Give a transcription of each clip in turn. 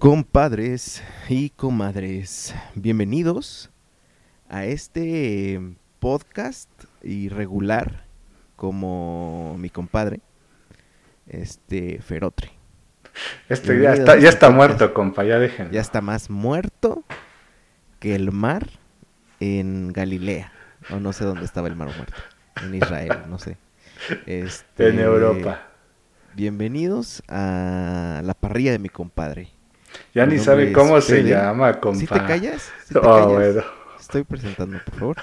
Compadres y comadres, bienvenidos a este podcast irregular como mi compadre, este Ferotre. Este ya está, ya está muerto, compa, ya dejen. Ya está más muerto que el mar en Galilea. O no sé dónde estaba el mar muerto. En Israel, no sé. Este, en Europa. Bienvenidos a la parrilla de mi compadre. Ya Mi ni sabe cómo se Fede. llama, compa. ¿Sí te callas? ¿Sí te Oh, callas? bueno. Estoy presentando, por favor.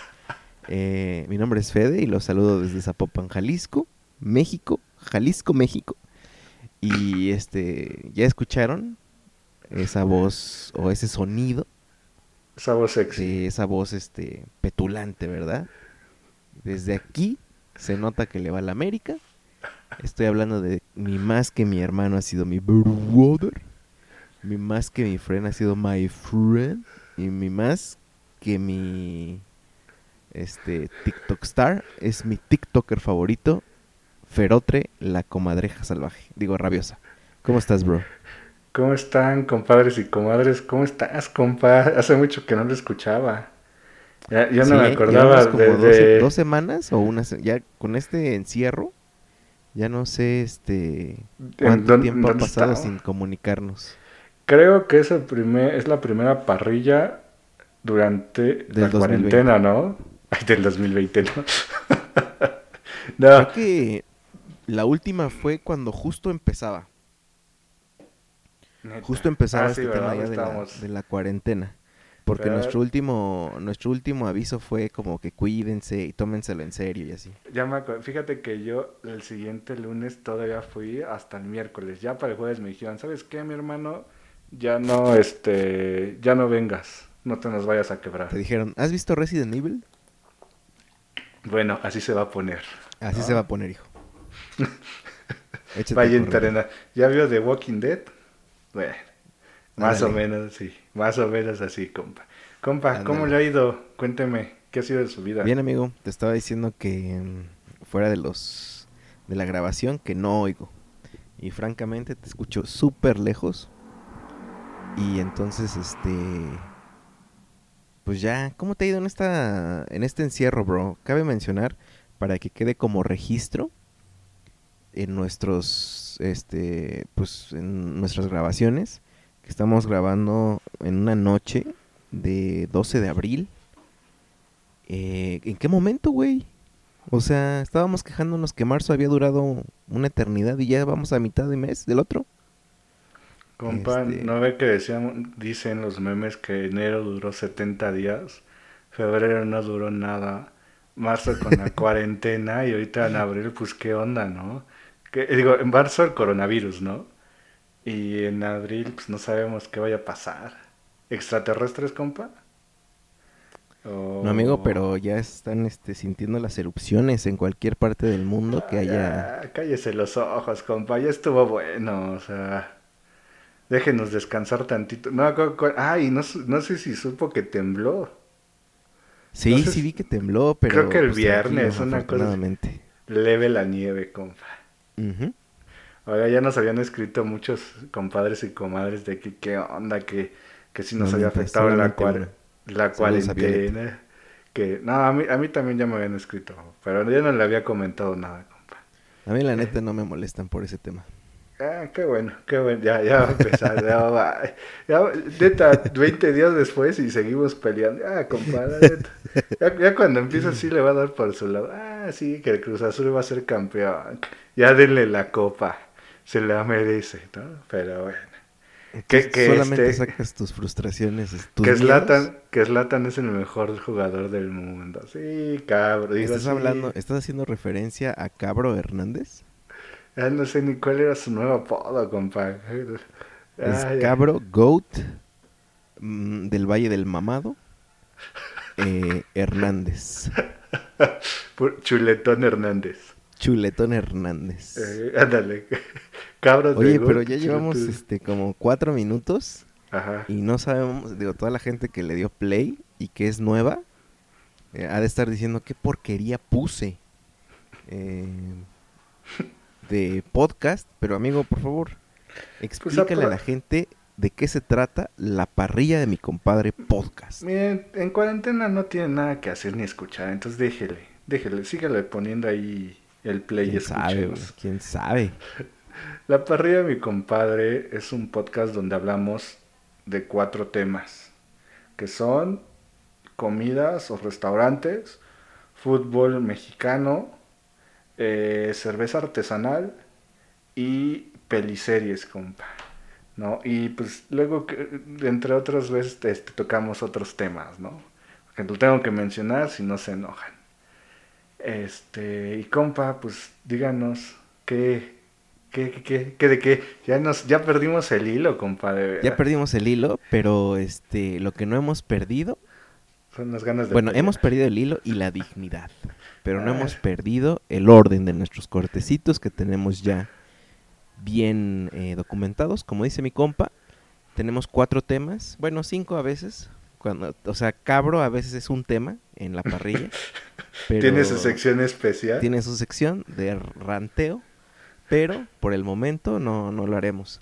Eh, mi nombre es Fede y los saludo desde Zapopan, Jalisco, México, Jalisco, México. Y este, ¿ya escucharon esa voz o ese sonido? Esa voz sexy. Sí, esa voz este petulante, ¿verdad? Desde aquí se nota que le va a la América. Estoy hablando de mi más que mi hermano ha sido mi brother. Mi más que mi friend ha sido my friend. Y mi más que mi este TikTok star es mi TikToker favorito, Ferotre, la comadreja salvaje. Digo, rabiosa. ¿Cómo estás, bro? ¿Cómo están, compadres y comadres? ¿Cómo estás, compa? Hace mucho que no lo escuchaba. Ya, ya no me acordaba llevamos como de... dos, de- dos semanas o una se- ya con este encierro ya no sé este cuánto dónde- tiempo ha pasado sin comunicarnos Creo que es, el primer, es la primera parrilla durante Del la 2020. cuarentena, ¿no? Ay, del 2020, ¿no? creo no, que la última fue cuando justo empezaba neta. justo empezaba Ah, sí, este tema ya de la, Estábamos- de la cuarentena porque nuestro último nuestro último aviso fue como que cuídense y tómenselo en serio y así Ya me acuerdo. Fíjate que yo el siguiente lunes todavía fui hasta el miércoles. Ya para el jueves me dijeron, ¿sabes qué, mi hermano? Ya no, este, ya no vengas. No te nos vayas a quebrar. te dijeron ¿has visto Resident Evil? Bueno, así se va a poner. así Ah. se va a poner hijo Vaya interna. ¿Ya vio The Walking Dead? Bueno, más o menos, sí. Más o menos así, compa. Compa, ¿cómo le ha ido? Cuénteme, ¿qué ha sido de su vida? Bien, amigo, te estaba diciendo que mm, fuera de los de la grabación que no oigo. Y francamente te escucho súper lejos. Y entonces este pues ya, ¿cómo te ha ido en esta en este encierro, bro? Cabe mencionar para que quede como registro en nuestros este pues en nuestras grabaciones que estamos grabando en una noche de 12 de abril eh, ¿En qué momento, güey? O sea, estábamos quejándonos que marzo había durado una eternidad y ya vamos a mitad de mes del otro. Compa, Este- ¿no ve que decían, dicen los memes que enero duró 70 días? Febrero no duró nada. Marzo con la cuarentena y ahorita en abril, pues qué onda, ¿no? Que, digo, en marzo el coronavirus, ¿no? Y en abril, pues no sabemos qué vaya a pasar. ¿Extraterrestres, compa? No, amigo, pero ya están este, sintiendo las erupciones en cualquier parte del mundo que haya... Ya, cállese los ojos, compa, ya estuvo bueno, o sea, déjenos descansar tantito. No, ay, no, no sé si supo que tembló. Sí, no sé sí vi que tembló, pero... creo que el pues, viernes, una cosa. Leve la nieve, compa. Ujú. Ahora ya nos habían escrito muchos compadres y comadres de que qué onda, que, que si nos No había afectado la, uno. la cuarentena. Que, no, a mí, a mí también ya me habían escrito, pero yo no le había comentado nada, compa. A mí la neta no me molestan por ese tema. Ah, qué bueno, qué bueno. Ya, ya va a empezar. ya va. Ya, neta, 20 días después y seguimos peleando. Ah, compadre. neta. Ya, ya cuando empieza así le va a dar por su lado. Ah, sí, que el Cruz Azul va a ser campeón. Ya denle la copa. Se la merece, ¿no? Pero bueno. Que, que Solamente este- sacas tus frustraciones, tus que. Zlatan, que Zlatan es el mejor jugador del mundo. Sí, cabrón. digo, ¿Estás sí. hablando, estás haciendo referencia a Cabro Hernández? Ya no sé ni cuál era su nuevo apodo, compa. Es Ay, Cabro Goat mm, del Valle del Mamado eh, Hernández. Chuletón Hernández. Chuletón Hernández. Eh, ándale. Cabros de Oye, pero ya llevamos este como cuatro minutos Ajá. y no sabemos, digo, toda la gente que le dio play y que es nueva, eh, ha de estar diciendo qué porquería puse eh, de podcast, pero amigo, por favor, explícale a la gente de qué se trata la parrilla de mi compadre podcast. Miren, en cuarentena no tiene nada que hacer ni escuchar, entonces déjele, déjele, sígale poniendo ahí el play y ¿Quién sabe? güey? escúchenos. ¿Quién sabe? La parrilla de mi compadre es un podcast donde hablamos de cuatro temas, que son comidas o restaurantes, fútbol mexicano, eh, cerveza artesanal y peliseries, compa. ¿No? Y pues luego, que- entre otras veces, este, tocamos otros temas, ¿no? Que lo tengo que mencionar si no se enojan. Este, y compa, pues díganos qué, qué, qué, qué, qué de qué. Ya nos, ya perdimos el hilo, compa, de Ya perdimos el hilo, pero este lo que no hemos perdido, Son las ganas de bueno, hemos perdido el hilo y la dignidad, pero no Ah. hemos perdido el orden de nuestros cortecitos que tenemos ya bien eh, documentados. Como dice mi compa, tenemos cuatro temas, bueno, cinco a veces. Cuando, o sea, cabro a veces es un tema en la parrilla. pero Tiene su sección especial. Tiene su sección de ranteo, pero por el momento no, no lo haremos.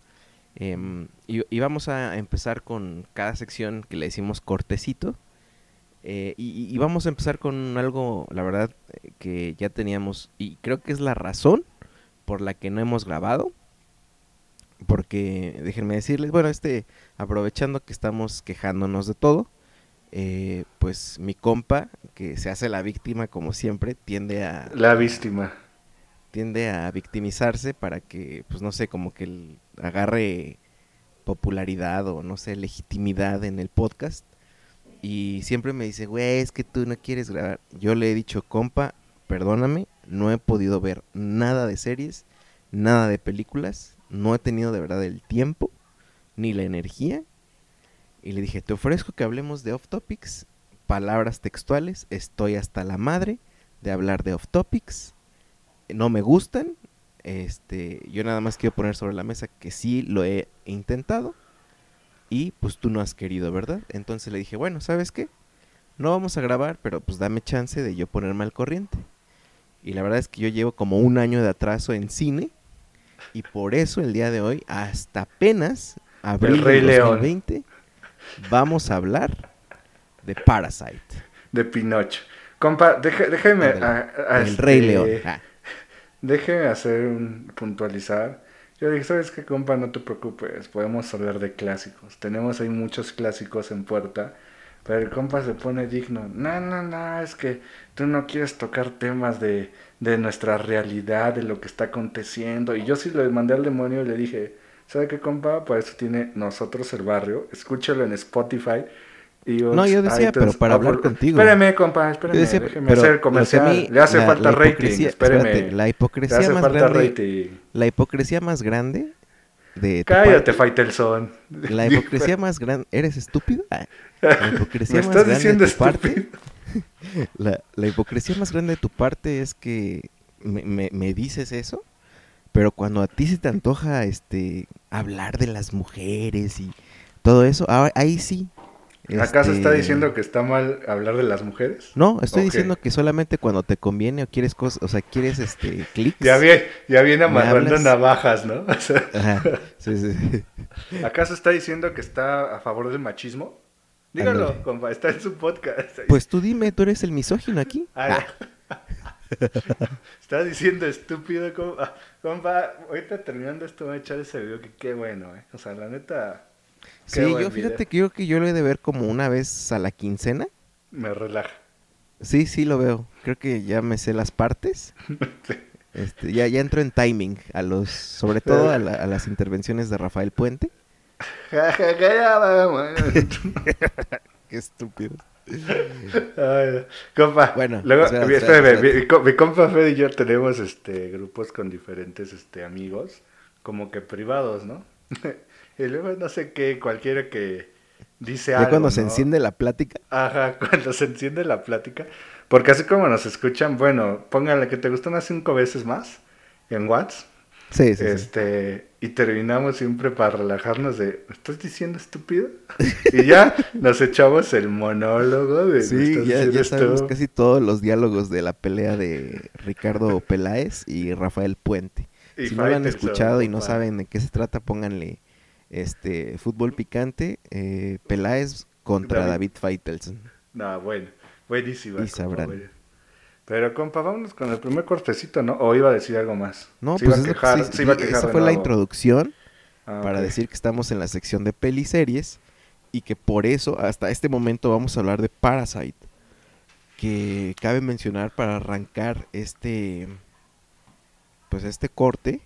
Em, y, y vamos a empezar con cada sección que le decimos cortecito. Eh, y, y- vamos a empezar con algo, la verdad, eh, que ya teníamos, y creo que es la razón por la que no hemos grabado. Porque, déjenme decirles, bueno, este, aprovechando que estamos quejándonos de todo, eh, pues mi compa, que se hace la víctima como siempre, tiende a, La víctima. tiende a victimizarse para que, pues no sé, como que agarre popularidad o no sé, legitimidad en el podcast. Y siempre me dice, güey, es que tú no quieres grabar. Yo le he dicho, compa, perdóname, no he podido ver nada de series, nada de películas, no he tenido de verdad el tiempo ni la energía. Y le dije, te ofrezco que hablemos de off topics, palabras textuales, estoy hasta la madre de hablar de off topics no me gustan. Este, yo nada más quiero poner sobre la mesa que sí lo he intentado y pues tú no has querido, ¿verdad? Entonces le dije, bueno, ¿sabes qué? No vamos a grabar, pero pues dame chance de yo ponerme al corriente. Y la verdad es que yo llevo como un año de atraso en cine y por eso el día de hoy, hasta apenas abril Rey León. 2020, vamos a hablar de Parasite, De Pinocho. Compa, deje- déjeme. El este, Rey León. Ah, Déjeme hacer un puntualizar. Yo dije, ¿sabes qué, compa? No te preocupes, podemos hablar de clásicos. Tenemos ahí muchos clásicos en puerta. Pero el compa se pone digno. No, no, no, es que tú no quieres tocar temas de, de nuestra realidad, de lo que está aconteciendo. Y yo sí le mandé al demonio y le dije, ¿sabe qué, compa? Para eso tiene nosotros el barrio. Escúchalo en Spotify. No, yo decía, pero para hablar por- contigo. Espérame, compa, decía, déjeme pero hacer comercial. mí- Le hace la- falta la rating. espérate, la Le hipocresía hace más falta grande, rating. la hipocresía más grande de Cállate, Faitelson. la hipocresía más grande, ¿eres estúpido? Ah, La hipocresía ¿Me más estás grande diciendo de tu parte, la, la hipocresía más grande de tu parte es que me, me- me dices eso, pero cuando a ti se te antoja este hablar de las mujeres y todo eso, ah, ahí sí. ¿Acaso está este, diciendo que está mal hablar de las mujeres? No, estoy diciendo que solamente cuando te conviene o quieres cosas, o sea, quieres este clics. Ya viene, ya viene ¿Me amarrando navajas, ¿no? O sea, Ajá, sí, sí. ¿Acaso está diciendo que está a favor del machismo? Dígalo, compa, está en su podcast. Pues tú dime, tú eres el misógino aquí. Ah, Ah, Está diciendo estúpido, compa. Compa, ahorita terminando esto voy a echar ese video que qué bueno, ¿eh? O sea, la neta, sí, yo fíjate video. que yo que yo lo he de ver como una vez a la quincena. me relaja. Sí, sí lo veo. Creo que ya me sé las partes. Este, ya, ya entro en timing a los, sobre todo a, la- a las intervenciones de Rafael Puente. Qué estúpido. Ay, compa, Bueno, luego, espera, mi compa Fede y yo tenemos este grupos con diferentes este amigos, como que privados, ¿no? y luego no sé qué, cualquiera que dice Ya algo. cuando se enciende la plática, Ajá, cuando se enciende la plática. Porque así como nos escuchan, bueno, póngale que te gustan unas cinco veces más en Watts. sí, sí, sí. este, y terminamos siempre para relajarnos de, ¿me estás diciendo estúpido? y ya nos echamos el monólogo de, "¿Me Sí, ya, ya sabemos estúpido?". casi todos los diálogos de la pelea de Ricardo Peláez y Rafael Puente. Y si no lo han escuchado y no saben de qué se trata, pónganle este fútbol picante, eh, Peláez contra David. David Faitelson. No, bueno, buenísimo. Y sabrán. Pero compa, vámonos con el primer cortecito, ¿no? O iba a decir algo más. No, Se pues iba a es lo que quejar- sí- se iba a quejar esa fue la introducción Ah, para decir que estamos en la sección de peliseries y que por eso hasta este momento vamos a hablar de Parasite, que cabe mencionar para arrancar este pues este corte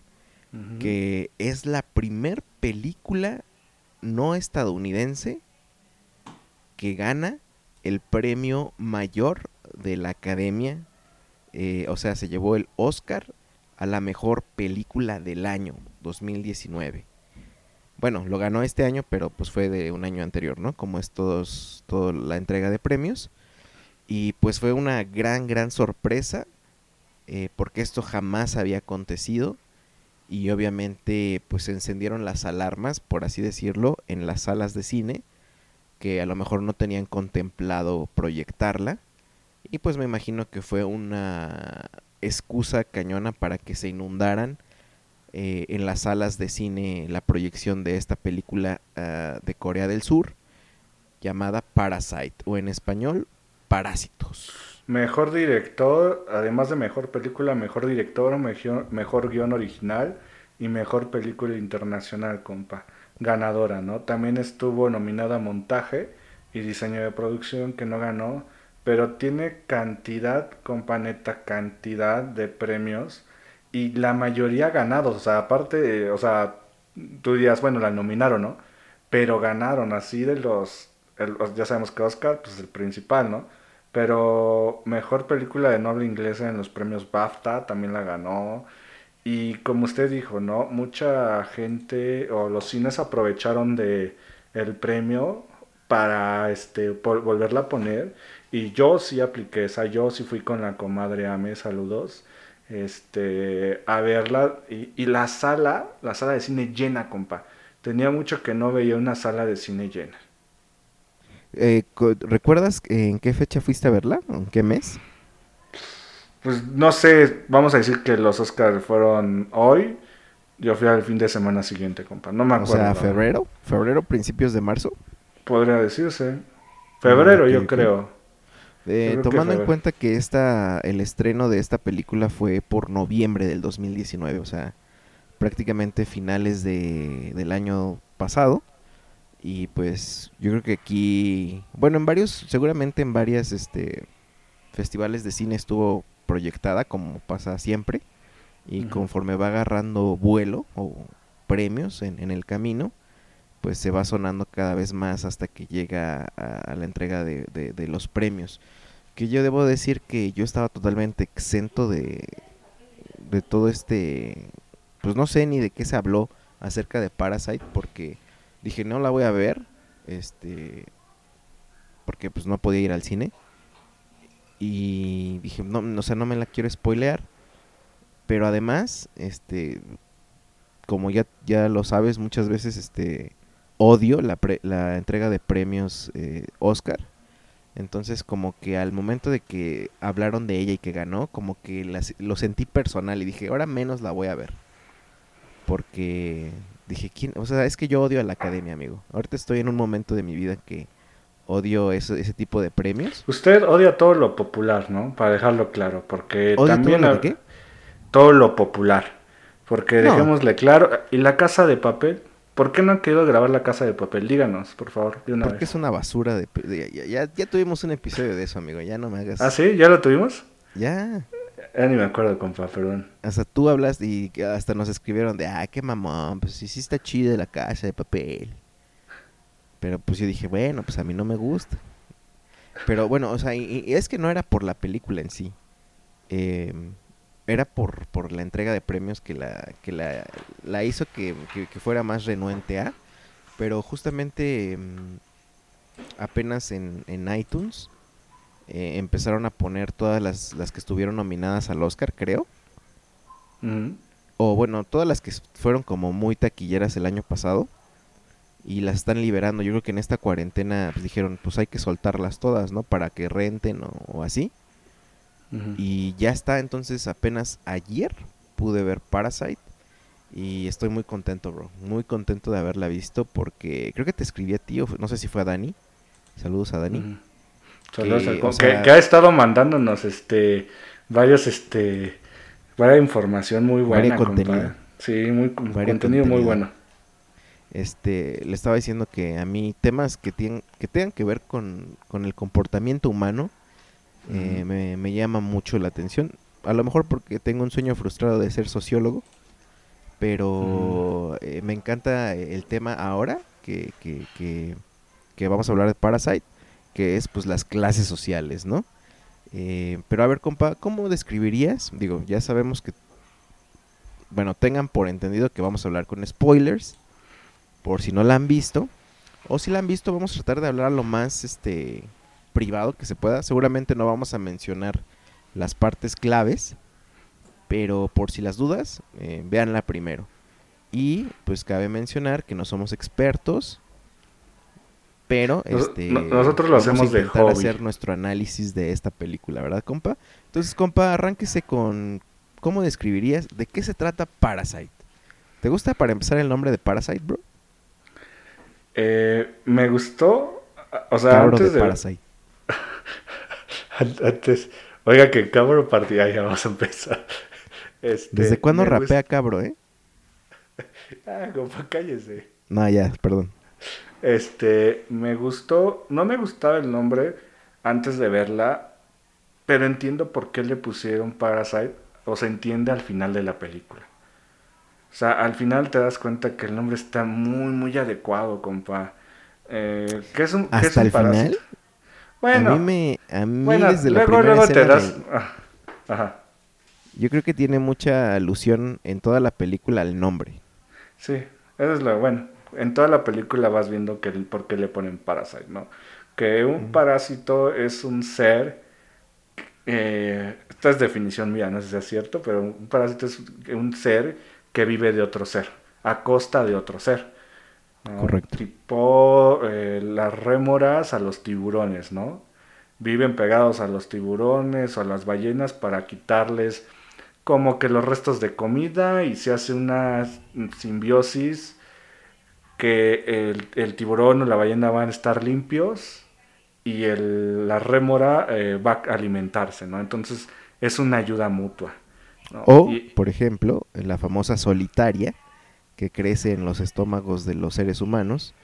Que es la primer película no estadounidense que gana el premio mayor de la academia. eh, o sea, se llevó el Oscar a la mejor película del año 2019. Bueno, lo ganó este año, pero pues fue de un año anterior, ¿no? Como es todos, toda la entrega de premios. Y pues fue una gran, gran sorpresa, eh, porque esto jamás había acontecido y obviamente pues se encendieron las alarmas, por así decirlo, en las salas de cine que a lo mejor no tenían contemplado proyectarla y pues me imagino que fue una excusa cañona para que se inundaran eh, en las salas de cine la proyección de esta película ah, de Corea del Sur llamada Parasite o en español Parásitos. Mejor director, además de mejor película, mejor director, mejor, mejor guion original y mejor película internacional, compa. Ganadora, ¿no? También estuvo nominada a montaje y diseño de producción, que no ganó, pero tiene cantidad, compa, neta, cantidad de premios y la mayoría ganados. O sea, aparte, o sea, tú dirías, bueno, la nominaron, ¿no? Pero ganaron así de los, el- ya sabemos que Oscar, pues el principal, ¿no? Pero mejor película de noble inglesa en los premios BAFTA también la ganó. Y como usted dijo, ¿no? Mucha gente o los cines aprovecharon de el premio para este volverla a poner. Y yo sí apliqué esa, yo sí fui con la comadre Ame, saludos, este, a verla. Y, y la sala, la sala de cine llena, compa. Tenía mucho que no veía una sala de cine llena. Eh, ¿Recuerdas en qué fecha fuiste a verla? ¿En qué mes? Pues no sé, vamos a decir que los Oscars fueron hoy. Yo fui al fin de semana siguiente, compa. No me O acuerdo. sea, la verdad. febrero, febrero, principios de marzo. Podría decirse. Febrero, yo creo. Eh, Yo creo tomando en cuenta que esta, el estreno de esta película fue por noviembre del 2019, o sea, prácticamente finales de, del año pasado. Y pues yo creo que aquí, bueno, en varios, seguramente en varias este, festivales de cine estuvo proyectada como pasa siempre. Y conforme va agarrando vuelo o premios en, en el camino, pues se va sonando cada vez más hasta que llega a, a la entrega de, de- de los premios. Que yo debo decir que yo estaba totalmente exento de, de todo este, pues no sé ni de qué se habló acerca de Parasite porque dije no la voy a ver, este, porque pues no podía ir al cine y dije no, no, o sea no me la quiero spoilear, pero además, este, como ya, ya lo sabes, muchas veces este odio la, pre- la entrega de premios eh, Oscar. Entonces como que al momento de que hablaron de ella y que ganó, como que la se- lo sentí personal y dije, ahora menos la voy a ver. Porque dije, ¿quién? O sea, es que yo odio a la academia, amigo. Ahorita estoy en un momento de mi vida que odio ese, ese tipo de premios. Usted odia todo lo popular, ¿no? Para dejarlo claro. Porque ¿Odio también. todo lo qué? todo lo popular. Porque No. dejémosle claro. ¿Y la casa de papel? ¿Por qué no han querido grabar la casa de papel? Díganos, por favor, de una Porque vez. es una basura de... de- ya, ya, ya tuvimos un episodio de eso, amigo. Ya no me hagas... ¿Ah, sí? ¿Ya lo tuvimos? Ya. Ya ni me acuerdo, compa, perdón. Hasta tú hablas y hasta nos escribieron de, ah, qué mamón, pues sí, sí está chida la casa de papel. Pero pues yo dije, bueno, pues a mí no me gusta. Pero bueno, o sea, y, es que no era por la película en sí. Eh, era por, por la entrega de premios que la, que la, hizo que, que- fuera más renuente a. Pero justamente mm, apenas en, en iTunes eh, empezaron a poner todas las, las que estuvieron nominadas al Oscar, creo. O bueno, todas las que fueron como muy taquilleras el año pasado. Y las están liberando. Yo creo que en esta cuarentena pues, dijeron, pues hay que soltarlas todas, ¿no? Para que renten o, o así. Y ya está, entonces apenas ayer pude ver Parasite. Y estoy muy contento, bro. Muy contento de haberla visto porque creo que te escribí a ti, o no sé si fue a Dani. Saludos a Dani. Saludos Que, al- o que, sea- que ha estado mandándonos este varios este varias información muy buena, compa. contenido. Sí, muy contenido muy bueno. Este, le estaba diciendo que a mí temas que, tienen, que tengan que ver con, con el comportamiento humano eh, me, me llama mucho la atención. A lo mejor porque tengo un sueño frustrado de ser sociólogo, pero eh, me encanta el tema ahora que, que, que, que vamos a hablar de Parasite, que es pues las clases sociales, ¿no? Eh, pero a ver, compa, ¿cómo describirías? Digo, ya sabemos que, bueno, tengan por entendido que vamos a hablar con spoilers, por si no la han visto, o si la han visto, vamos a tratar de hablar lo más este privado que se pueda. Seguramente no vamos a mencionar las partes claves, pero por si las dudas, eh, véanla primero. Y pues cabe mencionar que no somos expertos, pero Nos- este no- nosotros lo hacemos de intentar hobby. hacer nuestro análisis de esta película, ¿verdad, compa? Entonces, compa, arránquese con cómo describirías de qué se trata Parasite. ¿Te gusta para empezar el nombre de Parasite, bro? Eh, me gustó, o sea, Cabro antes de de, Parasite. antes, oiga que cabro partida, ya vamos a empezar. Este, ¿Desde cuándo rapea cabro, eh? Ah, compa, cállese. No, ya, perdón. Este, me gustó, no me gustaba el nombre antes de verla, pero entiendo por qué le pusieron Parasite, o se entiende al final de la película. O sea, al final te das cuenta que el nombre está muy, muy adecuado, compa. Eh, ¿qué es un, qué es ¿Hasta un el final? Bueno, a mí me... A mí bueno, desde la luego, primera luego te escena das... me- ah, Ajá, Yo creo que tiene mucha alusión en toda la película al nombre. sí, eso es lo bueno. En toda la película vas viendo que el, por qué le ponen Parasite, ¿no? Que un parásito es un ser eh, esta es definición mía, no sé si es cierto, pero un parásito es un ser que vive de otro ser, a costa de otro ser. ¿no? Correcto. Tipo eh, las rémoras a los tiburones, ¿no? Viven pegados a los tiburones o a las ballenas para quitarles como que los restos de comida y se hace una simbiosis que el, el tiburón o la ballena van a estar limpios y el, la rémora eh, va a alimentarse, ¿no? Entonces es una ayuda mutua. ¿no? O, Y- por ejemplo, la famosa solitaria que crece en los estómagos de los seres humanos,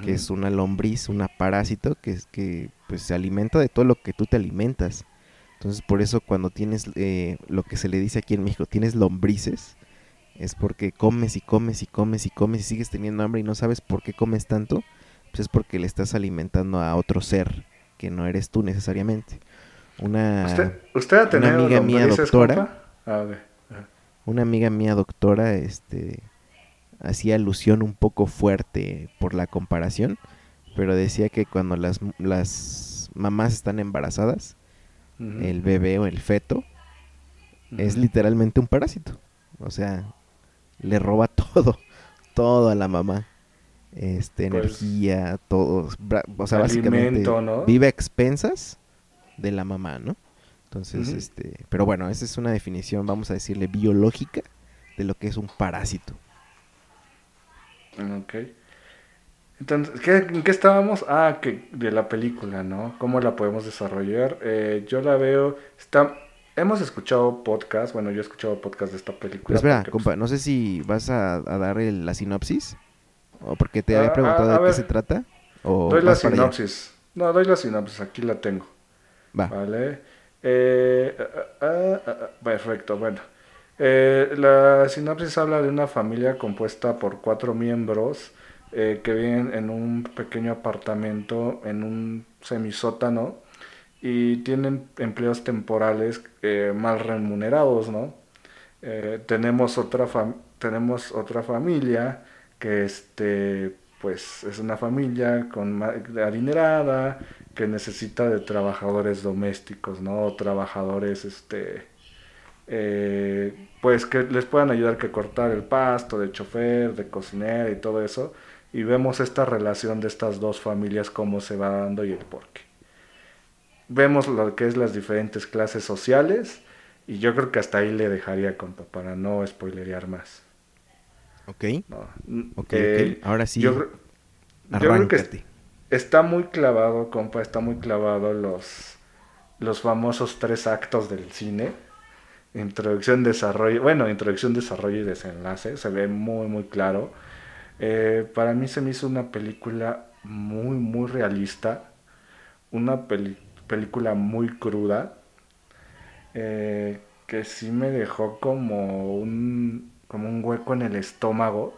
que es una lombriz, una parásito que es que pues se alimenta de todo lo que tú te alimentas. Entonces por eso cuando tienes eh, lo que se le dice aquí en México, tienes lombrices, es porque comes y comes y comes y comes y sigues teniendo hambre y no sabes por qué comes tanto, pues es porque le estás alimentando a otro ser que no eres tú necesariamente. Una, ¿Usted, ¿Usted ha tenido amiga mía doctora. compa? A ver. ajá. una amiga mía doctora este hacía alusión un poco fuerte por la comparación, pero decía que cuando las, las mamás están embarazadas, el bebé o el feto es literalmente un parásito. O sea, le roba todo, todo a la mamá. Este, Pues, energía, todo. O sea, básicamente ¿no? vive a expensas de la mamá, ¿no? Entonces, este, pero bueno, esa es una definición, vamos a decirle, biológica de lo que es un parásito. Ok. Entonces, ¿qué, ¿en qué estábamos? Ah, que de la película, ¿no? ¿Cómo la podemos desarrollar? Eh, yo la veo, está, hemos escuchado podcast, bueno, yo he escuchado podcast de esta película. Pero espera, porque, pues, compa, no sé si vas a, a dar el- la sinopsis, o porque te había preguntado ah, a de qué ver. se trata, o doy la sinopsis. No, doy la sinopsis, aquí la tengo. Va. Vale. Eh, ah, ah, perfecto, bueno. Eh, la sinopsis habla de una familia compuesta por cuatro miembros eh, que viven en un pequeño apartamento, en un semisótano, y tienen empleos temporales eh, mal remunerados, ¿no? Eh, tenemos otra tenemos otra familia que este pues es una familia con adinerada que necesita de trabajadores domésticos no trabajadores este eh, pues que les puedan ayudar que cortar el pasto de chofer de cocinera y todo eso. Y vemos esta relación de estas dos familias cómo se va dando y el porqué vemos lo que es las diferentes clases sociales y yo creo que hasta ahí le dejaría, compa, para no spoilerear más. Ok. okay, Ahora sí. Yo, creo que está muy clavado, compa, está muy clavado los, los famosos tres actos del cine. Introducción, desarrollo, bueno, introducción, desarrollo y desenlace. Se ve muy, muy claro. Eh, para mí se me hizo una película muy, muy realista. Una película muy cruda eh, que sí me dejó como un, como un hueco en el estómago,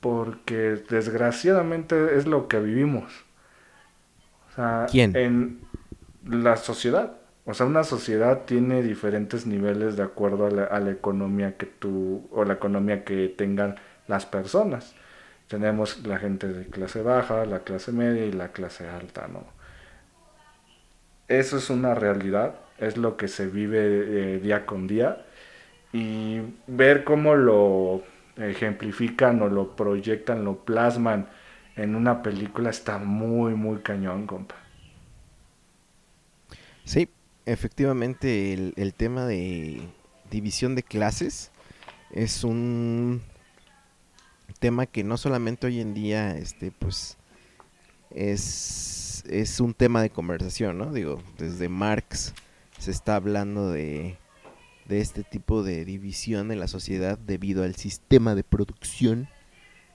porque desgraciadamente es lo que vivimos. O sea, ¿Quién? En la sociedad. O sea, una sociedad tiene diferentes niveles de acuerdo a la, a la, economía que tú, o la economía que tengan las personas. Tenemos la gente de clase baja, la clase media y la clase alta, ¿no? Eso es una realidad es lo que se vive eh, día con día y ver cómo lo ejemplifican o lo proyectan, lo plasman en una película está muy, muy cañón, compa. Sí, efectivamente el, el tema de división de clases es un tema que no solamente hoy en día, este, pues, es, es un tema de conversación, ¿no? Digo, desde Marx se está hablando de, de este tipo de división en la sociedad debido al sistema de producción,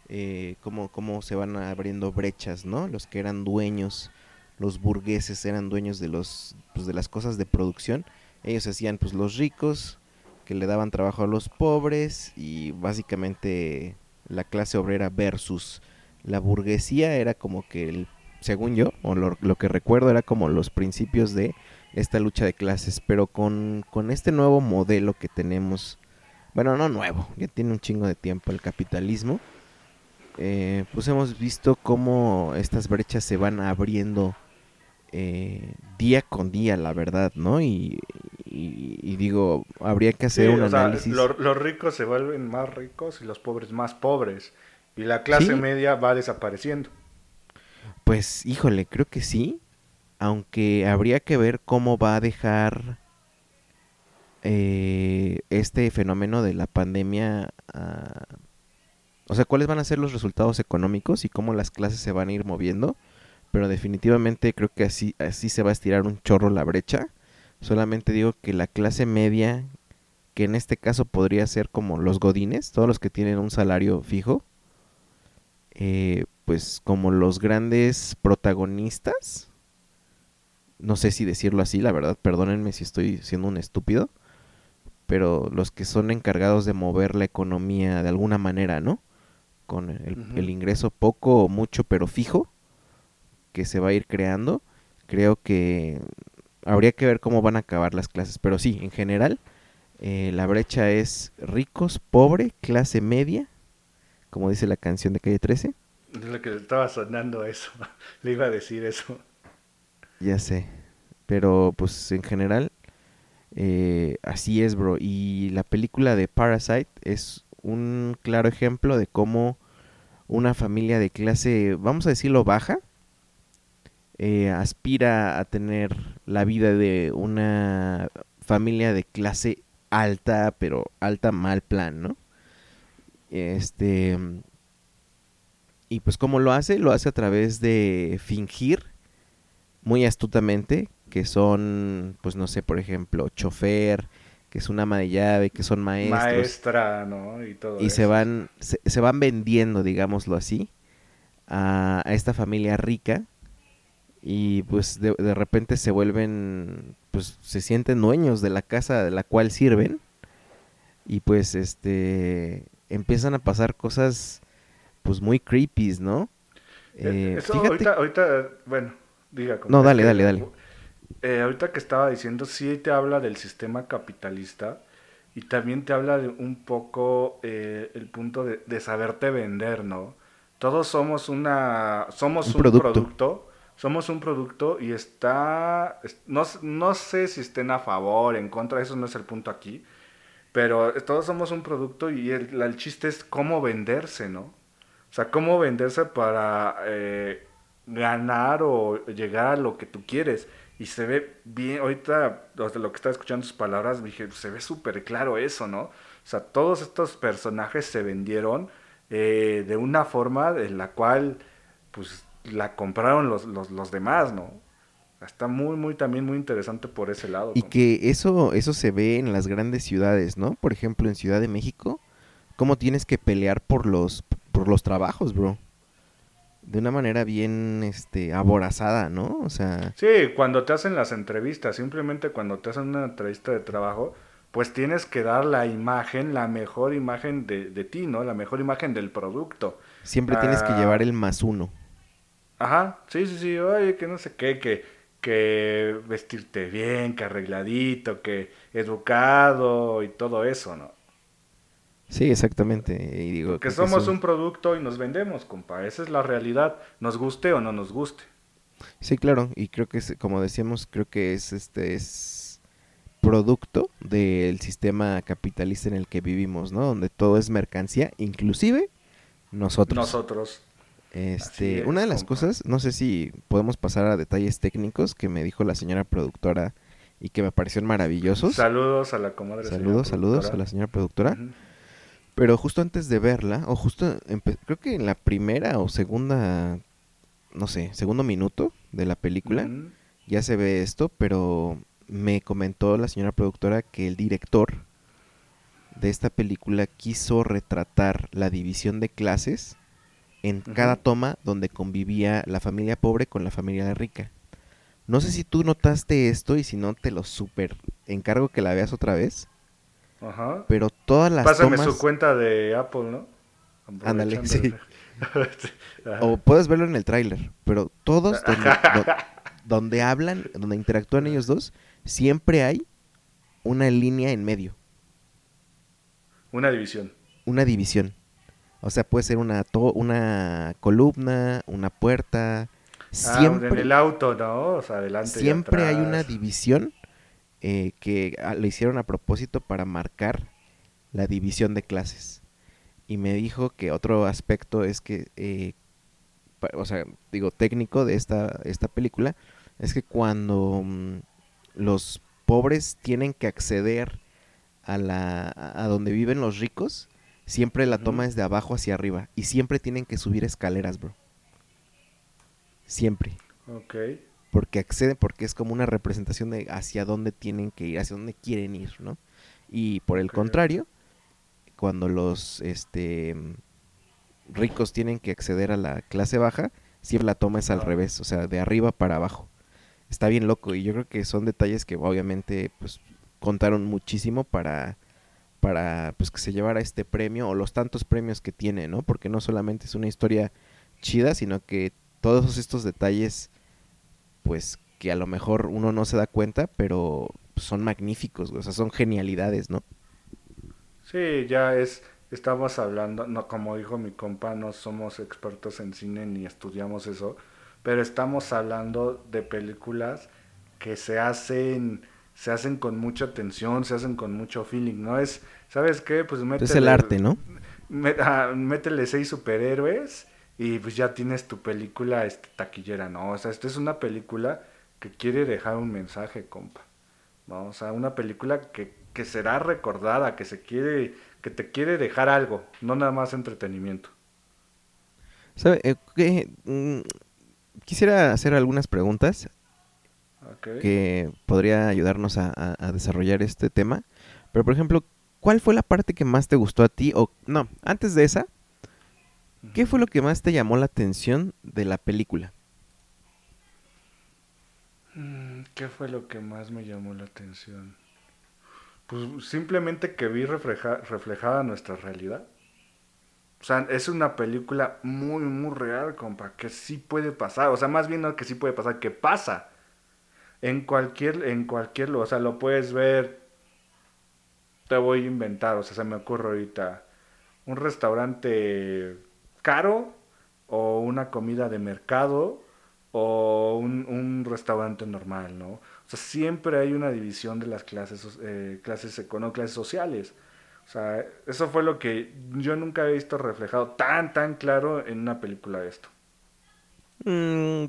eh, cómo, cómo se van abriendo brechas, ¿no? Los que eran dueños, los burgueses eran dueños de, los, pues, de las cosas de producción, ellos hacían pues los ricos, que le daban trabajo a los pobres y básicamente la clase obrera versus la burguesía era como que el, según yo, o lo, lo que recuerdo era como los principios de esta lucha de clases, pero con, este nuevo modelo que tenemos, bueno, no nuevo, ya tiene un chingo de tiempo el capitalismo, eh, pues hemos visto cómo estas brechas se van abriendo eh, día con día, la verdad, ¿no? Y, digo, habría que hacer un análisis. los ricos se vuelven más ricos y los pobres más pobres, y la clase media va desapareciendo. Pues, híjole, creo que sí aunque habría que ver cómo va a dejar eh, este fenómeno de la pandemia, o sea, cuáles van a ser los resultados económicos y cómo las clases se van a ir moviendo, pero definitivamente creo que así, así se va a estirar un chorro la brecha. Solamente digo que la clase media, que en este caso podría ser como los godines, todos los que tienen un salario fijo, eh, pues como los grandes protagonistas no sé si decirlo así, la verdad, perdónenme si estoy siendo un estúpido, pero los que son encargados de mover la economía de alguna manera, ¿no? Con el, ingreso poco o mucho, pero fijo, que se va a ir creando, creo que habría que ver cómo van a acabar las clases, pero sí, en general, eh, la brecha es ricos, pobre, clase media, como dice la canción de Calle 13. Es lo que estaba sonando eso, le iba a decir eso. Ya sé. Pero pues en general eh, así es, bro. Y la película de Parasite es un claro ejemplo de cómo una familia de clase, vamos a decirlo, baja, eh, aspira a tener la vida de una familia de clase alta, pero alta mal plan, ¿no? Este... Y pues cómo lo hace, lo hace a través de fingir muy astutamente, que son, pues no sé, por ejemplo, chofer, que es una ama de llave, que son maestros. Maestra, ¿no? Y todo Y se van, se, van vendiendo, digámoslo así, a, esta familia rica y pues de, de, repente se vuelven, pues se sienten dueños de la casa de la cual sirven y pues este empiezan a pasar cosas pues muy creepy, ¿no? Eh, eso ahorita, ahorita, bueno, diga. No, dale, dale, dale. Eh, ahorita que estaba diciendo, sí te habla del sistema capitalista y también te habla de un poco eh, el punto de, de, saberte vender, ¿no? Todos somos una, somos un, producto. somos un producto y está, no, no sé si estén a favor, en contra, eso no es el punto aquí, pero todos somos un producto y el, el chiste es cómo venderse, ¿no? O sea, cómo venderse para eh, ganar o llegar a lo que tú quieres. Y se ve bien, ahorita, de lo que estaba escuchando sus palabras, dije, se ve súper claro eso, ¿no? O sea, todos estos personajes se vendieron eh, de una forma en la cual, pues, la compraron los, los, los demás, ¿no? Está muy, muy, también muy interesante por ese lado. Y que eso, eso se ve en las grandes ciudades, ¿no? Por ejemplo, en Ciudad de México, cómo tienes que pelear por los, por los trabajos, bro de una manera bien este aborazada, ¿no? O sea, Sí, cuando te hacen las entrevistas, simplemente cuando te hacen una entrevista de trabajo, pues tienes que dar la imagen, la mejor imagen de, de ti, ¿no? La mejor imagen del producto. Siempre tienes que llevar ah, el más uno. Ajá, sí, sí, sí, oye, que no sé qué, que, que vestirte bien, que arregladito, que educado y todo eso, ¿no? Sí, exactamente. Y digo, que somos un producto y nos vendemos, compa. Esa es la realidad, nos guste o no nos guste. Sí, claro. Y creo que, es, como decíamos, creo que es este es producto del sistema capitalista en el que vivimos, ¿no? Donde todo es mercancía, inclusive nosotros. Nosotros. Este, una de las cosas, no sé si podemos pasar a detalles técnicos que me dijo la señora productora y que me parecieron maravillosos. Saludos a la comadre. Saludos, saludos a la señora productora. Pero justo antes de verla, o justo, creo que en la primera o segunda, no sé, segundo minuto de la película, ya se ve esto, pero me comentó la señora productora que el director de esta película quiso retratar la división de clases en cada toma donde convivía la familia pobre con la familia rica. No sé si tú notaste esto y si no te lo super encargo que la veas otra vez. Ajá. Pero todas las Pásame su cuenta de Apple, ¿no? Ándale, sí. o puedes verlo en el tráiler, pero todos donde, hablan, donde interactúan ellos dos, siempre hay una línea en medio. Una división. Una división. O sea, puede ser una, una columna, una puerta. Siempre, ah, en el auto, ¿no? O sea, adelante. Siempre hay una división eh, que ah, le hicieron a propósito para marcar la división de clases. Y me dijo que otro aspecto es que, eh, o sea, digo, técnico de esta, esta película, es que cuando mm, los pobres tienen que acceder a, la, a donde viven los ricos, siempre la toma es de abajo hacia arriba. Y siempre tienen que subir escaleras, bro. Siempre. Ok porque accede, porque es como una representación de hacia dónde tienen que ir, hacia dónde quieren ir, ¿no? Y por el contrario, cuando los este ricos tienen que acceder a la clase baja, siempre la toma es al revés, o sea, de arriba para abajo. Está bien loco y yo creo que son detalles que obviamente pues contaron muchísimo para para pues que se llevara este premio o los tantos premios que tiene, ¿no? Porque no solamente es una historia chida, sino que todos estos detalles pues que a lo mejor uno no se da cuenta, pero son magníficos, o sea, son genialidades, ¿no? Sí, ya es, estamos hablando, no como dijo mi compa, no somos expertos en cine ni estudiamos eso, pero estamos hablando de películas que se hacen se hacen con mucha atención, se hacen con mucho feeling, ¿no? Es, ¿sabes qué? Pues métele, Es el arte, ¿no? Ah, métele seis superhéroes y pues ya tienes tu película este, taquillera, ¿no? O sea, esta es una película que quiere dejar un mensaje, compa. ¿no? O sea, una película que, que será recordada, que se quiere, que te quiere dejar algo, no nada más entretenimiento. ¿Sabe? Eh, mm, quisiera hacer algunas preguntas que podría ayudarnos a, a, desarrollar este tema. Pero, por ejemplo, ¿cuál fue la parte que más te gustó a ti? O, no, antes de esa, ¿Qué fue lo que más te llamó la atención de la película? Mm, ¿Qué fue lo que más me llamó la atención? Pues simplemente que vi reflejada nuestra realidad. O sea, es una película muy, muy real, compa, que sí puede pasar. O sea, más bien no que sí puede pasar, que pasa. En cualquier, en cualquier, o sea, lo puedes ver. Te voy a inventar, o sea, se me ocurre ahorita. Un restaurante caro o una comida de mercado o un, un restaurante normal, ¿no? O sea, siempre hay una división de las clases, eh, clases, económicas, clases sociales. O sea, eso fue lo que yo nunca he visto reflejado tan, tan claro en una película de esto. Mm,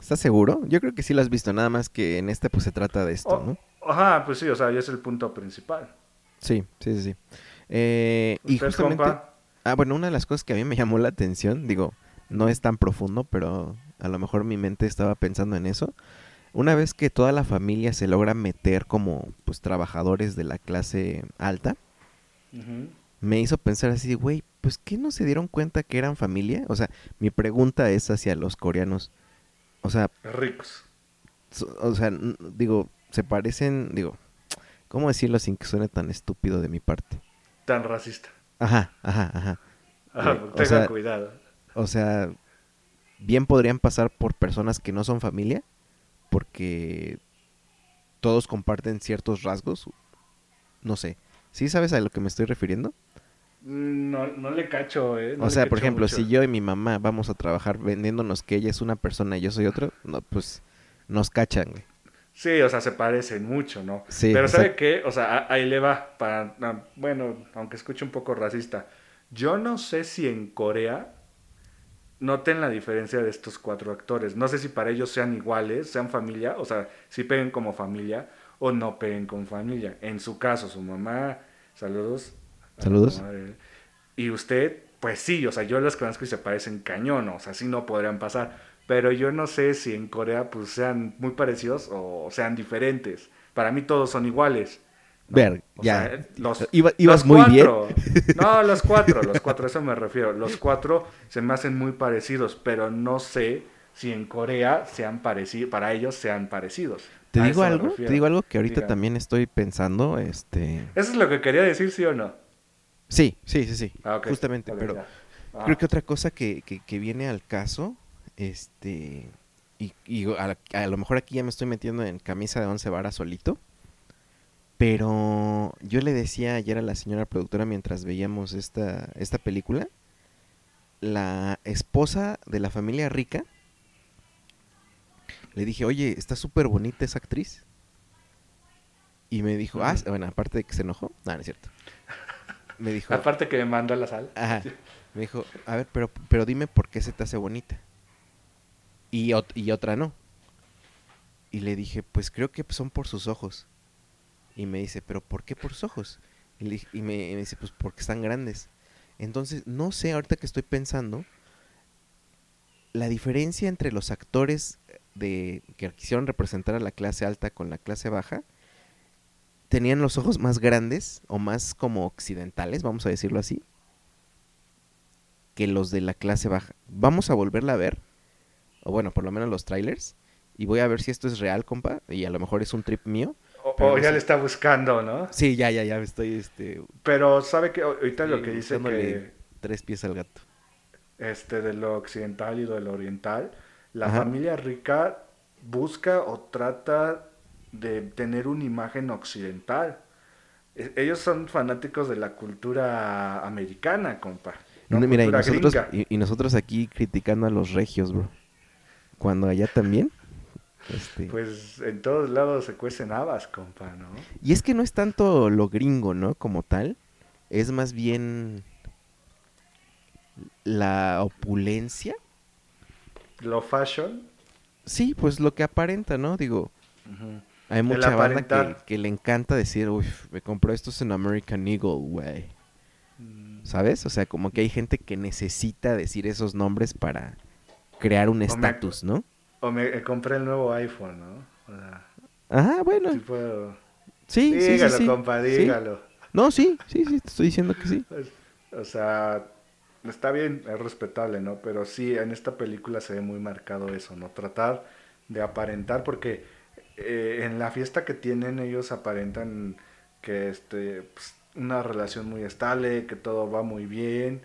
¿Estás seguro? Yo creo que sí lo has visto, nada más que en este pues se trata de esto, Oh, ¿no? Ajá, pues sí, o sea, ya es el punto principal. Sí, sí, sí, sí. Eh, y ¿Usted, justamente... compa? Ah, bueno, una de las cosas que a mí me llamó la atención, digo, no es tan profundo, pero a lo mejor mi mente estaba pensando en eso. Una vez que toda la familia se logra meter como pues trabajadores de la clase alta, me hizo pensar así, güey, pues ¿qué no se dieron cuenta que eran familia? O sea, mi pregunta es hacia los coreanos. O sea, Ricos. so- o sea, digo, se parecen, digo, ¿cómo decirlo sin que suene tan estúpido de mi parte? Tan racista. Ajá, ajá, ajá. Ajá, Eh, o tengan sea, cuidado. O sea, bien podrían pasar por personas que no son familia, porque todos comparten ciertos rasgos. No sé. ¿Sí sabes a lo que me estoy refiriendo? Mm, No, no le cacho, eh. no o sea, por ejemplo, mucho. si yo y mi mamá vamos a trabajar vendiéndonos que ella es una persona y yo soy otro, no, pues nos cachan. güey. Sí, o sea, se parecen mucho, ¿no? Sí, Pero ¿sabe qué? O sea, ahí le va. Para, ah, bueno, aunque escuche un poco racista. Yo no sé si en Corea noten la diferencia de estos cuatro actores. No sé si para ellos sean iguales, sean familia, o sea, si peguen como familia o no peguen con familia. En su caso, su mamá, saludos. Saludos. Y usted, pues sí, o sea, yo los conozco y se parecen cañón, o sea, sí no podrían pasar. Pero yo no sé si en Corea pues sean muy parecidos o sean diferentes. Para mí todos son iguales. ¿no? Ver, O ya. sea, los, Iba- ibas los muy bien. cuatro. No, los cuatro, los cuatro, a eso me refiero. Los cuatro se me hacen muy parecidos, pero no sé si en Corea sean parecidos, para ellos sean parecidos. ¿Te A digo algo? Te digo algo que ahorita Diga. también estoy pensando, este... ¿Eso es lo que quería decir, sí o no? Sí, sí, sí, sí. Ah. Justamente, pero... ya. Ah. Creo que otra cosa que, que, que viene al caso, este, y, y a, a lo mejor aquí ya me estoy metiendo en camisa de once varas solito, pero yo le decía ayer a la señora productora mientras veíamos esta, esta película, la esposa de la familia rica, le dije, oye, está súper bonita esa actriz. Y me dijo, ah, bueno, aparte de que se enojó, no, no es cierto. Me dijo, Aparte que me manda a la sal. Ajá. Me dijo, a ver, pero, pero dime por qué se te hace bonita. Y, ot- y otra no. Y le dije, pues creo que son por sus ojos. Y me dice, pero ¿por qué por sus ojos? Y me, y me dice, pues porque están grandes. Entonces, no sé, ahorita que estoy pensando, la diferencia entre los actores de que quisieron representar a la clase alta con la clase baja, tenían los ojos más grandes o más como occidentales, vamos a decirlo así, que los de la clase baja. Vamos a volverla a ver, o bueno, por lo menos los trailers, y voy a ver si esto es real, compa, y a lo mejor es un trip mío. O, no ya sé. le está buscando, ¿no? Sí, ya, ya, ya estoy, este, Pero sabe que ahorita lo Sí, que dice que tres pies al gato. este de lo occidental y de lo oriental, la Ajá. familia rica busca o trata de tener una imagen occidental. E- Ellos son fanáticos de la cultura americana, compa. No, mira, y nosotros, y nosotros aquí criticando a los regios, bro. Cuando allá también. Este, Pues en todos lados se cuecen habas, compa, ¿no? Y es que no es tanto lo gringo, ¿no? Como tal. Es más bien la opulencia. Lo fashion. Sí, pues lo que aparenta, ¿no? Digo, hay mucha banda que le encanta decir, uy, me compró estos en American Eagle, güey. Mm, ¿Sabes? O sea, como que hay gente que necesita decir esos nombres para crear un estatus, ¿no? O me eh, compré el nuevo iPhone, ¿no? O sea, Ajá, bueno. sí puedo- Sí, sí, sí, dígalo, sí. compa, dígalo. No, sí, sí, sí, te estoy diciendo que sí. O sea, está bien, es respetable, ¿no? Pero sí, en esta película se ve muy marcado eso, ¿no? Tratar de aparentar, porque eh, en la fiesta que tienen ellos aparentan que este, pues, una relación muy estable, que todo va muy bien.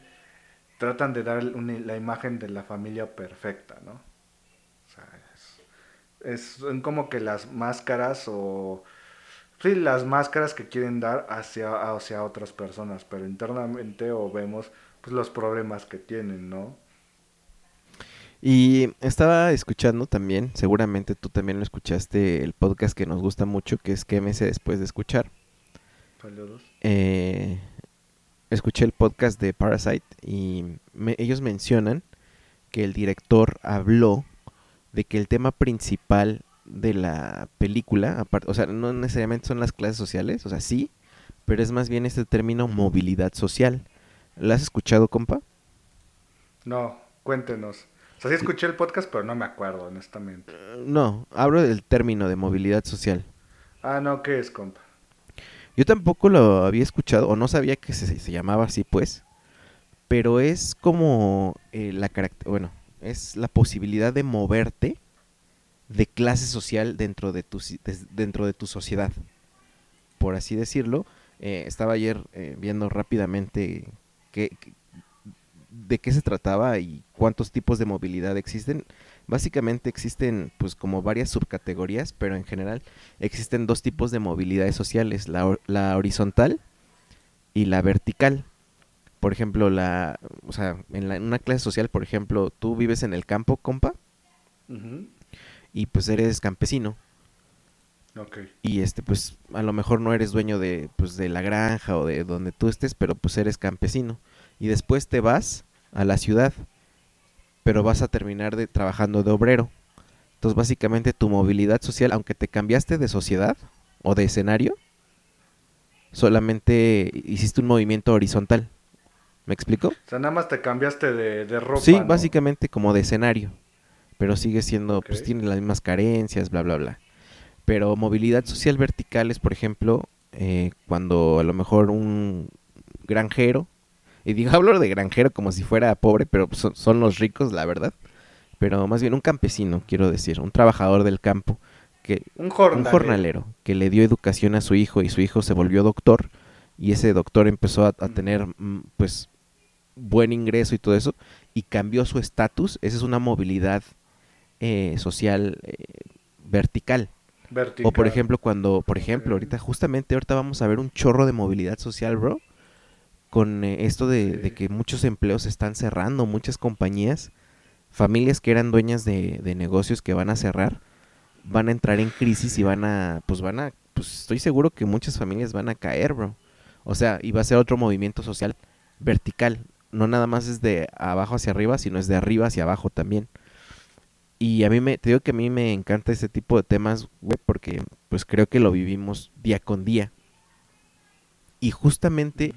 Tratan de dar un- la imagen de la familia perfecta, ¿no? O sea, es, como que las máscaras o... Sí, las máscaras que quieren dar hacia, hacia otras personas, pero internamente o vemos pues, los problemas que tienen, ¿no? Y estaba escuchando también, seguramente tú también lo escuchaste, el podcast que nos gusta mucho, que es QMS después de escuchar. Saludos. Eh, escuché el podcast de Parasite y me- ellos mencionan que el director habló de que el tema principal de la película, o sea, no necesariamente son las clases sociales, o sea, sí, pero es más bien este término movilidad social. ¿Lo has escuchado, compa? No, cuéntenos. O sea, sí escuché el podcast, pero no me acuerdo, honestamente. Eh, No, hablo del término de movilidad social. Ah, no, ¿qué es, compa? Yo tampoco lo había escuchado o no sabía que se, llamaba así, pues. Pero es como eh, la bueno, es la posibilidad de moverte de clase social dentro de tu des- dentro de tu sociedad, por así decirlo. Eh, estaba ayer eh, viendo rápidamente qué- de qué se trataba y cuántos tipos de movilidad existen. Básicamente existen pues como varias subcategorías, pero en general existen dos tipos de movilidades sociales, la, la horizontal y la vertical. Por ejemplo, la, o sea, en, la- en una clase social, por ejemplo, tú vives en el campo, compa, y pues eres campesino. Ok. Y este, pues, a lo mejor no eres dueño de, pues, de la granja o de donde tú estés, pero pues eres campesino. Y después te vas a la ciudad, pero vas a terminar de, trabajando de obrero. Entonces, básicamente tu movilidad social, aunque te cambiaste de sociedad o de escenario, solamente hiciste un movimiento horizontal. ¿Me explico? O sea, nada más te cambiaste de, de ropa. sí, ¿no? básicamente como de escenario. Pero sigue siendo, pues tiene las mismas carencias, bla, bla, bla. Pero movilidad social vertical es, por ejemplo, eh, cuando a lo mejor un granjero, y digo, hablo de granjero como si fuera pobre, pero son, son los ricos, la verdad. Pero más bien un campesino, quiero decir, un trabajador del campo, que Un jornalero. un jornalero que le dio educación a su hijo y su hijo se volvió doctor y ese doctor empezó a, a Mm. tener mm, pues buen ingreso y todo eso y cambió su estatus esa es una movilidad eh, social eh, vertical Vertical. o por ejemplo cuando por ejemplo ahorita justamente ahorita vamos a ver un chorro de movilidad social bro con eh, esto de, que muchos empleos están cerrando muchas compañías familias que eran dueñas de, negocios que van a cerrar van a entrar en crisis y van a, pues van a, pues estoy seguro que muchas familias van a caer, bro. O sea, y va a ser otro movimiento social vertical. No nada más es de abajo hacia arriba, sino es de arriba hacia abajo también. Y a mí me, te digo que a mí me encanta ese tipo de temas, güey, porque pues creo que lo vivimos día con día. Y justamente.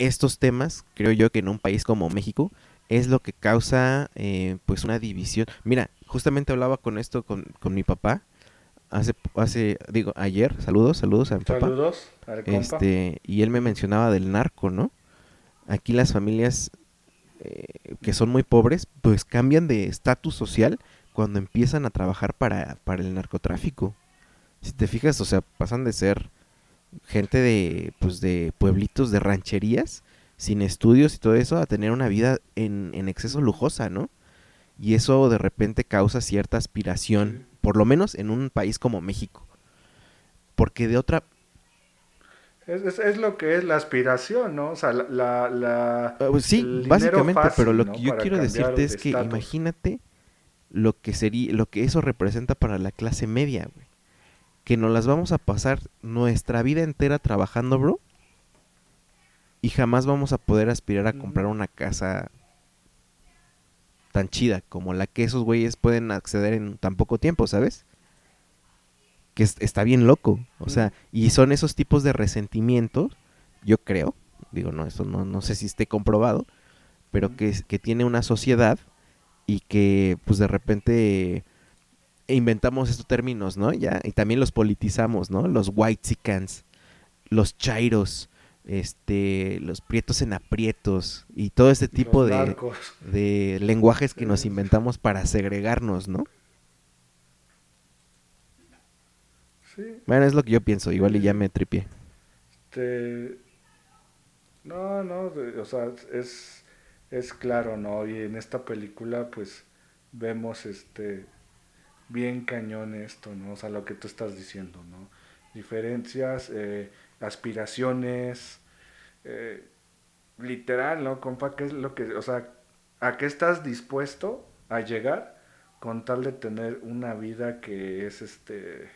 Estos temas, creo yo que en un país como México, es lo que causa eh, pues una división. Mira, justamente hablaba con esto con, con mi papá hace, hace, digo, ayer, saludos, saludos a mi papá. Saludos al compa. Este, y él me mencionaba del narco, ¿no? Aquí las familias eh, que son muy pobres, pues cambian de estatus social cuando empiezan a trabajar para, para el narcotráfico. Si te fijas, o sea, pasan de ser gente de, pues de pueblitos, de rancherías, sin estudios y todo eso, a tener una vida en, en exceso lujosa, ¿no? Y eso de repente causa cierta aspiración, por lo menos en un país como México. Porque de otra, Es, es, es lo que es la aspiración, ¿no? O sea, la... la, la- Ah, pues sí, básicamente, fácil, pero lo ¿no? que yo Para quiero decirte de es que imagínate lo que sería, lo que eso representa para la clase media, güey. Que nos las vamos a pasar nuestra vida entera trabajando, bro. Y jamás vamos a poder aspirar a comprar una casa tan chida como la que esos güeyes pueden acceder en tan poco tiempo, ¿sabes? Que es- está bien loco. O sea, y son esos tipos de resentimientos, yo creo, digo, no, eso no, no sé si esté comprobado, pero que, que tiene una sociedad y que pues de repente inventamos estos términos, ¿no? Ya, y también los politizamos, ¿no? Los white los chairos, este, los prietos en aprietos y todo este tipo de, de lenguajes que nos inventamos para segregarnos, ¿no? Sí. Bueno, es lo que yo pienso, igual y ya me tripié. Este, no, no, o sea, es, es claro, ¿no? Y en esta película, pues, vemos este bien cañón esto, ¿no? O sea, lo que tú estás diciendo, ¿no? Diferencias, eh, aspiraciones, eh, literal, ¿no? Compa, ¿qué es lo que, o sea, a qué estás dispuesto a llegar con tal de tener una vida que es este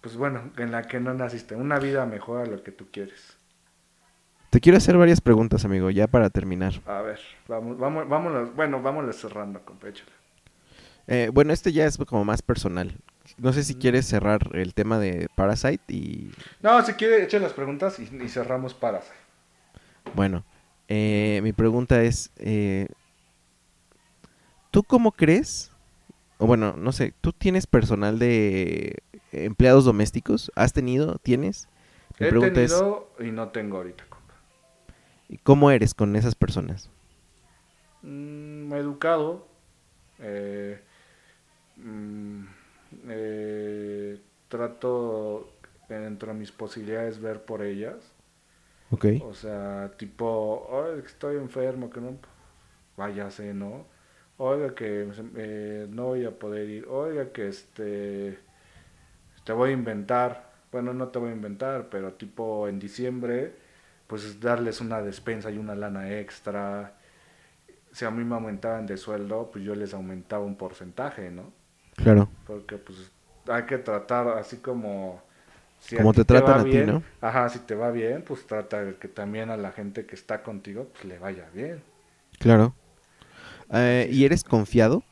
pues bueno, en la que no naciste, una vida mejor a lo que tú quieres. Te quiero hacer varias preguntas, amigo, ya para terminar. A ver, vamos, vamos, vámonos, bueno, vámonos cerrando, compa, eh, bueno, este ya es como más personal. No sé si mm. quieres cerrar el tema de Parasite y... No, si quiere, echen las preguntas y, cerramos Parasite. Bueno, eh, mi pregunta es, eh, ¿tú cómo crees? O bueno, no sé, ¿tú tienes personal de empleados domésticos? ¿Has tenido? ¿Tienes? Mi He tenido y no tengo ahorita, compa. ¿Y cómo eres con esas personas? Mm, educado. Eh, mm, eh, trato dentro de mis posibilidades ver por ellas. Ok. O sea, tipo, estoy enfermo, que no váyase, ¿no? Oiga, que eh, no voy a poder ir. Oiga, que este te voy a inventar, bueno, no te voy a inventar, pero tipo en diciembre, pues darles una despensa y una lana extra. Si a mí me aumentaban de sueldo, pues yo les aumentaba un porcentaje, ¿no? Claro. Porque pues hay que tratar así como... Si como te, tratan a ti, ¿no? Ajá, si te va bien, pues trata de que también a la gente que está contigo, pues le vaya bien. Claro. Eh, ¿Y eres confiado?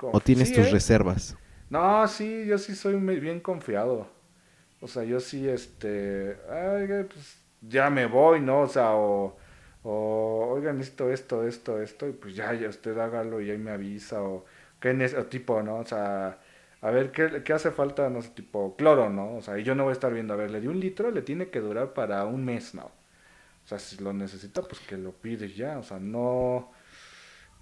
¿O tienes tus ¿eh? reservas? No, sí, yo sí soy bien confiado. O sea, yo sí, este, ay, pues ya me voy, ¿no? O sea, o, o oigan, esto, esto, esto, esto, y pues ya, ya usted hágalo y ahí me avisa, o qué o tipo, ¿no? O sea, a ver, ¿qué, ¿qué hace falta? No sé, tipo, cloro, ¿no? O sea, y yo no voy a estar viendo, a ver, le di un litro, le tiene que durar para un mes, ¿no? O sea, si lo necesita, pues que lo pides ya, o sea, no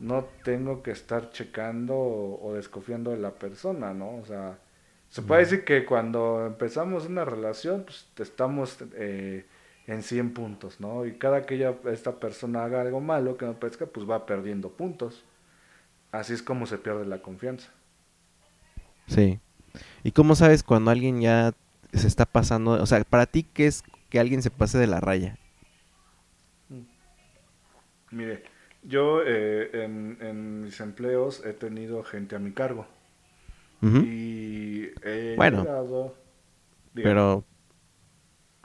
no tengo que estar checando o, desconfiando de la persona, ¿no? O sea, se puede decir que cuando empezamos una relación, pues estamos eh, en 100 puntos, ¿no? Y cada que ella, esta persona haga algo malo que no parezca, pues va perdiendo puntos. Así es como se pierde la confianza. Sí. ¿Y cómo sabes cuando alguien ya se está pasando? O sea, para ti, ¿qué es que alguien se pase de la raya? Mire, yo eh, en, mis empleos he tenido gente a mi cargo. Y he bueno, pero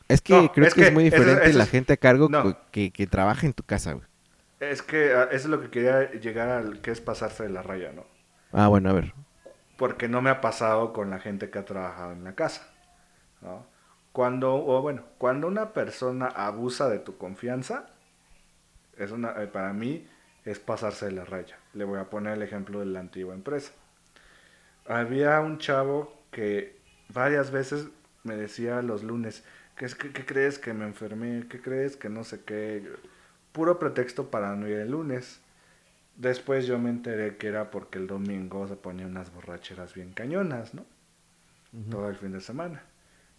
es que creo que, es muy diferente la gente a cargo que, que, trabaja en tu casa. Es que ah, eso es lo que quería llegar al que es pasarse de la raya, ¿no? Ah, bueno, a ver. Porque no me ha pasado con la gente que ha trabajado en la casa, ¿no? Cuando, o bueno, cuando una persona abusa de tu confianza, es una, eh, para mí es pasarse de la raya. Le voy a poner el ejemplo de la antigua empresa. Había un chavo que varias veces me decía los lunes, ¿qué, qué crees que me enfermé? ¿Qué crees que no sé qué? Puro pretexto para no ir el lunes. Después yo me enteré que era porque el domingo se ponía unas borracheras bien cañonas, ¿no? Todo el fin de semana.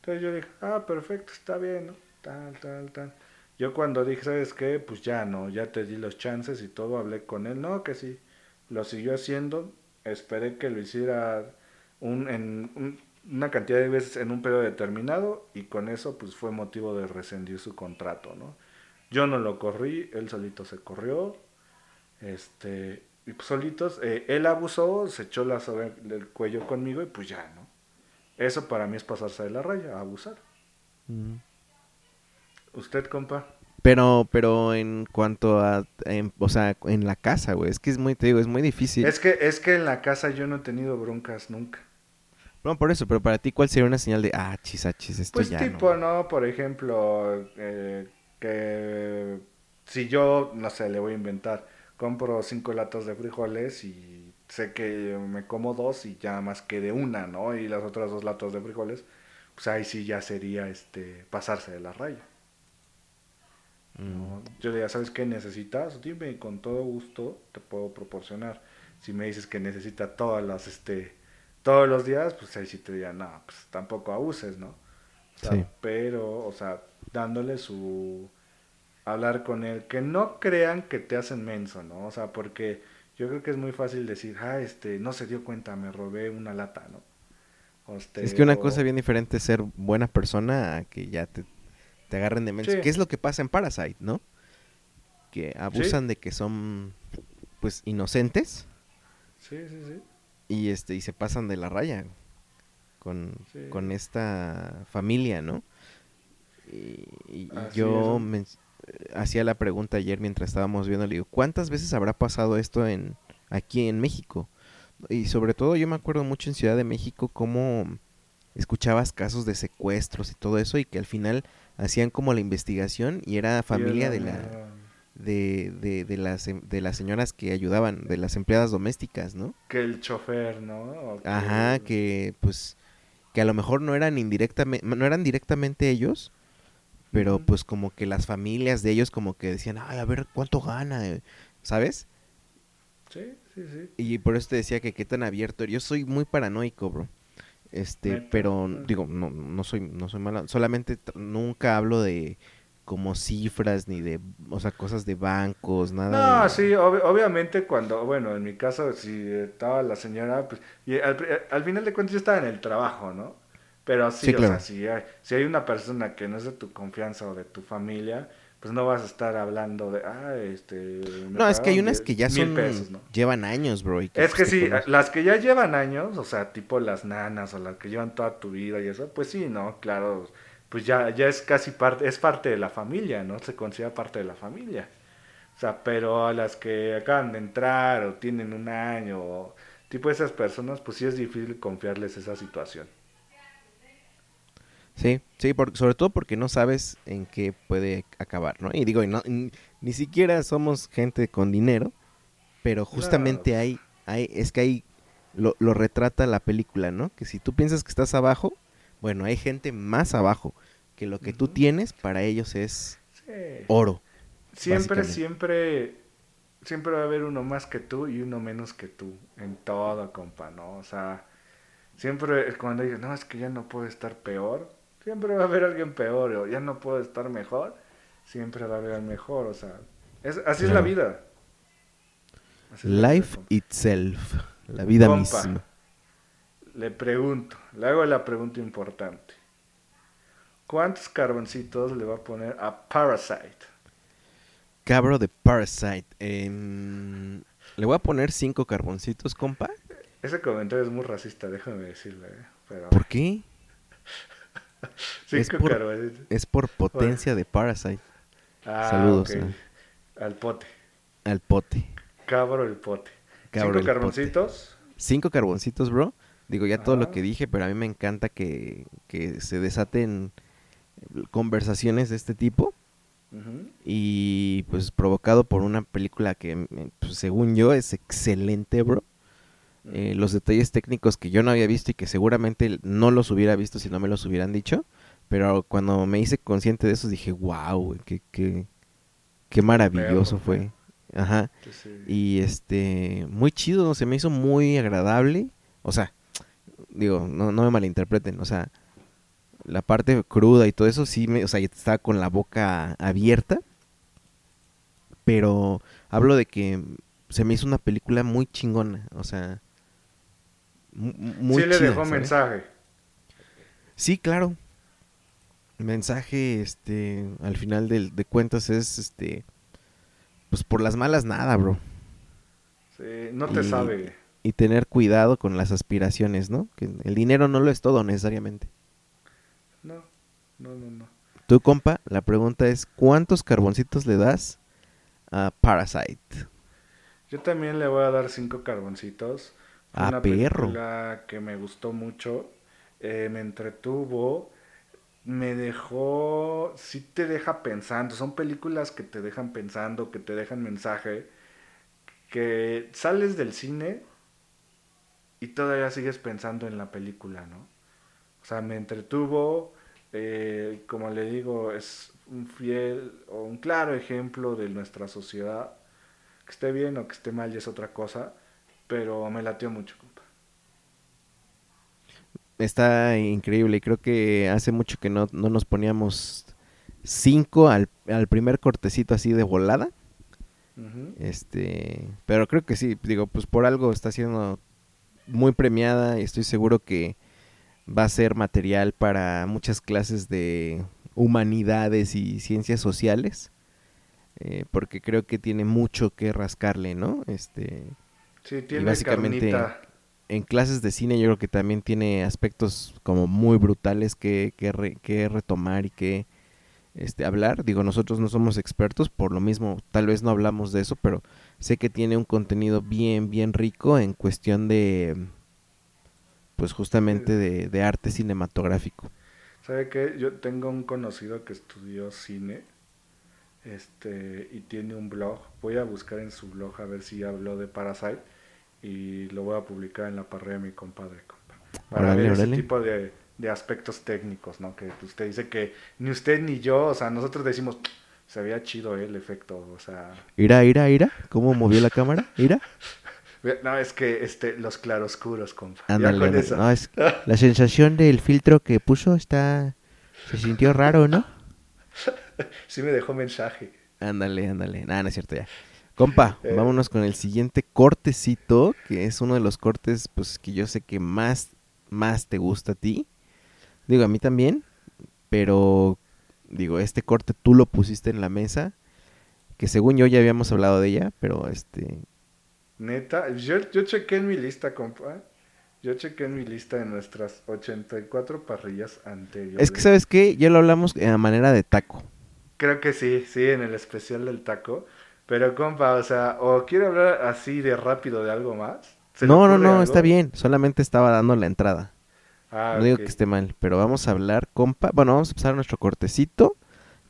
Entonces yo dije, ah, perfecto, está bien, ¿no? Tal, tal, tal. Yo cuando dije, ¿sabes qué? Pues ya no, ya te di los chances y todo, hablé con él. No, que sí. Lo siguió haciendo. Esperé que lo hiciera un, en una cantidad de veces en un periodo determinado y con eso pues fue motivo de rescindir su contrato, ¿no? Yo no lo corrí, él solito se corrió. Este, y pues solitos, eh, él abusó, se echó la soga del cuello conmigo y pues ya, ¿no? Eso para mí es pasarse de la raya, abusar. Mm. ¿Usted, compa? Pero, pero en cuanto a, o sea, en la casa, güey, es que es muy, te digo, es muy difícil. Es que, es que en la casa yo no he tenido broncas nunca. No, por eso, pero para ti, ¿cuál sería una señal de, ah, chis, ah, chis, esto pues ya tipo, no? Por ejemplo, eh, que si yo, no sé, le voy a inventar, compro cinco latas de frijoles y sé que me como dos y ya más quede una, ¿no? Y las otras dos latas de frijoles, pues ahí sí ya sería, este, pasarse de la raya. Yo le diría, ¿sabes qué necesitas? Dime, con todo gusto te puedo proporcionar. Si me dices que necesita todas las, este, todos los días, pues ahí sí te diría, no, pues tampoco abuses, ¿no? Pero, o sea, dándole su, hablar con él, que no crean que te hacen menso, ¿no? O sea, porque yo creo que es muy fácil decir, ah, este, no se dio cuenta, me robé una lata, ¿no? Este, Es que una o- cosa bien diferente es ser buena persona a que ya te, te agarren de menso. Sí. ¿Qué es lo que pasa en Parasite, no? Que abusan de que son, pues, inocentes Sí, sí, sí. y este y se pasan de la raya con, Sí. con esta familia, ¿no? Y, yo eh, hacía la pregunta ayer mientras estábamos viendo, le digo, ¿cuántas veces habrá pasado esto en aquí en México? Y sobre todo yo me acuerdo mucho en Ciudad de México cómo escuchabas casos de secuestros y todo eso y que al final hacían como la investigación y era familia de la de, de, de las em- de las señoras que ayudaban, de las empleadas domésticas, ¿no? Que el chofer, ¿no? O Ajá, que pues que a lo mejor no eran indirectamente no eran directamente ellos, pero pues como que las familias de ellos como que decían, "Ay, a ver cuánto gana", eh", ¿sabes? Sí, sí, sí. Y por eso te decía que qué tan abierto. Yo soy muy paranoico, bro. Este, ¿Neta? pero digo, no no soy no soy mala, solamente nunca hablo de como cifras ni de, o sea, cosas de bancos, nada No, de- sí, ob- obviamente cuando, bueno, en mi caso, si estaba la señora, pues, y al final de cuentas yo estaba en el trabajo, ¿no? Pero sí, Sí, o claro. sea, si hay, si hay una persona que no es de tu confianza o de tu familia, pues no vas a estar hablando de, ah, este... No, es que hay unas que ya son pesos, ¿no? llevan años, bro. y Es pues, que te sí, las que ya llevan años, o sea, tipo las nanas o las que llevan toda tu vida y eso, pues sí, no, claro, pues ya, ya es casi parte, es parte de la familia, ¿no? Se considera parte de la familia. O sea, pero a las que acaban de entrar o tienen un año, o tipo esas personas, pues sí es difícil confiarles esa situación. Sí, sí, por- sobre todo porque no sabes en qué puede acabar, ¿no? Y digo, y no, ni siquiera somos gente con dinero, pero justamente hay, hay, es que hay, lo, lo retrata la película, ¿no? Que si tú piensas que estás abajo, bueno, hay gente más abajo, que lo que tú Ujú. tienes para ellos es Sí. oro. Siempre, siempre, siempre va a haber uno más que tú y uno menos que tú, en todo, compa, ¿no? O sea, siempre cuando dices, no, es que ya no puedo estar peor, siempre va a haber alguien peor, o ya no puedo estar mejor, siempre va a haber alguien mejor, o sea, es, así es la vida. Así Life itself, la vida Compa. misma. Le pregunto, le hago la pregunta importante. ¿Cuántos carboncitos le va a poner a Parasite? Cabro de Parasite. le voy a poner cinco carboncitos, compa. Ese comentario es muy racista, déjame decirle. ¿eh? Pero ¿Por qué? Es por-. Es por potencia de Parasite. Ah, saludos, ok. eh. Al pote. Al pote. Cabro el pote. Cabro cinco el carboncitos. Cinco carboncitos, bro. Digo, ya todo lo que dije, pero a mí me encanta que, que se desaten conversaciones de este tipo. Y pues provocado por una película que, pues, según yo, es excelente, bro. Eh, los detalles técnicos que yo no había visto y que seguramente no los hubiera visto si no me los hubieran dicho. Pero cuando me hice consciente de eso dije, wow, qué, qué, qué maravilloso fue. Ajá. Sí, sí. Y este, muy chido, se me hizo muy agradable. O sea, digo, no, no me malinterpreten, o sea, la parte cruda y todo eso sí me, o sea, estaba con la boca abierta. Pero hablo de que se me hizo una película muy chingona, o sea, muy sí le dejó ¿sabes? mensaje. Sí, claro. Mensaje, este, al final del- de, cuentas es, este, pues por las malas nada, bro. Sí, no te Y- sabe. y tener cuidado con las aspiraciones, ¿no? Que el dinero no lo es todo necesariamente. No, no, no, no. Tú, compa, la pregunta es, ¿cuántos carboncitos le das a Parasite? Yo también le voy a dar cinco carboncitos. Ah, una perro. película que me gustó mucho. eh, me entretuvo. Me dejó. Sí te deja pensando. Son películas que te dejan pensando, que te dejan mensaje. Que sales del cine y todavía sigues pensando en la película, ¿no? O sea, me entretuvo. eh, como le digo, es un fiel o un claro ejemplo de nuestra sociedad. Que esté bien o que esté mal ya es otra cosa, pero me latió mucho, compa. Está increíble y creo que hace mucho que no, no nos poníamos cinco al, al primer cortecito así de volada. Este, pero creo que sí, digo, pues por algo está siendo muy premiada y estoy seguro que va a ser material para muchas clases de humanidades y ciencias sociales. eh, porque creo que tiene mucho que rascarle, ¿no? Este, Sí, tiene básicamente- carnita. en clases de cine yo creo que también tiene aspectos como muy brutales que, que, re- que retomar y que este, hablar. Digo, nosotros no somos expertos, por lo mismo tal vez no hablamos de eso, pero sé que tiene un contenido bien, bien rico en cuestión de, pues justamente de, de arte cinematográfico. ¿Sabe qué? Yo tengo un conocido que estudió cine este y tiene un blog. Voy a buscar en su blog a ver si habló de Parasite y lo voy a publicar en la parrilla de mi compadre, compa. Para ver ese órale. tipo de, de aspectos técnicos, ¿no? Que usted dice que ni usted ni yo, o sea, nosotros decimos, se veía chido eh, el efecto, o sea... Ira, ira, ira, ¿cómo movió la cámara? Ira, No, es que este, los claroscuros, compa. Ándale, con ándale. eso. No, es- la sensación del filtro que puso está, se sintió raro, ¿no? Sí me dejó mensaje. Ándale, ándale. Nada, no es cierto ya. Compa, Eh. vámonos con el siguiente cortecito, que es uno de los cortes, pues, que yo sé que más, más te gusta a ti. Digo, a mí también, pero, digo, este corte tú lo pusiste en la mesa, que según yo ya habíamos hablado de ella, pero, este, Neta, yo, yo chequé en mi lista, compa. Yo chequé en mi lista de nuestras 84 parrillas anteriores. es que, ¿sabes qué? Ya lo hablamos a manera de taco. Creo que sí, sí, en el especial del taco. Pero, compa, o sea, o quiere hablar así de rápido de algo más. ¿Se le No, no, no, algo? está bien, solamente estaba dando la entrada. Ah, No digo que esté mal, pero vamos a hablar, compa. Bueno, vamos a empezar nuestro cortecito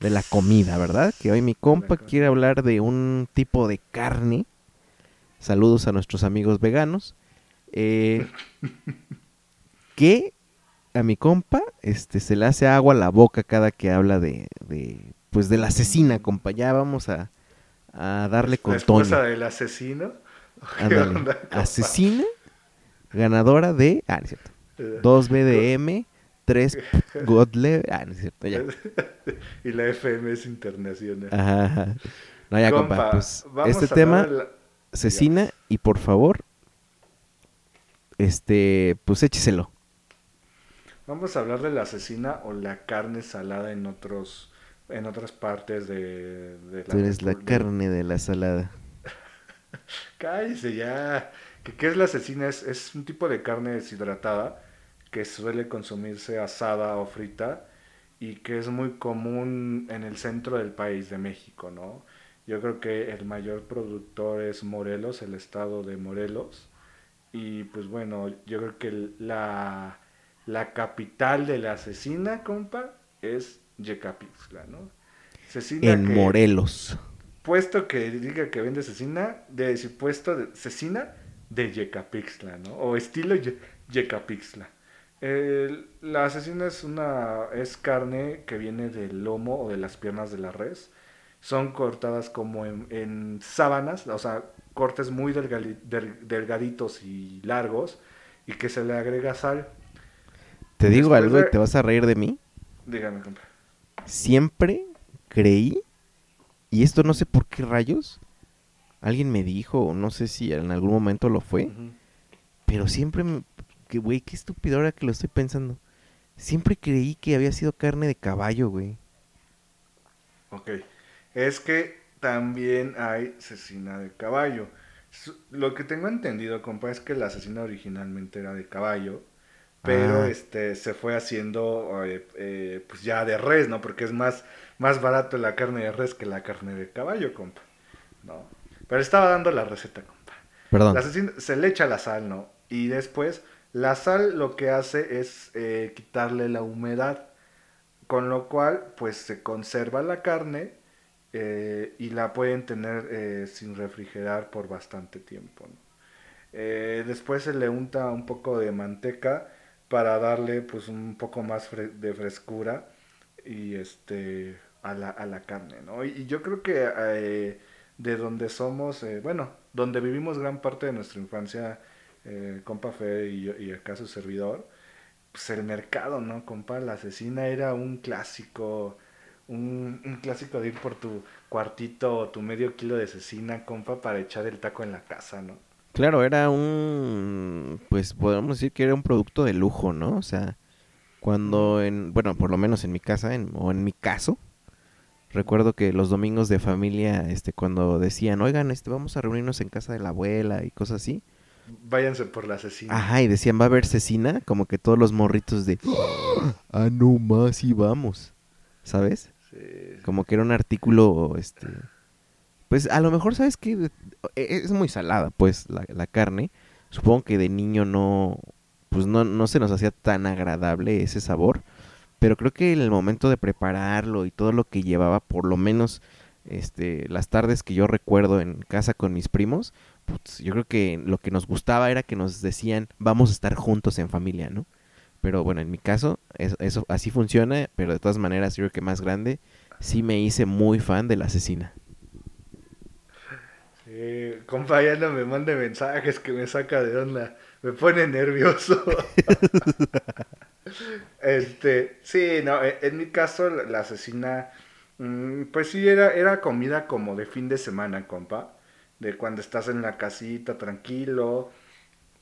de la comida, ¿verdad? Que hoy mi compa quiere hablar de un tipo de carne. Saludos a nuestros amigos veganos. Eh, que a mi compa este, se le hace agua a la boca cada que habla de, de pues de la asesina, compa. Ya vamos a, a darle ¿La con esposa Toño. del asesino? Asesina, ganadora de... Ah, no es cierto. Eh, 2 BDM, 3 Godle. Ah, no es cierto, ya. y la FM es internacional. Ajá, ajá. No, ya, compa, Compa, pues vamos este a tema, la- cecina, y por favor, este, pues écheselo. Vamos a hablar de la asesina o la carne salada en otros en otras partes de, de Tú eres la carne de la salada. Cállese ya. ¿Qué, qué es la asesina? Es, es un tipo de carne deshidratada que suele consumirse asada o frita y que es muy común en el centro del país de México, ¿no? Yo creo que el mayor productor es Morelos, el estado de Morelos. Y pues bueno, yo creo que la, la capital de la asesina, compa, es Yecapixtla, ¿no? Cecina En que- Morelos. puesto que diga que vende cecina, de decir puesto de cecina de Yecapixtla, ¿no? O estilo Ye- Yecapixtla. La cecina es una es carne que viene del lomo o de las piernas de la res. Son cortadas como en, en sábanas, o sea, cortes muy delgali- del- delgaditos y largos y que se le agrega sal. Te digo Después algo de- y te vas a reír de mí. Dígame, compa. Siempre creí, y esto no sé por qué rayos, alguien me dijo, o no sé si en algún momento lo fue. Pero siempre, me- que güey, qué estúpido ahora que lo estoy pensando. Siempre creí que había sido carne de caballo, güey. Ok. Es que también hay cecina de caballo. Lo que tengo entendido, compa, es que la asesina originalmente era de caballo, pero Ah. este se fue haciendo eh, eh, pues ya de res, ¿no? Porque es más, más barato la carne de res que la carne de caballo, compa. ¿No? Pero estaba dando la receta, compa. Perdón. La se le echa la sal, ¿no? Y después la sal lo que hace es eh, quitarle la humedad, con lo cual pues se conserva la carne eh, y la pueden tener eh, sin refrigerar por bastante tiempo. ¿no? Eh, después se le unta un poco de manteca para darle pues un poco más de frescura y este a la, a la carne, ¿no? Y, yo creo que eh, de donde somos, eh, bueno, donde vivimos gran parte de nuestra infancia, eh, compa Fe y, y acá su servidor, pues el mercado, ¿no, compa? La asesina era un clásico, un, un clásico de ir por tu cuartito o tu medio kilo de cecina, compa, para echar el taco en la casa, ¿no? Claro, era un, pues podemos decir que era un producto de lujo, ¿no? O sea, cuando en, bueno, por lo menos en mi casa, en- o en mi caso, recuerdo que los domingos de familia, este, cuando decían, oigan, este, vamos a reunirnos en casa de la abuela y cosas así, Váyanse por la cecina. Ajá, y decían, va a haber cecina, como que todos los morritos de, ah, no más, y vamos, ¿sabes? Sí. Como que era un artículo, este, pues a lo mejor, ¿sabes qué? E- Es muy salada, pues, la, carne. Supongo que de niño no, pues no, no se nos hacía tan agradable ese sabor. Pero creo que en el momento de prepararlo y todo lo que llevaba, por lo menos, este, las tardes que yo recuerdo en casa con mis primos, putz, yo creo que lo que nos gustaba era que nos decían, vamos a estar juntos en familia, ¿no? Pero bueno, en mi caso, eso, eso así funciona, pero de todas maneras, yo creo que más grande, sí me hice muy fan de la asesina. Sí, compa, ya no me mande mensajes que me saca de onda. Me pone nervioso. este, sí, no, e- en mi caso la, asesina, mm, pues sí, era, era comida como de fin de semana, compa. De cuando estás en la casita tranquilo,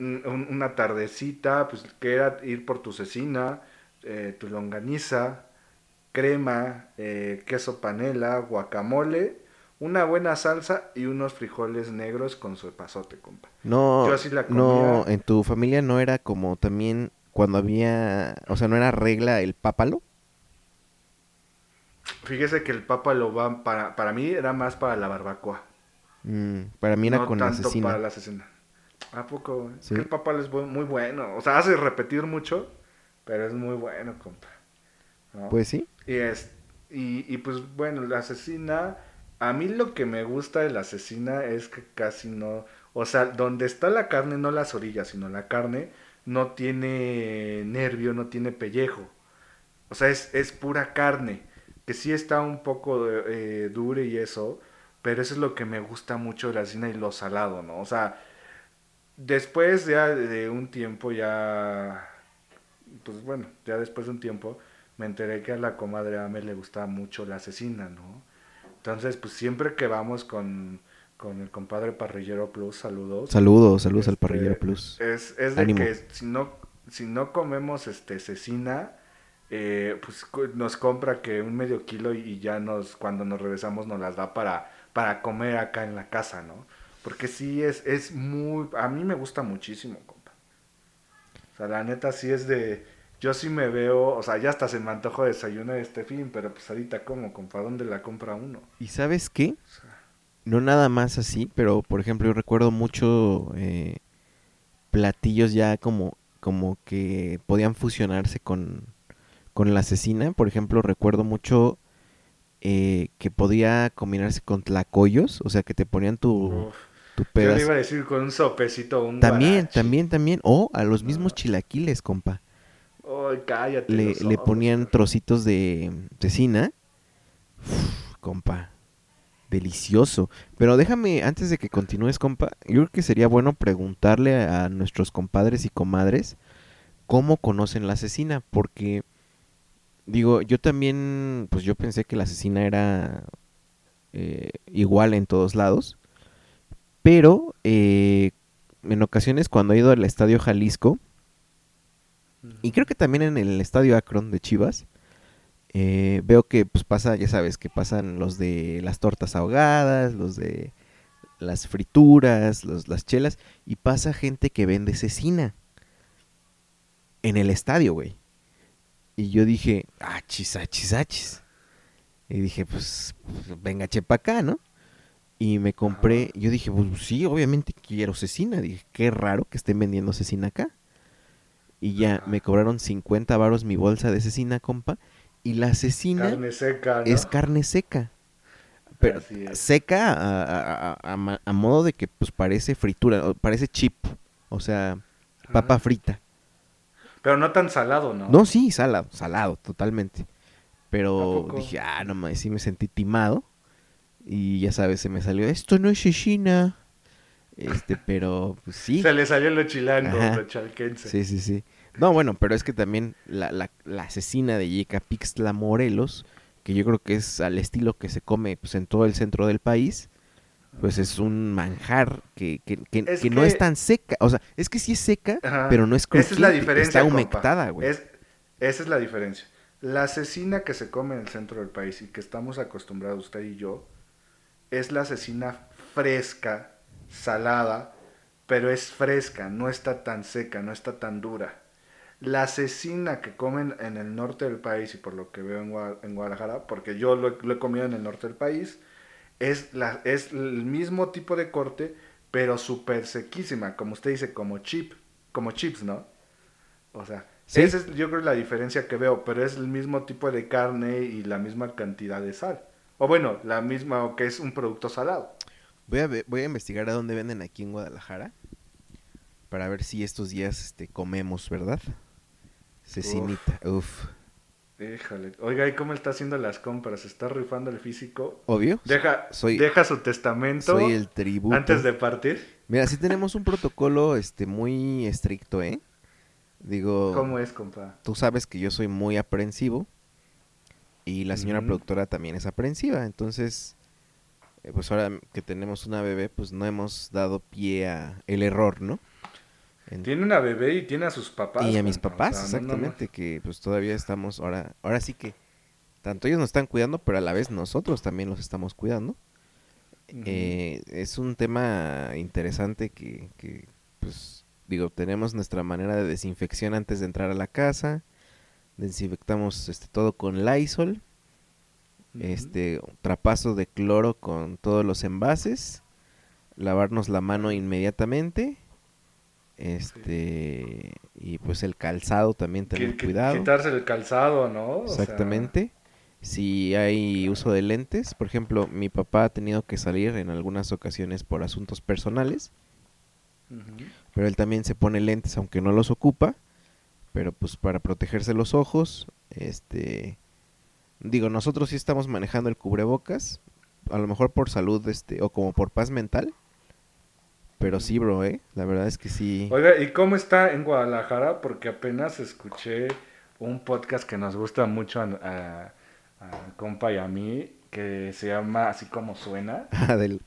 un- un- una tardecita, pues que era ir por tu cecina, eh, tu longaniza, crema, eh, queso panela, guacamole, una buena salsa y unos frijoles negros con su pasote, compa. No, Yo así la no, en tu familia no era como también cuando había, o sea, no era regla el pápalo. Fíjese que el papa lo va para, para mí era más para la barbacoa. Mm, para mí era no con tanto asesina. para la asesina. ¿A poco? Es Sí. que el papa es muy bueno. O sea, hace repetir mucho, pero es muy bueno, compa. ¿No? Pues sí. Y, es, y, y pues bueno, la asesina, a mí lo que me gusta de la asesina es que casi no, o sea, donde está la carne, no las orillas, sino la carne, no tiene nervio, no tiene pellejo. O sea, es, es pura carne, que sí está un poco eh, dura y eso, pero eso es lo que me gusta mucho de la asesina y lo salado, ¿no? O sea, después ya de un tiempo ya, pues bueno, ya después de un tiempo me enteré que a la comadre Ame le gustaba mucho la asesina, ¿no? Entonces, pues siempre que vamos con, con el compadre Parrillero Plus, saludos. Saludos, saludos al Este, Parrillero Plus. Es, es de Ánimo. que si no, si no comemos este cecina, eh, pues nos compra que un medio kilo y, y ya nos, cuando nos regresamos nos las da para, para comer acá en la casa, ¿no? Porque sí es, es muy, a mí me gusta muchísimo, compa. O sea, la neta sí es de, yo sí me veo, o sea, ya hasta se me antojo desayunar este fin, pero pues ahorita como, compa, ¿dónde la compra uno? ¿Y sabes qué? O sea, No nada más así, pero por ejemplo yo recuerdo mucho eh, platillos ya como, como que podían fusionarse con, con la asesina. Por ejemplo recuerdo mucho eh, que podía combinarse con tlacoyos, o sea que te ponían tu, uf. tu Yo le iba pedazo. a decir con un sopecito un También, guarache. también, también. O a los mismos Ah. chilaquiles, compa. Ay, cállate. Le, ponían trocitos de cecina. Uf, compa. Delicioso. Pero déjame, antes de que continúes, compa, yo creo que sería bueno preguntarle a nuestros compadres y comadres cómo conocen la asesina. Porque, digo, yo también, pues yo pensé que la asesina era eh, igual en todos lados. Pero, eh, en ocasiones cuando he ido al Estadio Jalisco, y creo que también en el estadio Akron de Chivas. eh, veo que pues pasa, ya sabes, que pasan los de las tortas ahogadas, los de las frituras, los, las chelas, y pasa gente que vende cecina en el estadio, güey. Y yo dije, achis, achis, achis. Y dije, pues, pues, venga, chepa acá, ¿no? Y me compré, yo dije, pues sí, obviamente quiero cecina. Dije, qué raro que estén vendiendo cecina acá. Y ya me cobraron 50 varos mi bolsa de cecina, compa. Y la cecina Carne seca, ¿no? es carne seca. Pero seca a, a- a- a modo de que pues parece fritura, parece chip. O sea, papa Ajá. frita. Pero no tan salado, ¿no? No, sí, salado, salado, totalmente. ¿A Pero dije, ah, no mames, sí me sentí timado. Y ya sabes, se me salió, esto no es cecina. Este, pero pues sí. Se le salió lo chilango, Ajá. lo chalquense. Sí, sí, sí. No, bueno, pero es que también la, la, la asesina de Yecapixtla Morelos, que yo creo que es al estilo que se come pues, en todo el centro del país, pues es un manjar que, que, que, Es que no es tan seca. O sea, es que sí es seca, Ajá. pero no es crujiente. Esa es la diferencia. Está humectada, güey. Es- esa es la diferencia. La cecina que se come en el centro del país y que estamos acostumbrados usted y yo es la cecina fresca, salada, pero es fresca, no está tan seca, no está tan dura. La cecina que comen en el norte del país y por lo que veo en, Gua- en Guadalajara, porque yo lo, he- lo he comido en el norte del país, es, la, es el mismo tipo de corte, pero súper sequísima, como usted dice, como chip, como chips, ¿no? O sea, Sí. esa es yo creo la diferencia que veo, pero es el mismo tipo de carne y la misma cantidad de sal. O bueno, la misma, o que es un producto salado. Voy a, voy a investigar a dónde venden aquí en Guadalajara. Para ver si estos días este, comemos, ¿verdad? Cecinita, uf. Híjole. Oiga, ¿y cómo está haciendo las compras? ¿Está rifando el físico? Obvio. Deja, Soy- deja su testamento Soy el tributo. antes de partir. Mira, sí tenemos un protocolo este muy estricto, ¿eh? Digo, ¿Cómo es, compa? tú sabes que yo soy muy aprensivo y la señora productora también es aprensiva, entonces eh, pues ahora que tenemos una bebé, pues no hemos dado pie a el error, ¿no? En- Tiene una bebé y tiene a sus papás. y a mis o papás, sea, no, no, no. exactamente, que pues todavía estamos ahora, ahora sí que tanto ellos nos están cuidando, pero a la vez nosotros también los estamos cuidando. Eh, es un tema interesante que, que, pues, digo, tenemos nuestra manera de desinfección antes de entrar a la casa. Desinfectamos este, todo con Lysol. Ujú. Este, trapazo de cloro con todos los envases. Lavarnos la mano inmediatamente. Este, y pues el calzado también tener cuidado. Quitarse el calzado, ¿no? O sea, Exactamente. Si hay uso de lentes, por ejemplo, mi papá ha tenido que salir en algunas ocasiones por asuntos personales, pero él también se pone lentes aunque no los ocupa, pero pues para protegerse los ojos, este digo, nosotros sí estamos manejando el cubrebocas, a lo mejor por salud este o como por paz mental. Pero sí, bro, eh, la verdad es que sí. Oiga, ¿y cómo está en Guadalajara? Porque apenas escuché un podcast que nos gusta mucho a, a- a compa y a mí, que se llama Así como suena. Ah, del-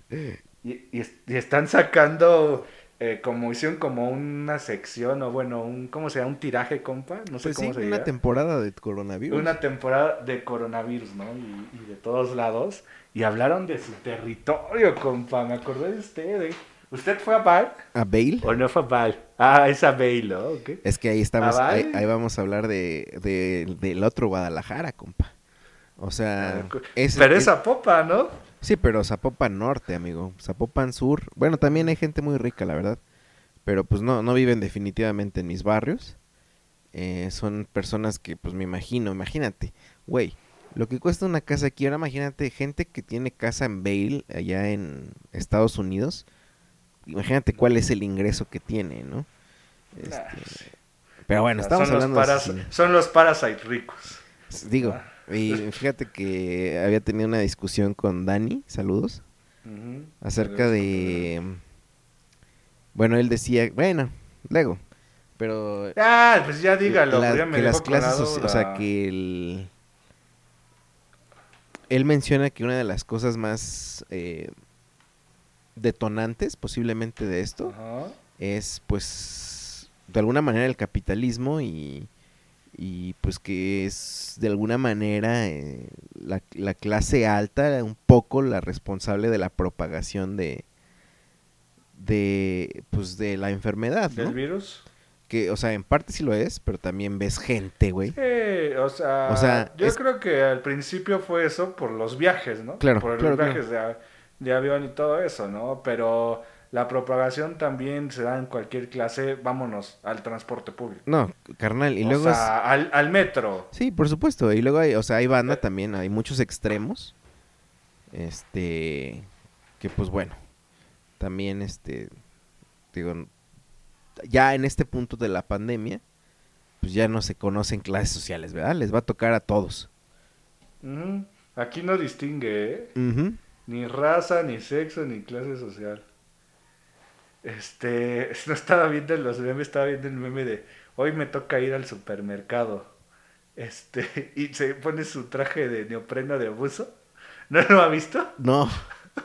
Y, y están sacando, eh, como hicieron como una sección, o bueno, un, ¿cómo se llama? Un tiraje, compa. No sé pues sí, cómo se una llama. temporada de coronavirus. Una temporada de coronavirus, ¿no? Y, y de todos lados. Y hablaron de su territorio, compa. Me acordé de usted. ¿eh? ¿Usted fue a Val A Bale. o no fue a Val? Ah, es a Bale, ¿no? Ok. Es que ahí estamos, Ah, ahí, ahí vamos a hablar de, de- del otro Guadalajara, compa. O sea, ese- Pero es- esa popa, ¿no? Sí, pero Zapopan Norte, amigo. Zapopan Sur. Bueno, también hay gente muy rica, la verdad. Pero pues no, no viven definitivamente en mis barrios. Eh, son personas que, pues me imagino, imagínate, güey, lo que cuesta una casa aquí, ahora imagínate gente que tiene casa en Bale, allá en Estados Unidos. Imagínate cuál es el ingreso que tiene, ¿no? Este, Nah, pero bueno, estamos son, los hablando de paras- asesino. son los Parasite ricos. Digo, Ah. Y fíjate que había tenido una discusión con Dani, saludos, acerca de... Bueno, él decía, bueno, luego, pero... Ah, pues ya dígalo. la- ya me que las clases, soci- o sea, que el... Él menciona que una de las cosas más eh, detonantes posiblemente de esto es pues de alguna manera el capitalismo y, y pues que es de alguna manera eh, la, la clase alta un poco la responsable de la propagación de de pues de la enfermedad ¿Del virus? que o sea en parte sí lo es pero también ves gente güey Sí, o sea, O sea, yo es- creo que al principio fue eso por los viajes, ¿no? Claro, Por claro, los viajes de, de avión y todo eso, ¿no? Pero la propagación también se da en cualquier clase, vámonos, al transporte público. no carnal y o luego es- sea, al, al metro. Sí, por supuesto. Y luego hay, o sea, hay banda Eh. también, hay muchos extremos. Este, que pues bueno, también este, digo, ya en este punto de la pandemia, pues ya no se conocen clases sociales, ¿verdad? Les va a tocar a todos. Aquí no distingue, ¿eh? Ni raza, ni sexo, ni clase social. Este, no estaba viendo los memes, estaba viendo el meme de hoy me toca ir al supermercado. Este, y se pone su traje de neopreno de buzo. ¿No lo ha visto? No,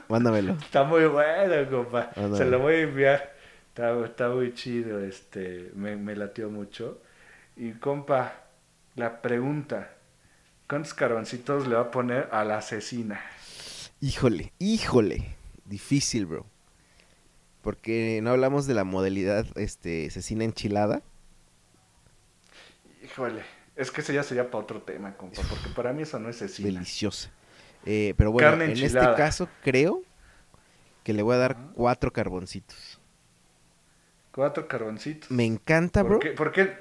mándamelo. Está muy bueno, compa. Se lo voy a enviar. Está, está muy chido, este, me, me latió mucho. Y compa, la pregunta, ¿cuántos carboncitos le va a poner a la asesina? Híjole, híjole. Difícil, bro. Porque no hablamos de la modalidad este, cecina enchilada. Híjole, es que eso ya sería para otro tema, compa, porque para mí eso no es asesina. Deliciosa. Eh, pero bueno, Carne en este caso creo que le voy a dar cuatro carboncitos. Cuatro carboncitos. Me encanta, bro. ¿Por qué? ¿Por qué?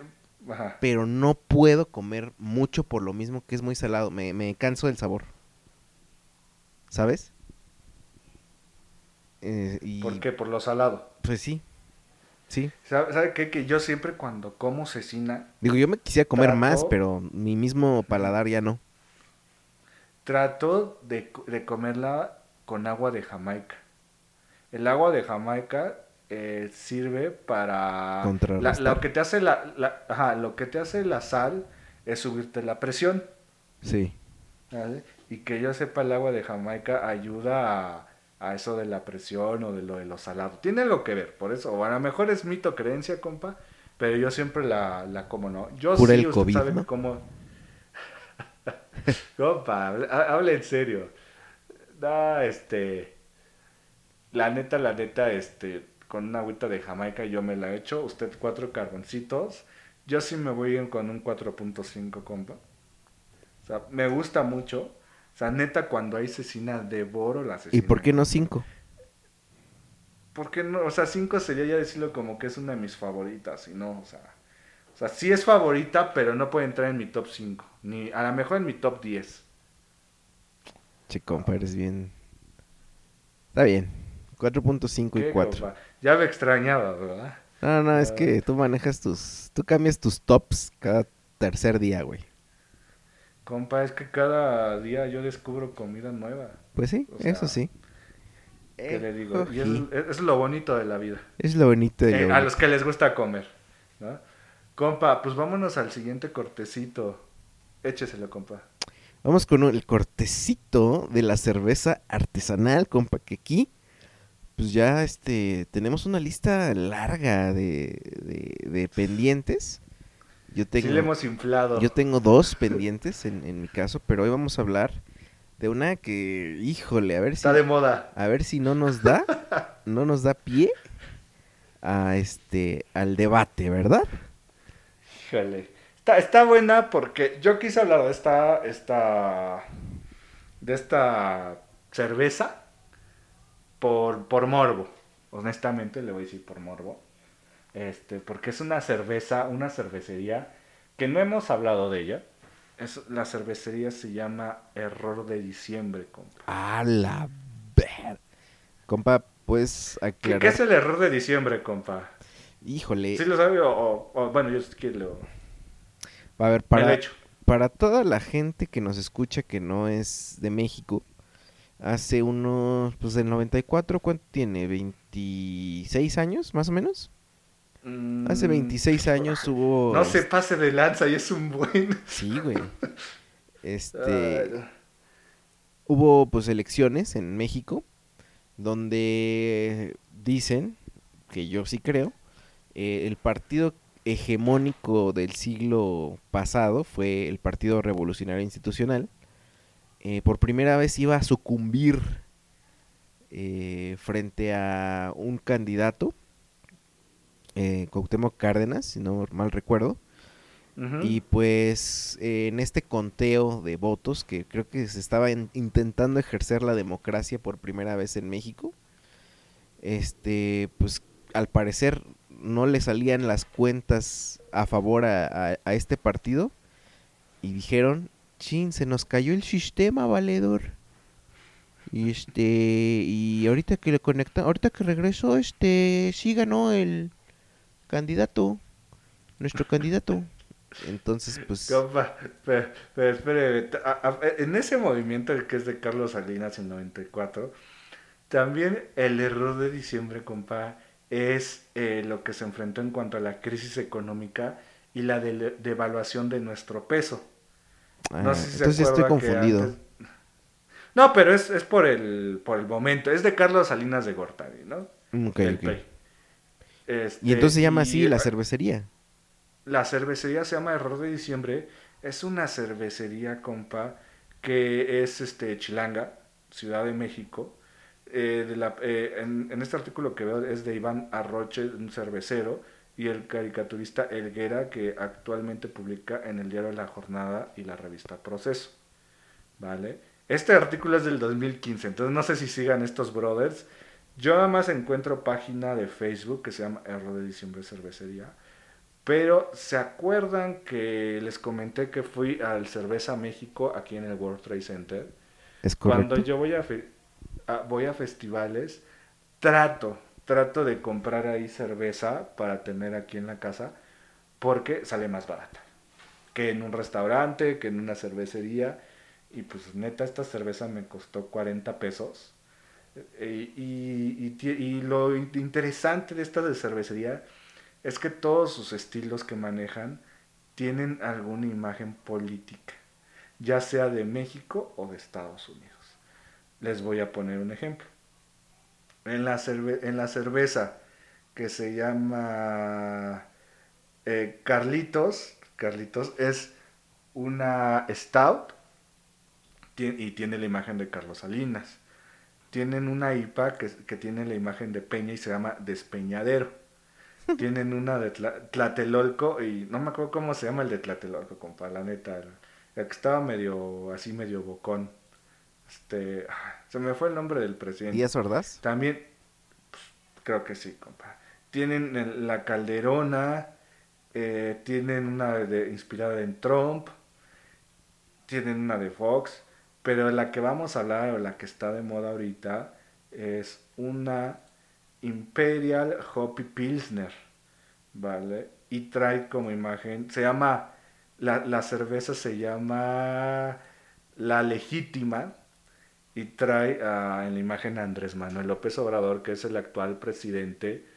Ajá. Pero no puedo comer mucho por lo mismo que es muy salado. Me, me canso del sabor. ¿Sabes? Eh, y ¿Por qué? Por lo salado. pues sí. Sí. ¿Sabe, sabe qué? Que yo siempre cuando como cecina, Digo, yo me quisiera comer más, pero mi mismo paladar ya no. trato de, de comerla con agua de Jamaica. El agua de Jamaica eh, sirve para... La, lo que te hace la, la- ajá, lo que te hace la sal es subirte la presión. Sí. ¿vale? Y que yo sepa, el agua de Jamaica ayuda a, a eso de la presión o de lo de los salados. Tiene algo que ver, por eso. O a lo mejor es mito creencia, compa, pero yo siempre la, la como, ¿no? Yo Cura sí, el usted COVID, sabe ¿no? cómo... compa, hable- ha- hable en serio. No, este... La neta, la neta, este... Con una agüita de Jamaica yo me la he hecho. Usted cuatro carboncitos. Yo sí me voy con un 4.5, compa. O sea, me gusta mucho. O sea, neta, cuando hay cecina, devoro la cecina. ¿Y por qué no cinco? ¿Por qué no? O sea, 5 sería ya decirlo como que es una de mis favoritas. Y no, o sea... O sea, sí es favorita, pero no puede entrar en mi top 5. Ni a lo mejor en mi top 10. Che, compa, eres bien. Está bien. 4.5 ¿Qué, y 4. compa? Ya me extrañaba, ¿verdad? No, no, es Ah. que tú manejas tus. Tú cambias tus tops cada tercer día, güey. Compa, es que cada día yo descubro comida nueva. Pues sí, O sea, eso sí. ¿Qué le digo? Y es, lo bonito de la vida. Es lo bonito de Eh, lo a los que les gusta comer. ¿no? Compa, pues vámonos al siguiente cortecito. Écheselo, compa. Vamos con el cortecito de la cerveza artesanal, compa, que aquí, pues ya este, tenemos una lista larga de, de, de pendientes. Yo tengo, Sí le hemos inflado. yo tengo dos pendientes en, en mi caso, pero hoy vamos a hablar de una que, híjole, a ver si, Está de moda. a ver si no nos da, no nos da pie a este, al debate, ¿verdad? Híjole. Está, está buena porque yo quise hablar de esta, esta, de esta cerveza por, por morbo. Honestamente le voy a decir por morbo. Este, porque es una cerveza, una cervecería que no hemos hablado de ella. Es, la cervecería se llama Error de Diciembre, compa. A la ver. Compa, pues ¿Qué, aclarar. qué es el error de diciembre, compa? Híjole. ¿Sí lo sabe o, o- o- bueno, yo sí que lo, A ver, para, para toda la gente que nos escucha que no es de México, hace unos, pues del 94, ¿cuánto tiene? ¿26 años, más o menos? Hace Mm, 26 años hubo... No se pase de lanza y es un buen. Sí, güey. Ay, Este... no. hubo pues elecciones en México donde dicen, que yo sí creo, eh, el partido hegemónico del siglo pasado fue el Partido Revolucionario Institucional. Eh, por primera vez iba a sucumbir eh, frente a un candidato, eh, Cuauhtémoc Cárdenas, si no mal recuerdo. Y pues eh, en este conteo de votos, que creo que se estaba en- intentando ejercer la democracia por primera vez en México, este, pues al parecer no le salían las cuentas a favor a, a- a este partido y dijeron, chin, se nos cayó el sistema, valedor. Y este, y ahorita que le conecta, ahorita que regresó, este, sí ganó el candidato, nuestro candidato. Entonces, pues, Compa, pero, pero espere, ta- a- a- en ese movimiento que es de Carlos Salinas en 94, también el error de diciembre, compa, es eh, lo que se enfrentó en cuanto a la crisis económica y la de- devaluación de nuestro peso. Ah, No sé si se entonces estoy confundido. antes- No, pero es, es por, el, por el momento. Es de Carlos Salinas de Gortari, ¿no? Mm, ok, El ok. Este, Y entonces se llama así la eh, cervecería. La cervecería se llama Error de Diciembre. Es una cervecería, compa, que es este Chilanga, Ciudad de México. Eh, de la- eh, en, en este artículo que veo es de Iván Arroche, un cervecero, y el caricaturista Elguera, que actualmente publica en el diario La Jornada y la revista Proceso. ¿Vale? Este artículo es del 2015, entonces no sé si sigan estos brothers. Yo nada más encuentro página de Facebook que se llama Error de Diciembre Cervecería. Pero ¿se acuerdan que les comenté que fui al Cerveza México aquí en el World Trade Center? ¿Es correcto? Cuando yo voy a, fe- a- voy a festivales, trato, trato de comprar ahí cerveza para tener aquí en la casa porque sale más barata que en un restaurante, que en una cervecería. Y pues neta, esta cerveza me costó 40 pesos. Eh, Y, y lo in- interesante de esta de cervecería es que todos sus estilos que manejan tienen alguna imagen política, ya sea de México o de Estados Unidos. Les voy a poner un ejemplo. En la, cerve- en la cerveza que se llama eh, Carlitos, Carlitos es una stout y tiene la imagen de Carlos Salinas. Tienen una IPA que, que tiene la imagen de Peña y se llama Despeñadero. Tienen una de Tla- Tlatelolco y no me acuerdo cómo se llama el de Tlatelolco, compa, la neta. El, el que estaba medio, así medio bocón. Este, ah, se me fue el nombre del presidente. ¿Díaz Ordaz? También, pues, creo que sí, compa. Tienen la Calderona, eh, tienen una de, inspirada en Trump, tienen una de Fox, pero la que vamos a hablar o la que está de moda ahorita es una Imperial Hoppy Pilsner, ¿vale? Y trae como imagen, se llama, la, la cerveza se llama La Legítima, y trae ah, en la imagen a Andrés Manuel López Obrador, que es el actual presidente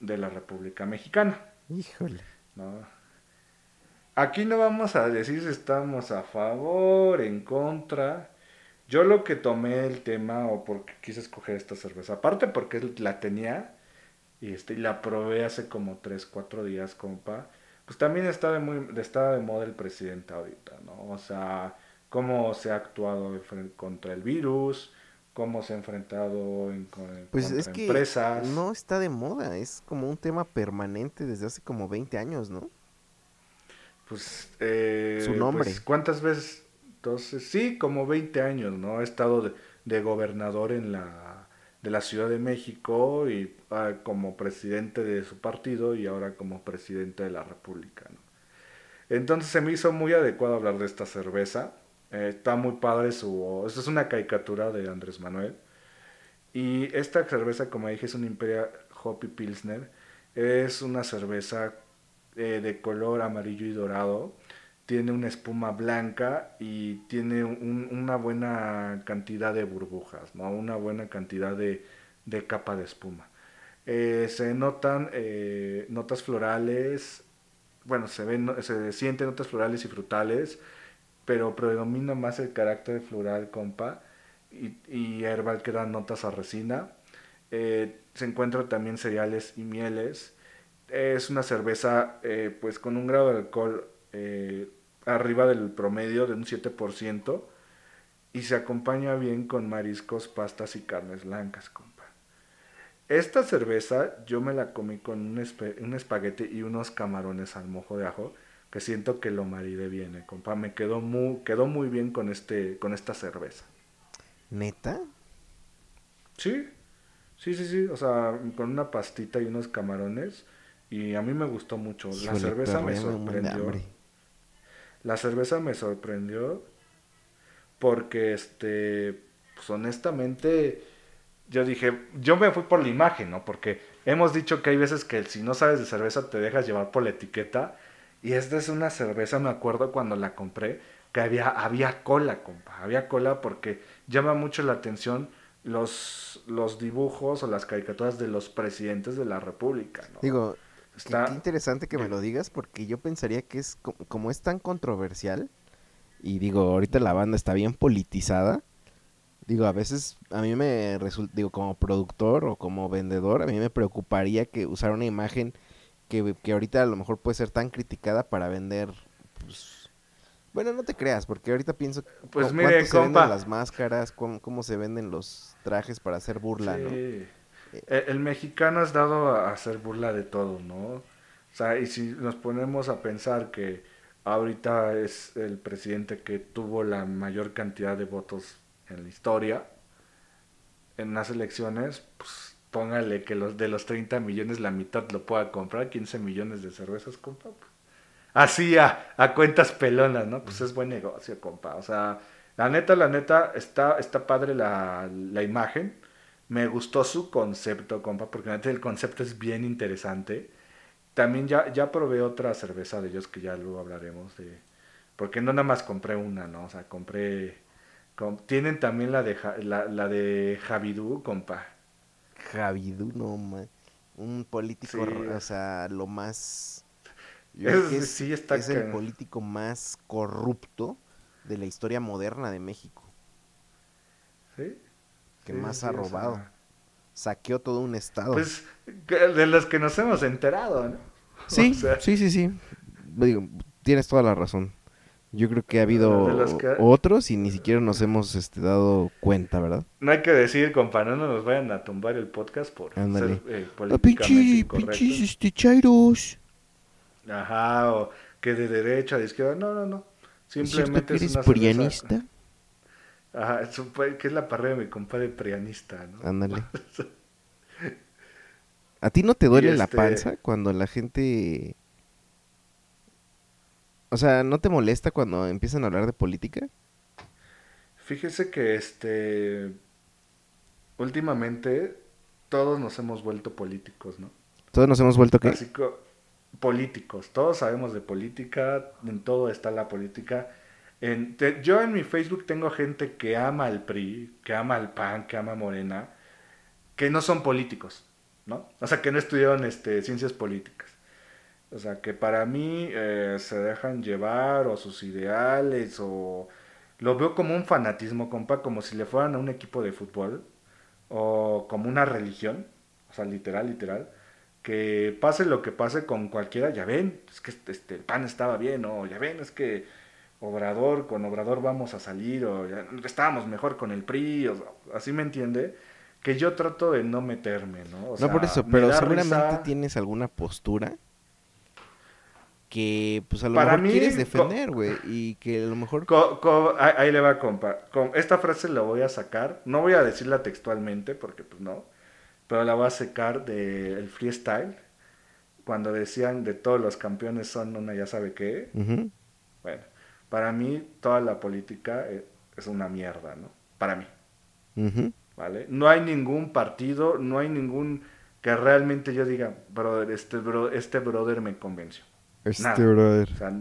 de la República Mexicana. Híjole. ¿no? Aquí no vamos a decir si estamos a favor, en contra. Yo lo que tomé el tema, o porque quise escoger esta cerveza, aparte porque la tenía y, este, y la probé hace como 3, 4 días, compa, pues también está de, muy, está de moda el presidente ahorita, ¿no? O sea, cómo se ha actuado contra el virus, cómo se ha enfrentado en, con, Pues contra es que empresas. no está de moda, es como un tema permanente desde hace como 20 años, ¿no? Pues, eh, Su nombre. pues, ¿Cuántas veces? Entonces, sí, como 20 años, ¿no? Ha estado de, de gobernador en la, de la Ciudad de México y ah, como presidente de su partido y ahora como presidente de la República, ¿no? Entonces se me hizo muy adecuado hablar de esta cerveza. Eh, está muy padre su... Esta es una caricatura de Andrés Manuel. Y esta cerveza, como dije, es una Imperial Hoppy Pilsner. Es una cerveza de color amarillo y dorado. Tiene una espuma blanca y tiene un- una buena cantidad de burbujas, ¿no? Una buena cantidad de, de capa de espuma. Eh, se notan eh, notas florales, bueno, se ven, se sienten notas florales y frutales, pero predomina más el carácter floral, compa, y, y herbal que dan notas a resina. Eh, se encuentran también cereales y mieles. Es una cerveza eh, pues con un grado de alcohol eh, arriba del promedio de un 7% y se acompaña bien con mariscos, pastas y carnes blancas, compa. Esta cerveza yo me la comí con un, espe- un espagueti y unos camarones al mojo de ajo que siento que lo maridé bien, eh, compa. Me quedó muy, quedó muy bien con, este, con esta cerveza. ¿Neta? Sí, sí, sí, sí. O sea, con una pastita y unos camarones. Y a mí me gustó mucho. La cerveza me sorprendió. La cerveza me sorprendió porque, este, pues honestamente, yo dije, yo me fui por la imagen, ¿no? Porque hemos dicho que hay veces que si no sabes de cerveza te dejas llevar por la etiqueta. Y esta es una cerveza, me acuerdo cuando la compré, que había, había cola, compa. Había cola porque llama mucho la atención los, los dibujos o las caricaturas de los presidentes de la República, ¿no? Digo, Está- qué interesante que me lo digas porque yo pensaría que es co- como es tan controversial, Y digo, ahorita la banda está bien politizada. Digo, a veces a mí me resulta, digo, como productor o como vendedor, a mí me preocuparía que usar una imagen que, que ahorita a lo mejor puede ser tan criticada para vender, pues, bueno, no te creas, porque ahorita pienso Pues mire, cuánto se venden compa. las máscaras, cómo, cómo se venden los trajes para hacer burla, ¿no? El, el mexicano es dado a hacer burla de todo, ¿no? O sea, y si nos ponemos a pensar que ahorita es el presidente que tuvo la mayor cantidad de votos en la historia en las elecciones, pues póngale que los de los 30 millones la mitad lo pueda comprar, 15 millones de cervezas, compa. pues. Así a, a cuentas pelonas, ¿no? Pues es buen negocio, compa. O sea, la neta, la neta, está, está padre la, la imagen. Me gustó su concepto, compa, porque el concepto es bien interesante. También ya, ya probé otra cerveza de ellos que ya luego hablaremos de... Porque no nada más compré una, ¿no? O sea, compré... com- tienen también la de, Ja- la, la de Javidú, compa. Javidú, no, man. Un político, Sí. o sea, lo más... yo Es- que es, sí está es el político más corrupto de la historia moderna de México. ¿Sí? Que Sí, más sí, ha o sea, robado. Saqueó todo un estado. Pues de los que nos hemos enterado, ¿no? sí, o sea- sí, sí, sí. Digo, tienes toda la razón. Yo creo que ha habido que- otros y ni siquiera nos hemos este, dado cuenta, ¿verdad? No hay que decir, compa, no nos vayan a tumbar el podcast por Ándale. ser eh, Ah, políticamente pinche, pinches este, chairos. Ajá, o que de derecha, de izquierda. No, no, no. ¿Es cierto Simplemente es cerveza- prianista? Ajá, es un- que es la parrilla de mi compadre prianista, ¿no? Ándale. ¿A ti no te duele la este- panza cuando la gente... O sea, ¿no te molesta cuando empiezan a hablar de política? Fíjese que este últimamente todos nos hemos vuelto políticos, ¿no? Todos nos hemos vuelto co- políticos, todos sabemos de política, en todo está la política. Yo en mi Facebook tengo gente que ama al PRI, que ama al PAN, que ama a Morena, que no son políticos, ¿no? O sea, que no estudiaron este, ciencias políticas. O sea, que para mí eh, se dejan llevar o sus ideales o... Lo veo como un fanatismo, compa, como si le fueran a un equipo de fútbol o como una religión, o sea, literal, literal que pase lo que pase con cualquiera, ya ven, es que este, el pan estaba bien, o ya ven, es que Obrador, con Obrador vamos a salir, o ya, estábamos mejor con el PRI, o, así me entiende, que yo trato de no meterme, ¿no? O no sea, por eso, pero seguramente risa. tienes alguna postura que pues a lo Para mejor mí, quieres defender, güey, y que a lo mejor... Co- co- ahí, ahí le va, compa. Com- esta frase la voy a sacar, no voy a decirla textualmente, porque pues no, pero la voy a sacar del freestyle, cuando decían de todos los campeones son una ya sabe qué. Bueno, para mí toda la política eh, es una mierda, ¿no? Para mí. ¿vale? No hay ningún partido, no hay ningún que realmente yo diga, brother, este, bro, este brother me convenció. Este Nada. brother. O sea,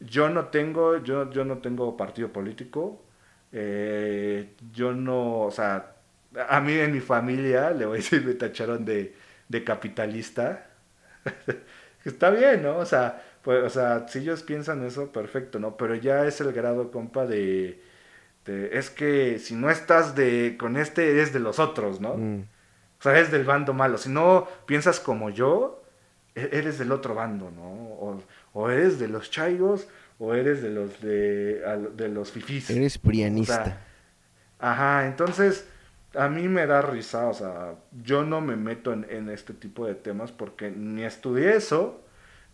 yo no tengo, yo, yo no tengo partido político. eh, yo no, o sea, a mí en mi familia, le voy a decir, me tacharon de, de capitalista. Está bien, ¿no? O sea, pues, o sea, si ellos piensan eso, perfecto, ¿no? Pero ya es el grado, compa, de, de- es que si no estás de con este, eres de los otros, ¿no? Mm. O sea, eres del bando malo. Si no piensas como yo, e- eres del otro bando, ¿no? O, o eres de los chairos o eres de los de, de los fifís. Eres prianista. O sea, ajá, entonces a mí me da risa, o sea, yo no me meto en, en este tipo de temas porque ni estudié eso.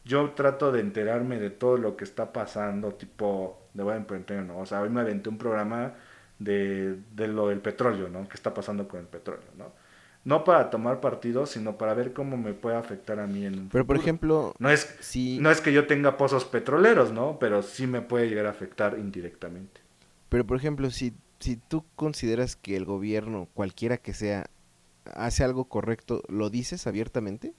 Yo trato de enterarme de todo lo que está pasando, tipo, de buen ¿no? O sea, hoy me aventé un programa de, de lo del petróleo, ¿no? ¿Qué está pasando con el petróleo, ¿no? No para tomar partido, sino para ver cómo me puede afectar a mí en un Pero por ejemplo, No es, si... no es que yo tenga pozos petroleros, ¿no? Pero sí me puede llegar a afectar indirectamente. Pero por ejemplo, si, si tú consideras que el gobierno, cualquiera que sea, hace algo correcto, ¿lo dices abiertamente?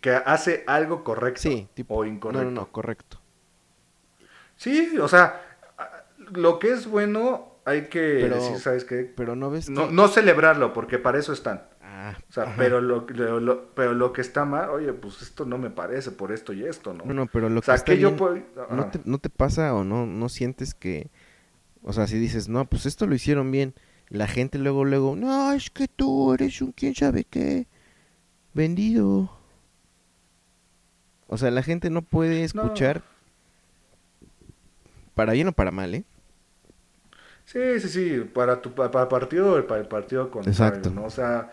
Que hace algo correcto Sí, tipo... o No, incorrecto. no, no, correcto. Sí, o sea, lo que es bueno hay que Pero- decir, ¿sabes qué? Pero no ves que... No, no celebrarlo, porque para eso están. Ah, O sea, ajá. pero lo, lo- lo- pero lo que está mal, oye, pues esto no me parece por esto y esto, ¿no? Bueno, pero lo o sea, que está que yo puedo... ¿no te, ¿no te pasa o no, no sientes que, o sea, si dices, no, pues esto lo hicieron bien, la gente luego, luego, no, es que tú eres un quién sabe qué, vendido. O sea, la gente no puede No. escuchar, para bien o para mal, ¿eh? Sí, sí, sí, para tu para el partido o para el partido contrario, Exacto. ¿no? O sea,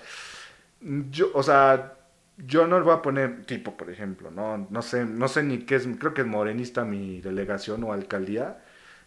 yo, o sea, yo no le voy a poner tipo, por ejemplo, no, no sé, no sé ni qué es, creo que es morenista mi delegación o alcaldía,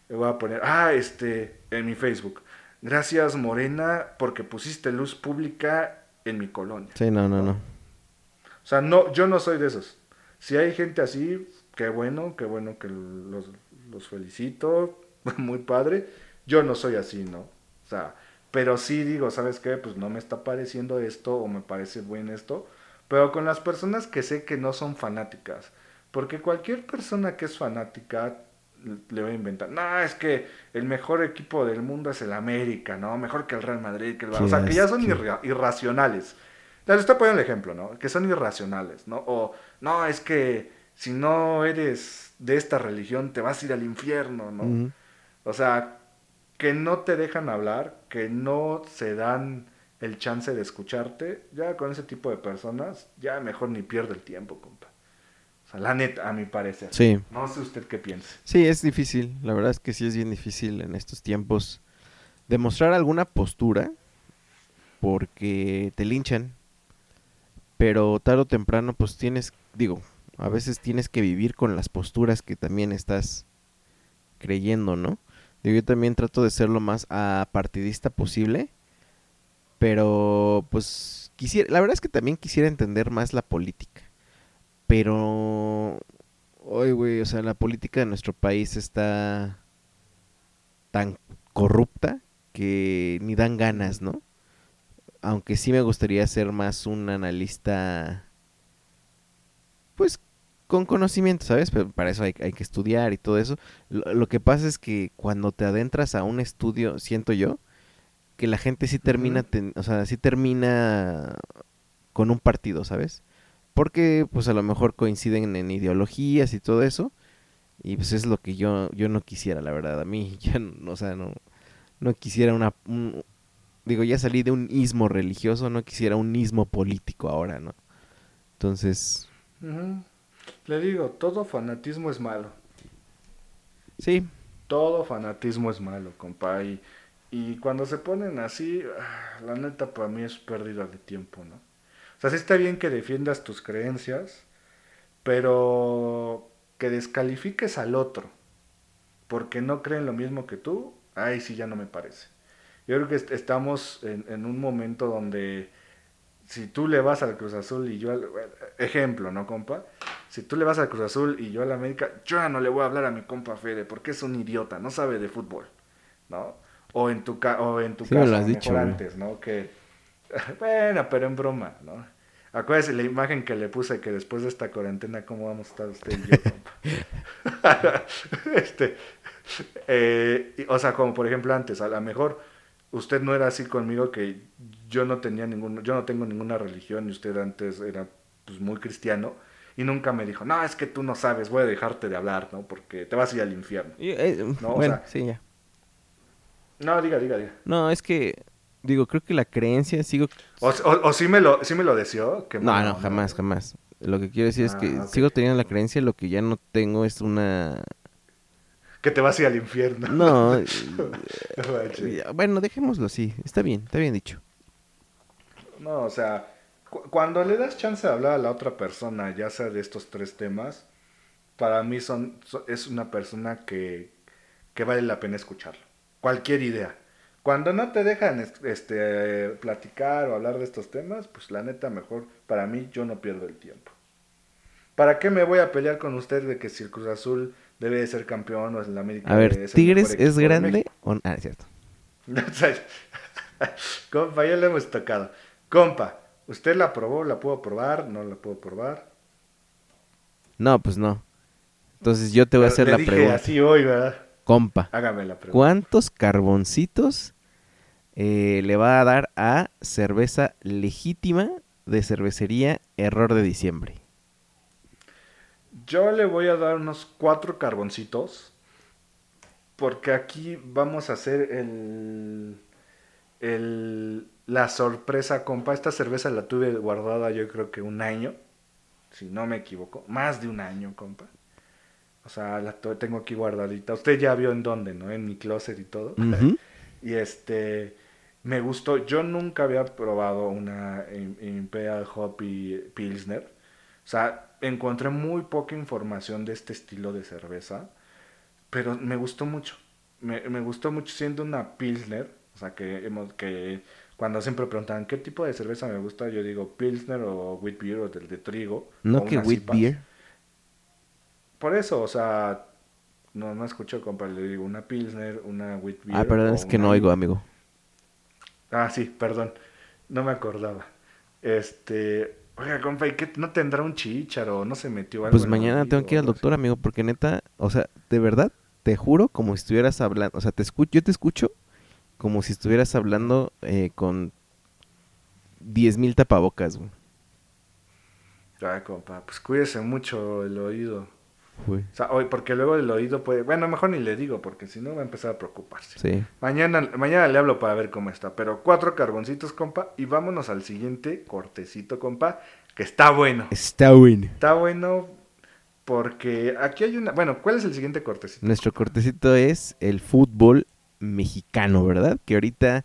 le voy a poner, ah, este, en mi Facebook, gracias Morena porque pusiste luz pública en mi colonia. Sí, no, no, no. O sea, no, yo no soy de esos. Si hay gente así, qué bueno, qué bueno que los, los felicito, muy padre. Yo no soy así, ¿no? O sea, pero sí digo, ¿sabes qué? Pues no me está pareciendo esto o me parece bueno esto. Pero con las personas que sé que no son fanáticas. Porque cualquier persona que es fanática le va a inventar. No, es que el mejor equipo del mundo es el América, ¿no? Mejor que el Real Madrid, que el Bar- Qué O sea, que ya son irra- irracionales. Les estoy poniendo el ejemplo, ¿no? Que son irracionales, ¿no? O, no, es que si no eres de esta religión te vas a ir al infierno, ¿no? O sea, que no te dejan hablar, que no se dan el chance de escucharte, ya con ese tipo de personas, ya mejor ni pierde el tiempo, compa. O sea, la neta, a mi parecer. Sí. No sé usted qué piensa. Sí, es difícil. La verdad es que sí es bien difícil en estos tiempos demostrar alguna postura porque te linchan. Pero tarde o temprano, pues tienes, digo, a veces tienes que vivir con las posturas que también estás creyendo, ¿no? Yo también trato de ser lo más apartidista posible. Pero, pues, quisiera, la verdad es que también quisiera entender más la política. Pero, Oye, güey, o sea, la política de nuestro país está tan corrupta que ni dan ganas, ¿no? Aunque sí me gustaría ser más un analista, pues, con conocimiento, ¿sabes? Pero para eso hay, hay que estudiar y todo eso. Lo, lo que pasa es que cuando te adentras a un estudio, siento yo, que la gente sí termina, ten- o sea, sí termina con un partido, ¿sabes? Porque pues a lo mejor coinciden en ideologías y todo eso. Y pues es lo que yo, yo no quisiera, la verdad. A mí, ya no, o sea, no, no quisiera una... un- digo, ya salí de un ismo religioso, no quisiera un ismo político ahora, ¿no? Entonces. Le digo, todo fanatismo es malo. sí, Todo fanatismo es malo, compa. Y, y cuando se ponen así, ah, la neta para mí es pérdida de tiempo, ¿no? O sea, sí está bien que defiendas tus creencias, pero que descalifiques al otro porque no creen lo mismo que tú, ahí sí ya no me parece. Yo creo que est- estamos en, en un momento donde si tú le vas al Cruz Azul y yo al... Ejemplo, ¿no, compa? Si tú le vas al Cruz Azul y yo al América, yo ya no le voy a hablar a mi compa Fede porque es un idiota, no sabe de fútbol, ¿no? O en tu, ca o en tu Sí caso, lo has dicho, antes, ¿no? Que, bueno, pero en broma, ¿no? Acuérdese la imagen que le puse que después de esta cuarentena, ¿cómo vamos a estar usted y yo, compa? este, eh, y- o sea, como por ejemplo antes, a lo mejor usted no era así conmigo que yo no tenía ningún, yo no tengo ninguna religión y usted antes era pues muy cristiano y nunca me dijo, no, es que tú no sabes, voy a dejarte de hablar, ¿no? Porque te vas a ir al infierno. y, eh, No, o bueno, sea- sí, ya. No, diga, diga, diga. No, es que, digo, creo que la creencia, sigo... O, o, o sí me lo, sí me lo deseó. Que No, no, jamás, jamás. Lo que quiero decir es que Ah, sigo teniendo la creencia, lo que ya no tengo es una... Que te vas a ir al infierno. No, eh, bueno, dejémoslo así, está bien, está bien dicho. No, o sea, cu- cuando le das chance de hablar a la otra persona, ya sea de estos tres temas, para mí son, so- es una persona que, que vale la pena escucharlo. Cualquier idea. Cuando no te dejan es- este, platicar o hablar de estos temas, pues la neta mejor, para mí yo no pierdo el tiempo. ¿Para qué me voy a pelear con usted de que si el Cruz Azul debe de ser campeón o el América A ver, es ¿Tigres es grande o no? Ah, es cierto. Compa, ya le hemos tocado. Compa, ¿usted la probó? ¿La puedo probar? ¿No la puedo probar? No, pues no. Entonces yo te voy a hacer Le la dije pregunta. así hoy, ¿verdad? Compa, Hágame la pregunta. ¿cuántos carboncitos eh, le va a dar a cerveza legítima de cervecería Error de Diciembre. Yo le voy a dar unos cuatro carboncitos. Porque aquí vamos a hacer el, el, la sorpresa, compa. Esta cerveza la tuve guardada yo creo que un año. Si no me equivoco. Más de un año, compa. O sea, la tengo aquí guardadita. Usted ya vio en dónde, ¿no? En mi closet y todo. Y este, me gustó. Yo nunca había probado una Im- Imperial Hoppy Pilsner. O sea, encontré muy poca información de este estilo de cerveza. Pero me gustó mucho. Me, me gustó mucho siendo una Pilsner. O sea, que, hemos, que cuando siempre preguntan qué tipo de cerveza me gusta, yo digo Pilsner o Wheat Beer o del de trigo. No que wheat beer. Por eso, o sea, no, no escucho, compa, le digo una Pilsner, una Wheat Beer. Ah, perdón, es que una no oigo, amigo. Ah, sí, perdón. No me acordaba. Este. Oiga, compa, ¿y qué? ¿No tendrá un chícharo? ¿No se metió algo Pues mañana tengo que ir al doctor, amigo, porque neta, o sea, de verdad, te juro como si estuvieras hablando, o sea, te escucho, yo te escucho como si estuvieras hablando eh, con 10.000 tapabocas, güey. Ay, compa, pues cuídese mucho el oído. Güey. O sea, hoy, porque luego el oído puede. Bueno, mejor ni le digo, porque si no va a empezar a preocuparse. Sí. Mañana, mañana le hablo para ver cómo está. Pero cuatro carboncitos, compa. Y vámonos al siguiente cortecito, compa. Que está bueno. Está bueno. Está bueno porque aquí hay una... Bueno, ¿cuál es el siguiente cortecito? Nuestro cortecito es el fútbol mexicano, ¿verdad? Que ahorita,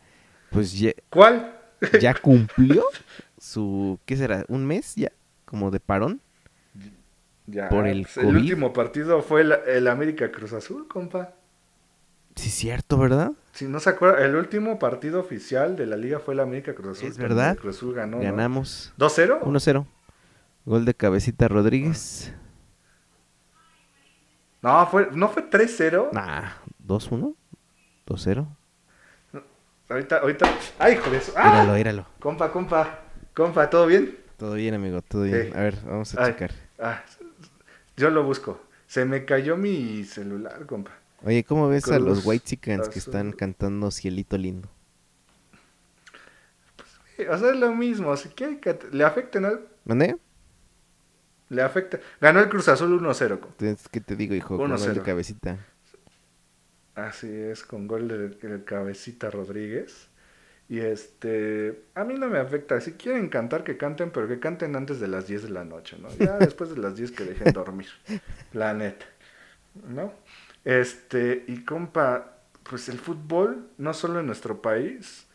pues ya, ¿Cuál? ya cumplió su, ¿qué será? ¿Un mes ya? Como de parón. Ya, Por el pues, el último partido fue el, el América Cruz Azul, compa. Sí, cierto, ¿verdad? Si no se acuerda, el último partido oficial de la liga fue el América Cruz Azul. Es verdad. Cruz Azul ganó, ¿no? Ganamos ¿2-0? 1-0. Gol de cabecita Rodríguez. No, fue, ¿no fue 3-0? Nah, 2-1. 2-0. Ahorita, ahorita... ¡Ay, eso! ¡Ah! Míralo, míralo. Compa, compa, compa, ¿todo bien? Todo bien, amigo, todo bien. Sí. A ver, vamos a Ay, checar. ah, yo lo busco. Se me cayó mi celular, compa. Oye, ¿cómo ves a los White Chickens que están cantando Cielito Lindo? Sí, O sea, es lo mismo. Si quiere que le afecte, ¿no? ¿Mandé? Le afecta. Ganó el Cruz Azul 1-0. compa. Entonces, ¿Qué te digo, hijo? Con gol de 1-0. cabecita. Así es, con gol de, de cabecita Rodríguez. Y este, a mí no me afecta. Si quieren cantar, que canten, pero que canten antes de las 10 de la noche, ¿no? Ya después de las 10 que dejen dormir. La neta. ¿No? Este, y compa, pues el fútbol, no solo en nuestro país,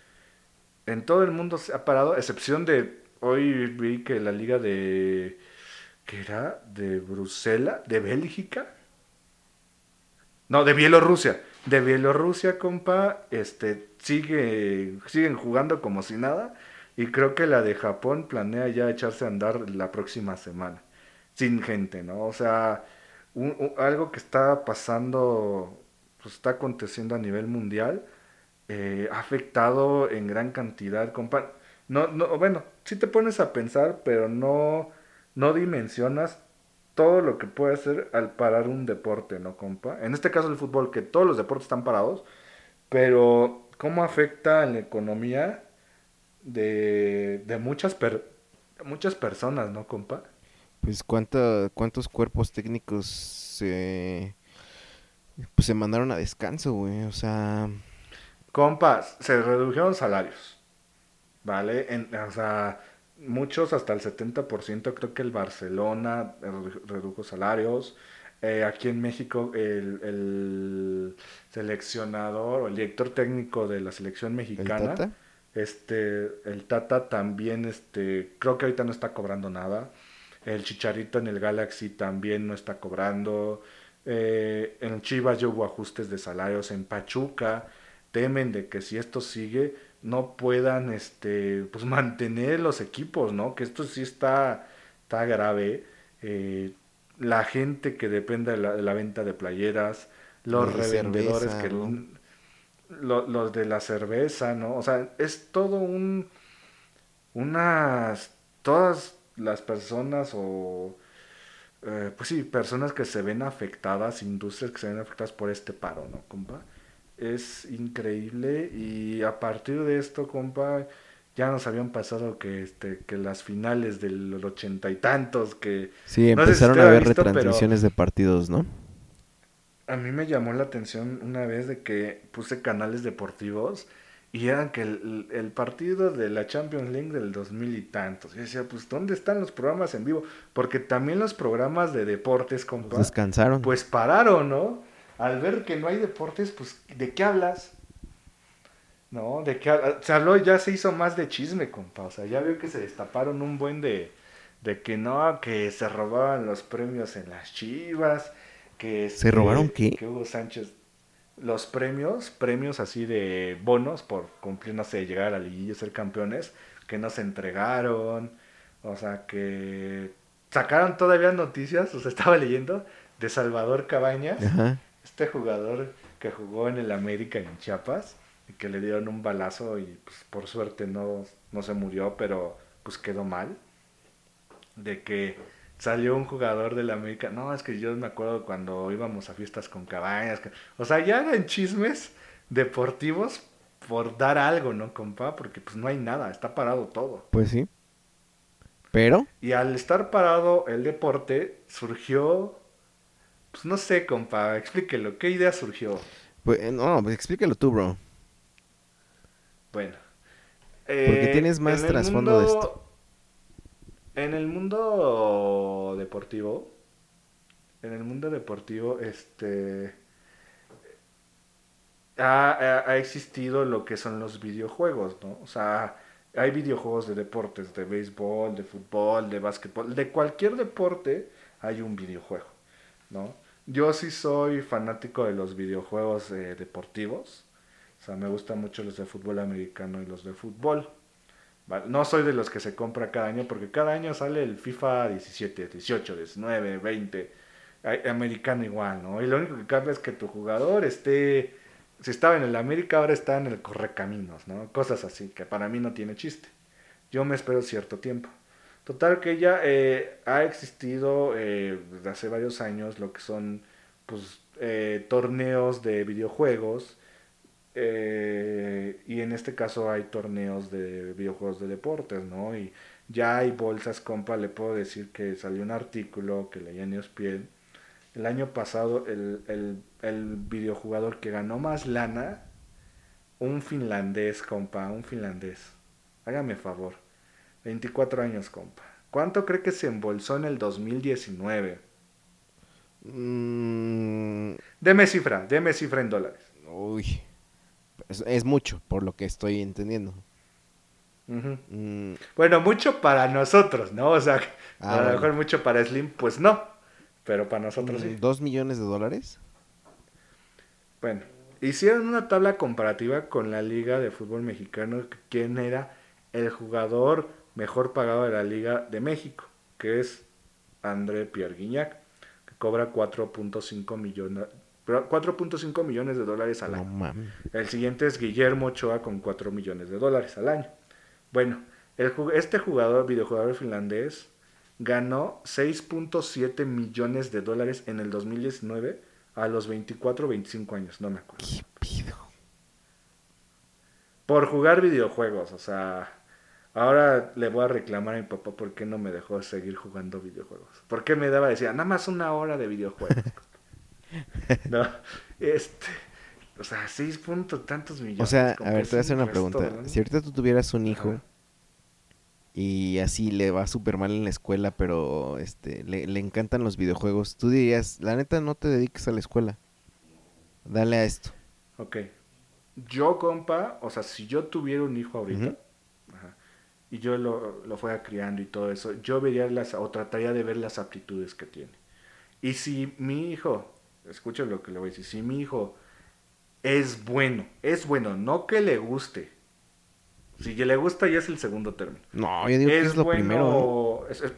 en todo el mundo se ha parado, excepción de, hoy vi que la liga de, ¿qué era? De Bruselas, de Bélgica, no, de Bielorrusia. De Bielorrusia, compa, este, sigue, siguen jugando como si nada. Y creo que la de Japón planea ya echarse a andar la próxima semana. Sin gente, ¿no? O sea, un- algo que está pasando, pues está aconteciendo a nivel mundial, eh, ha afectado en gran cantidad, compa. No, no, bueno, sí te pones a pensar, pero no, no dimensionas todo lo que puede hacer al parar un deporte, ¿no, compa? En este caso el fútbol, que todos los deportes están parados, pero cómo afecta en la economía de, de muchas, per- muchas personas, ¿no, compa? Pues cuánta, cuántos cuerpos técnicos se, pues, se mandaron a descanso, güey. O sea, Compa, se redujeron salarios, ¿vale? En- o sea, muchos hasta el 70%, creo que el Barcelona redu- redujo salarios. Eh, aquí en México, el, el seleccionador o el director técnico de la selección el mexicana, Tata. este, el Tata también, este, creo que ahorita no está cobrando nada. El Chicharito en el Galaxy también no está cobrando. Eh, en Chivas ya hubo ajustes de salarios. En Pachuca temen de que si esto sigue no puedan, este, pues mantener los equipos, ¿no? Que esto sí está, está grave. Eh, la gente que depende de la, de la venta de playeras, los Los de revendedores cerveza, que los de la cerveza, ¿no? O sea, es todo un unas todas las personas o eh, pues sí, personas que se ven afectadas, industrias que se ven afectadas por este paro, ¿no, compa? Es increíble y a partir de esto, compa, ya nos habían pasado que este que las finales del ochenta y tantos que Sí, no sé si empezaron a ha haber visto, retransmisiones de partidos, ¿no? A mí me llamó la atención una vez de que puse canales deportivos y eran que el, el partido de la Champions League del 2000 y tantos. Yo decía, pues, ¿dónde están los programas en vivo? Porque también los programas de deportes, compa, Descansaron. pues pararon, ¿no? Al ver que no hay deportes, pues, ¿de qué hablas? ¿No? ¿De qué hablas? Se habló, ya se hizo más de chisme, compa. O sea, ya veo que se destaparon un buen de, de que no, que se robaban los premios en las chivas, que... ¿Se este, robaron qué? Que Hugo Sánchez... Los premios, premios así de bonos por cumplir, no sé, llegar a la liguilla ser campeones, que no se entregaron, o sea, que sacaron todavía noticias, o sea, estaba leyendo, de Salvador Cabañas, Ajá. Este jugador que jugó en el América en Chiapas, y que le dieron un balazo y pues, por suerte no, no se murió, pero pues quedó mal. De que salió un jugador del América, no, es que yo me acuerdo cuando íbamos a fiestas con Cabañas, que- o sea, ya eran chismes deportivos por dar algo, ¿no, compa? Porque pues no hay nada, está parado todo. Pues sí. Pero, Y al estar parado el deporte, surgió, pues no sé, compa, explíquelo, ¿qué idea surgió? pues, no, pues explícalo tú, bro. Bueno. Porque eh, tienes más trasfondo de esto. En el mundo deportivo, en el mundo deportivo, este, ha, ha- ha existido lo que son los videojuegos, ¿no? O sea, hay videojuegos de deportes, de béisbol, de fútbol, de básquetbol, de cualquier deporte hay un videojuego, ¿no? Yo sí soy fanático de los videojuegos eh, deportivos, o sea, me gustan mucho los de fútbol americano y los de fútbol. No soy de los que se compra cada año, porque cada año sale el FIFA 17, 18, 19, 20, hay- americano igual, ¿no? Y lo único que cambia es que tu jugador esté, si estaba en el América, ahora está en el Correcaminos, ¿no? Cosas así, que para mí no tiene chiste. Yo me espero cierto tiempo. Total que ya eh, ha existido eh, desde hace varios años lo que son pues eh, torneos de videojuegos eh, y en este caso hay torneos de videojuegos de deportes, ¿no? Y ya hay bolsas, compa, le puedo decir que salió un artículo que leí en ESPN. El año pasado el, el, el videojugador que ganó más lana, un finlandés, compa, un finlandés. Hágame favor. 24 años, compa. ¿Cuánto cree que se embolsó en el 2019? Mm, Deme cifra, deme cifra en dólares. uy. Es, es mucho, por lo que estoy entendiendo. Mm, Bueno, mucho para nosotros, ¿no? O sea, Ah, a lo bueno. mejor mucho para Slim, pues no. Pero para nosotros sí. ¿Dos millones de dólares? Bueno, hicieron una tabla comparativa con la Liga de Fútbol Mexicano, quién era el jugador mejor pagado de la Liga de México, que es André Pierre Guignac, que cobra 4.5 millones, 4.5 millones de dólares al No año. El siguiente es Guillermo Ochoa con 4 millones de dólares al año. Bueno, el este jugador, videojugador finlandés, ganó 6.7 millones de dólares en el 2019 a los 24 o 25 años, no me acuerdo. ¿Qué pido? Por jugar videojuegos, o sea, ahora le voy a reclamar a mi papá por qué no me dejó seguir jugando videojuegos. ¿Por qué me daba, decía, nada más una hora de videojuegos? no, este, o sea, 6 punto tantos millones. O sea, a ver, te voy a hacer un una pregunta. Si ahorita tú tuvieras un hijo Ajá. y así le va súper mal en la escuela, pero este le, le encantan los videojuegos, tú dirías, la neta, no te dediques a la escuela. Dale a esto. Ok. Yo, compa, o sea, si yo tuviera un hijo ahorita, ajá, y yo lo, lo fuera criando y todo eso, yo vería las, o trataría de ver las aptitudes que tiene. Y si mi hijo, escucha lo que le voy a decir, si mi hijo es bueno, es bueno, no que le guste. Si le gusta ya es el segundo término. No, yo digo que es lo primero. ¿eh? es- es-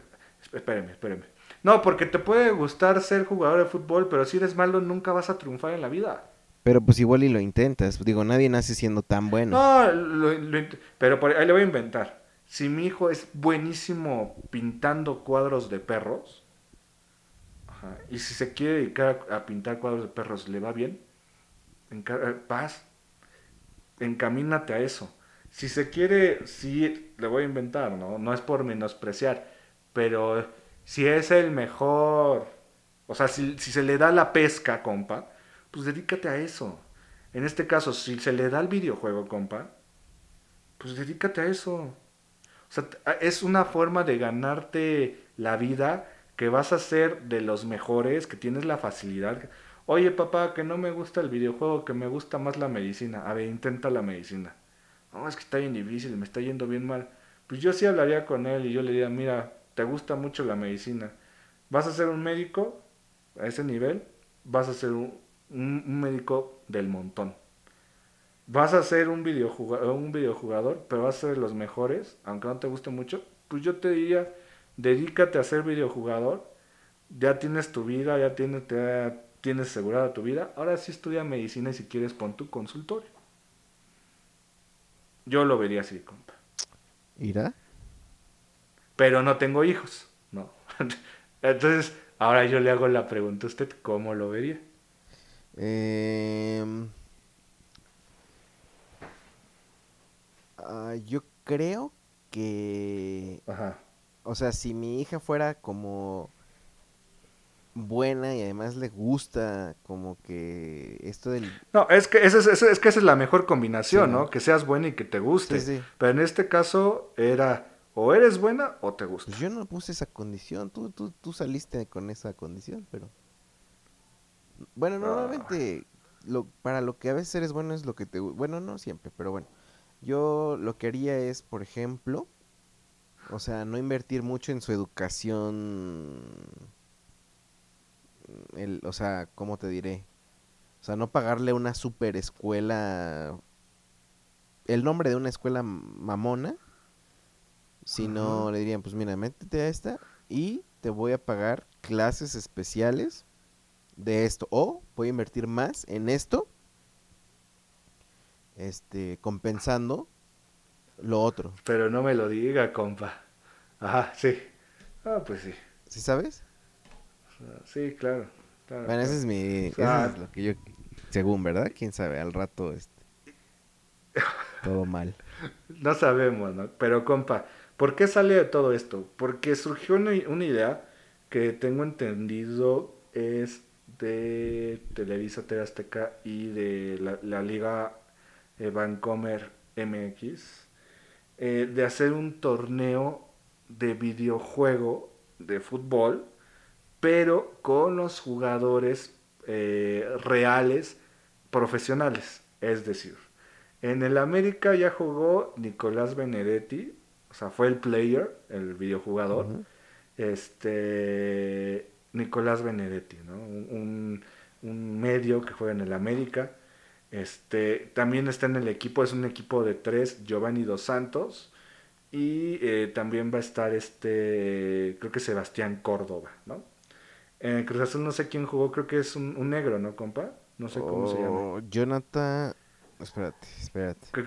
espérame, espérame. No, porque te puede gustar ser jugador de fútbol, pero si eres malo nunca vas a triunfar en la vida. Pero pues igual y lo intentas. Digo, nadie nace siendo tan bueno. No, lo- pero por ahí le voy a inventar. Si mi hijo es buenísimo pintando cuadros de perros, y si se quiere dedicar a, pintar cuadros de perros, ¿le va bien? Eh, vas, encamínate a eso. Si se quiere, sí, le voy a inventar, ¿no? No es por menospreciar, pero si es el mejor, o sea, si, si se le da la pesca, compa, pues dedícate a eso. En este caso, si se le da el videojuego, compa, pues dedícate a eso. Sea, t- a- es una forma de ganarte la vida que vas a ser de los mejores, que tienes la facilidad. Oye, papá, que no me gusta el videojuego, que me gusta más la medicina. A ver, intenta la medicina. No, es que está bien difícil, me está yendo bien mal. Pues yo sí hablaría con él y yo le diría, mira, te gusta mucho la medicina. ¿Vas a ser un médico a ese nivel? Vas a ser un- un médico del montón. Vas a ser un videojugador, un videojugador, pero vas a ser de los mejores, aunque no te guste mucho. Pues yo te diría, dedícate a ser videojugador. Ya tienes tu vida, ya tienes, ya tienes asegurada tu vida. Ahora sí estudia medicina y si quieres pon tu consultorio. Yo lo vería así, compa. ¿Irá? Pero no tengo hijos, ¿no? Entonces, ahora yo le hago la pregunta a usted, ¿cómo lo vería? Em, ah, yo creo que, Ajá. o sea, si mi hija fuera como buena y además le gusta como que esto del... No, es que, esa es, es que esa es la mejor combinación, Sí, ¿no? ¿no? Que seas buena y que te guste. Sí, sí. Pero en este caso era o eres buena o te gusta. Pues yo no puse esa condición, tú, tú, tú saliste con esa condición, pero... Bueno, normalmente lo, para lo que a veces eres bueno es lo que te... gu- Bueno, no siempre, pero bueno. Yo lo que haría es, por ejemplo, o sea, no invertir mucho en su educación... El, o sea, ¿cómo te diré? O sea, no pagarle una super escuela... El nombre de una escuela mamona sino le dirían, pues mira, métete a esta y te voy a pagar clases especiales de esto. O voy a invertir más en esto, este, compensando lo otro. Pero no me lo diga, compa. Ajá, sí. Ah, pues sí. ¿Sí sabes? Ah, Sí, claro. claro, Bueno, ese claro. es mi... Es lo que yo... Según, ¿verdad? ¿Quién sabe? Al rato, este... Todo mal. No sabemos, ¿no? Pero, compa, ¿por qué sale de todo esto? Porque surgió una, una idea que tengo entendido es de Televisa TV Azteca y de la, la Liga eh, Vancomer MX eh, de hacer un torneo de videojuego de fútbol, pero con los jugadores eh, reales profesionales. Es decir, en el América ya jugó Nicolás Benedetti, o sea, fue el player, el videojugador. Este Nicolás Benedetti, ¿no? Un, un- un medio que juega en el América. Este, también está en el equipo, es un equipo de tres, Giovanni Dos Santos. Y eh, también va a estar este, creo que Sebastián Córdoba, ¿no? En el Cruz Azul no sé quién jugó, creo que es un, un negro, ¿no, compa? No sé cómo se llama. Oh, Jonathan... Espérate, espérate. Que,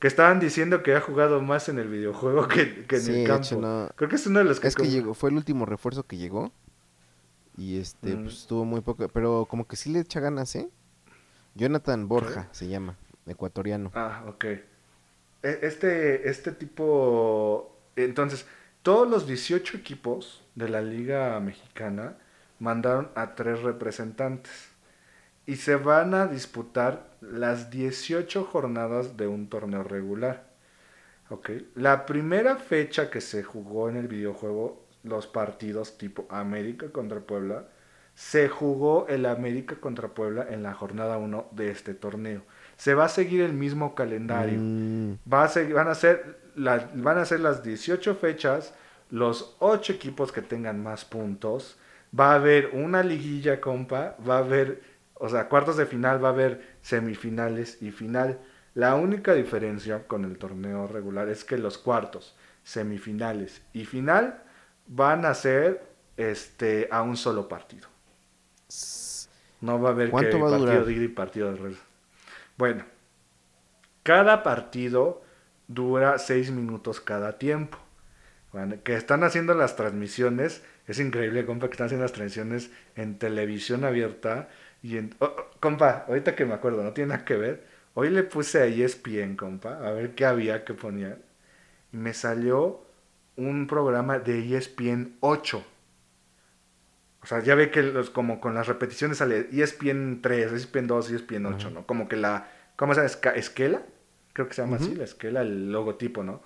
que estaban diciendo que ha jugado más en el videojuego que, que en Sí, el campo. hecho, no. Creo que es uno de los que... Es que llegó, fue el último refuerzo que llegó. Y este, Mm. pues estuvo muy poco. Pero como que sí le echa ganas, ¿eh? Jonathan Borja se llama, ecuatoriano. Ah, ok. E- Este, este tipo... Entonces, todos los 18 equipos de la Liga Mexicana mandaron a tres representantes. Y se van a disputar las 18 jornadas de un torneo regular. Ok. La primera fecha que se jugó en el videojuego, los partidos tipo América contra Puebla, se jugó el América contra Puebla en la jornada 1 de este torneo. Se va a seguir el mismo calendario. Mm, Va a ser- van, a ser la- van a ser las 18 fechas, los 8 equipos que tengan más puntos. Va a haber una liguilla, compa. Va a haber, o sea, cuartos de final, va a haber semifinales y final. La única diferencia con el torneo regular es que los cuartos, semifinales y final van a ser este, a un solo partido. No va a haber ¿Cuánto que va a partido durar? de ida y partido de regreso. Bueno, cada partido dura seis minutos cada tiempo. Bueno, que están haciendo las transmisiones, es increíble, compa, que están haciendo las transmisiones en televisión abierta Y en, oh, oh, compa, ahorita que me acuerdo, no tiene nada que ver. Hoy le puse a ESPN, compa, a ver qué había que poner. Y me salió un programa de ESPN 8. O sea, ya ve que los, como con las repeticiones sale ESPN 3, ESPN 2, ESPN 8, ¿no? Como que la, ¿cómo se llama? Esquela, creo que se llama así, la esquela, el logotipo, ¿no?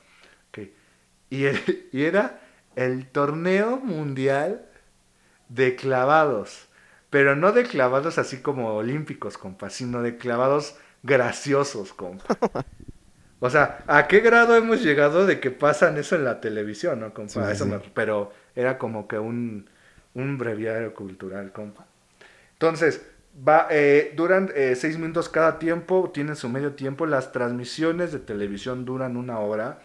Okay. Y, el, y era el torneo mundial de clavados. Pero no de clavados así como olímpicos, compa, sino de clavados graciosos, compa. O sea, ¿a qué grado hemos llegado de que pasan eso en la televisión, no, compa? eso pero era como que un, un breviario cultural, compa. Entonces, va, eh, duran eh, seis minutos cada tiempo, tienen su medio tiempo. Las transmisiones de televisión duran una hora,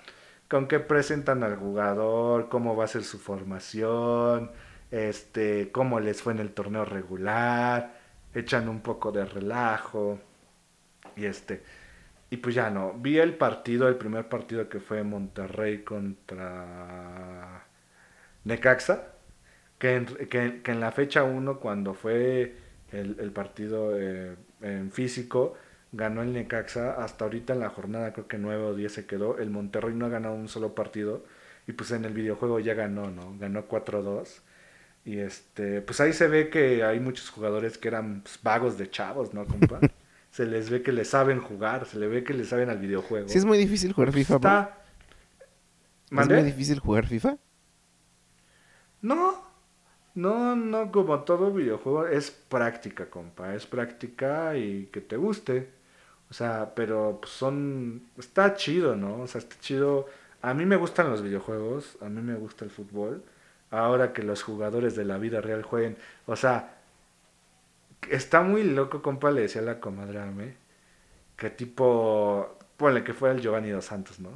con que presentan al jugador, cómo va a ser su formación, este, cómo les fue en el torneo regular, echan un poco de relajo y este, y pues ya no, vi el partido, el primer partido que fue Monterrey contra Necaxa, que en, que, en la fecha 1 cuando fue el, partido eh, en físico, ganó el Necaxa, hasta ahorita en la jornada creo que 9 o 10 se quedó, el Monterrey no ha ganado un solo partido, y pues en el videojuego ya ganó, ¿no? Ganó 4-2 y este, pues ahí se ve que hay muchos jugadores que eran pues, vagos de chavos, ¿no, compa? se les ve que le saben jugar, se le ve que le saben al videojuego. Sí, es muy difícil jugar pues FIFA, Está... ¿Es muy difícil jugar FIFA? No, no, no, como todo videojuego, es práctica, compa, es práctica y que te guste. O sea, pero pues, son, está chido, ¿no? O sea, está chido. A mí me gustan los videojuegos, a mí me gusta el fútbol ahora que los jugadores de la vida real jueguen. O sea, está muy loco, compa, le decía a la comadre que tipo, ponle que fuera el Giovanni dos Santos, ¿no?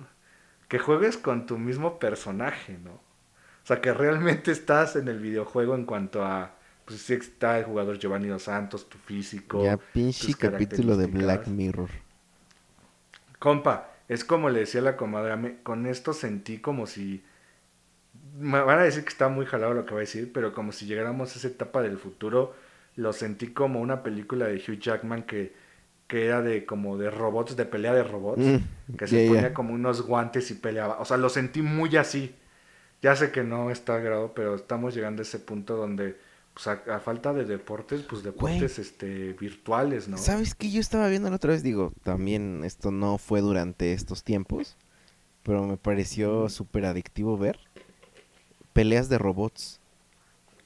Que juegues con tu mismo personaje, ¿no? O sea, que realmente estás en el videojuego en cuanto a, pues sí está el jugador Giovanni dos Santos, tu físico. Ya pinche capítulo de Black Mirror. Compa, es como le decía a la comadre, con esto sentí como si me van a decir que está muy jalado lo que va a decir, pero como si llegáramos a esa etapa del futuro, lo sentí como una película de Hugh Jackman que, que era de como de robots, de pelea de robots, mm, que se ponía como unos guantes y peleaba. O sea, lo sentí muy así. Ya sé que no está grado, pero estamos llegando a ese punto donde, pues a, falta de deportes, pues deportes este virtuales, ¿no? ¿Sabes qué? Yo estaba viendo la otra vez, digo, también esto no fue durante estos tiempos, pero me pareció súper adictivo ver peleas de robots.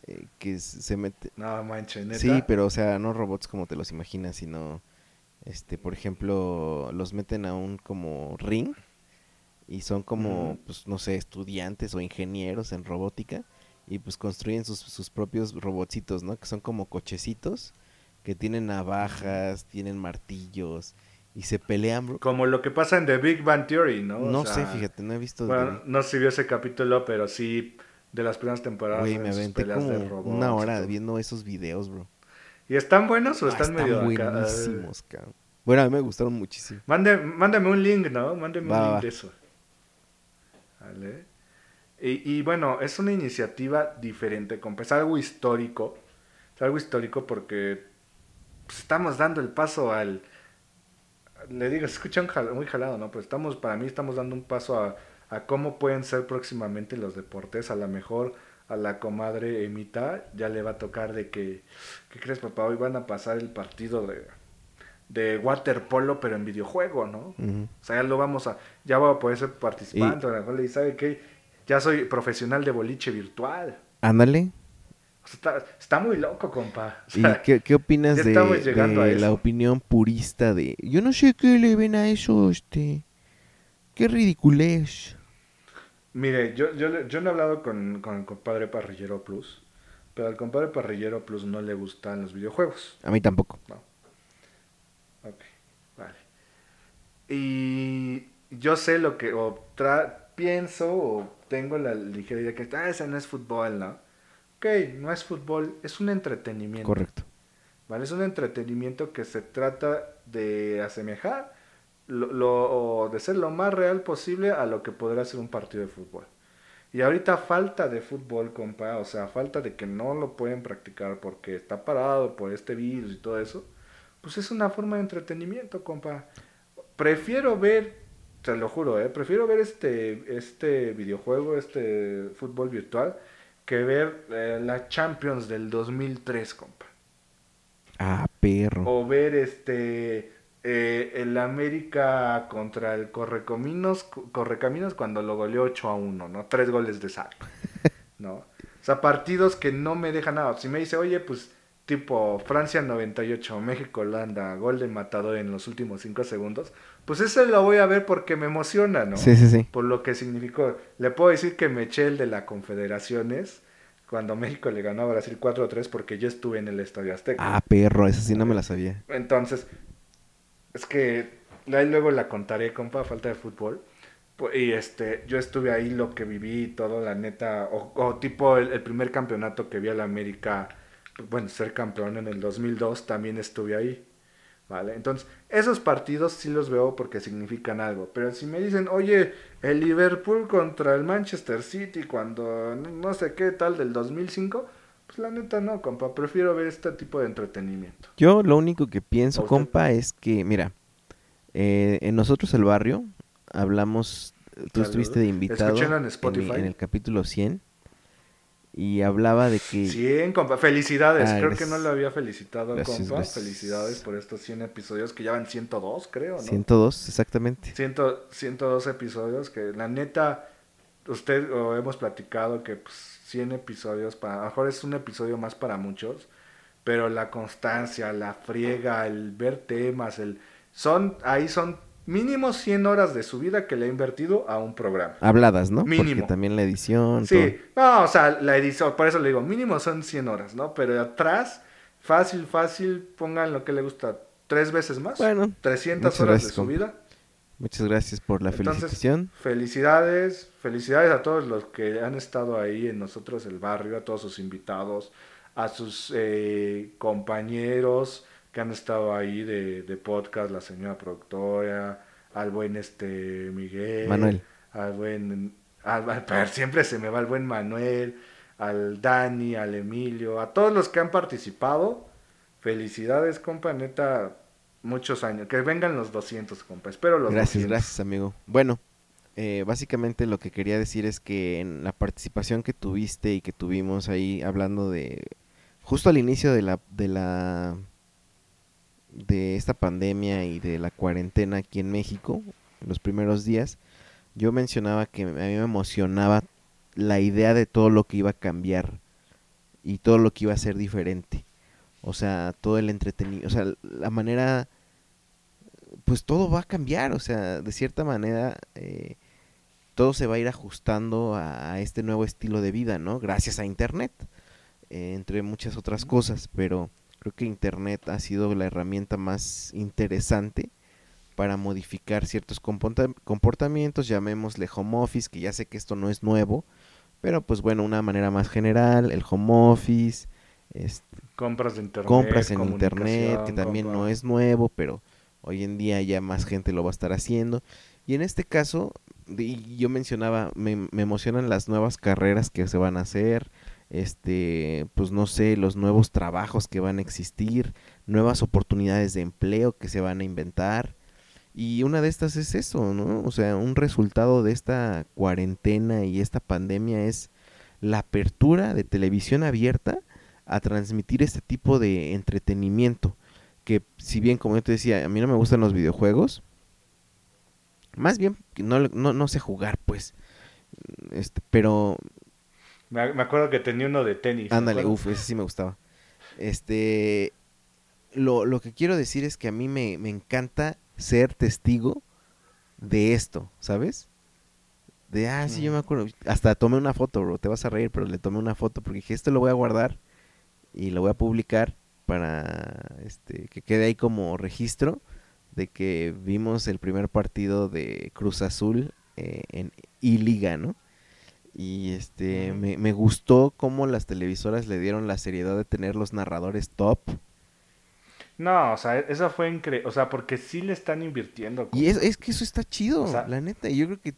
Eh, que se mete. No manches, ¿neta? Sí, pero o sea, no robots como te los imaginas, sino. Este, por ejemplo, los meten a un como ring. Y son como, pues, no sé, estudiantes o ingenieros en robótica. Y pues construyen sus, sus propios robotcitos, ¿no? Que son como cochecitos. Que tienen navajas, tienen martillos y se pelean, bro. Como lo que pasa en The Big Bang Theory, ¿no? no sé, fíjate, no he visto. Bueno, no sé si vio ese capítulo, pero sí de las primeras temporadas. Güey, me aventé como una hora viendo esos videos, bro. ¿Y están buenos o ah, están, medio buenísimos, cabrón. Bueno, a mí me gustaron muchísimo. mándame un link, ¿no? Mándame un link de eso. Vale. Y, y, bueno, es una iniciativa diferente. Es algo histórico. Es algo histórico porque pues, estamos dando el paso al... Le digo, se escucha muy jalado, ¿no? Pues estamos, para mí estamos dando un paso a a cómo pueden ser próximamente los deportes. A lo mejor a la comadre Emita ya le va a tocar de que, ¿qué crees papá? Hoy van a pasar el partido de, de waterpolo, pero en videojuego, ¿no? O sea, ya lo vamos a, ya voy a poder ser participante, y, sabe que ya soy profesional de boliche virtual. Ándale. está, muy loco, compa. ¿Y qué, opinas de, de la opinión purista de, yo no sé qué le ven a eso, este, qué ridiculez? Mire, yo, yo, yo no he hablado con, con el compadre Parrillero Plus, pero al compadre Parrillero Plus no le gustan los videojuegos. A mí tampoco. No. Ok, vale. Y yo sé lo que, o pienso, o tengo la ligera idea que, ah, ese no es fútbol, ¿no? Ok, no es fútbol, es un entretenimiento. Correcto. ¿Vale? Es un entretenimiento que se trata de asemejar lo, de ser lo más real posible a lo que podrá ser un partido de fútbol. Y ahorita falta de fútbol, compa, o sea, falta de que no lo pueden practicar porque está parado por este virus y todo eso, pues es una forma de entretenimiento, compa. Prefiero ver, te lo juro, eh, prefiero ver este, este videojuego, este fútbol virtual, que ver eh, la Champions del 2003, compa. Ah, perro. O ver este eh, el América contra el Correcaminos, Correcaminos cuando lo goleó 8 a 1, ¿no? Tres goles de saco, ¿no? O sea, partidos que no me dejan nada. Si me dice, oye, pues tipo Francia 98, México Holanda, gol de matador en los últimos 5 segundos, pues ese lo voy a ver porque me emociona, ¿no? Sí, sí, sí. Por lo que significó. Le puedo decir que me eché el de la Confederaciones cuando México le ganó a Brasil 4-3 porque yo estuve en el Estadio Azteca. Ah, perro, esa sí no me la sabía. Entonces, es que ahí luego la contaré, compa, falta de fútbol. Y este, yo estuve ahí lo que viví, todo, la neta, o, tipo el, primer campeonato que vi a la América, bueno, ser campeón en el 2002, también estuve ahí. ¿Vale? Entonces, esos partidos sí los veo porque significan algo. Pero si me dicen, oye, el Liverpool contra el Manchester City cuando no sé qué tal del 2005, pues la neta no, compa. Prefiero ver este tipo de entretenimiento. Yo lo único que pienso, compa, es que, mira, eh, en nosotros el barrio hablamos, tú estuviste de invitado en, en, el capítulo 100 y hablaba de que... 100, compa. Felicidades. Ah, creo que no lo había felicitado, compa. Felicidades por estos 100 episodios que ya van 102, creo, ¿no? 102, exactamente. 100, 102 episodios que la neta, usted o hemos platicado que pues 100 episodios, para, a lo mejor es un episodio más para muchos, pero la constancia, la friega, el ver temas, el son ahí son mínimo 100 horas de su vida que le ha invertido a un programa. Habladas, ¿no? Mínimo. Porque también la edición. Sí, no, o sea, la edición, por eso le digo, mínimo son 100 horas, ¿no? Pero atrás, fácil, fácil, pongan lo que le gusta, tres veces más. Bueno. 300 horas de su vida. Muchas gracias por la felicitación. Felicidades, felicidades a todos los que han estado ahí en nosotros el barrio, a todos sus invitados, a sus eh, compañeros, que han estado ahí de, de podcast, la señora productora, al buen este Miguel, Manuel, al buen, al, siempre se me va el buen Manuel, al Dani, al Emilio, a todos los que han participado, felicidades, compa, neta, muchos años, que vengan los 200, compa, espero los Gracias, gracias, amigo. Bueno, eh, básicamente lo que quería decir es que en la participación que tuviste y que tuvimos ahí hablando de justo al inicio de la de la de esta pandemia y de la cuarentena aquí en México, en los primeros días, yo mencionaba que a mí me emocionaba la idea de todo lo que iba a cambiar y todo lo que iba a ser diferente. O sea, todo el entretenimiento, o sea, la manera, pues todo va a cambiar, o sea, de cierta manera, eh, todo se va a ir ajustando a, este nuevo estilo de vida, ¿no? Gracias a Internet, eh, entre muchas otras cosas, pero Creo que Internet ha sido la herramienta más interesante para modificar ciertos comportamientos, llamémosle home office, que ya sé que esto no es nuevo, pero pues bueno, una manera más general, el home office, este, compras de internet, compras en internet, que también no es nuevo, pero hoy en día ya más gente lo va a estar haciendo. Y en este caso, yo mencionaba, me, me emocionan las nuevas carreras que se van a hacer, este, pues no sé, los nuevos trabajos que van a existir, nuevas oportunidades de empleo que se van a inventar. Y una de estas es eso, ¿no? O sea, un resultado de esta cuarentena y esta pandemia es la apertura de televisión abierta a transmitir este tipo de entretenimiento. Que si bien, como yo te decía, a mí no me gustan los videojuegos, más bien no, no, no sé jugar, pues. Este, pero me, acuerdo que tenía uno de tenis. Ándale, uff, ese sí me gustaba. Este, lo, lo, que quiero decir es que a mí me, me, encanta ser testigo de esto, ¿sabes? De, ah, sí, yo me acuerdo. Hasta tomé una foto, bro. Te vas a reír, pero le tomé una foto porque dije, esto lo voy a guardar y lo voy a publicar para este, que quede ahí como registro de que vimos el primer partido de Cruz Azul eh, en I-Liga, ¿no? Y este, me, me, gustó cómo las televisoras le dieron la seriedad de tener los narradores top. No, o sea, eso fue increíble. O sea, porque sí le están invirtiendo. Y es, es que eso está chido, la neta. Yo creo que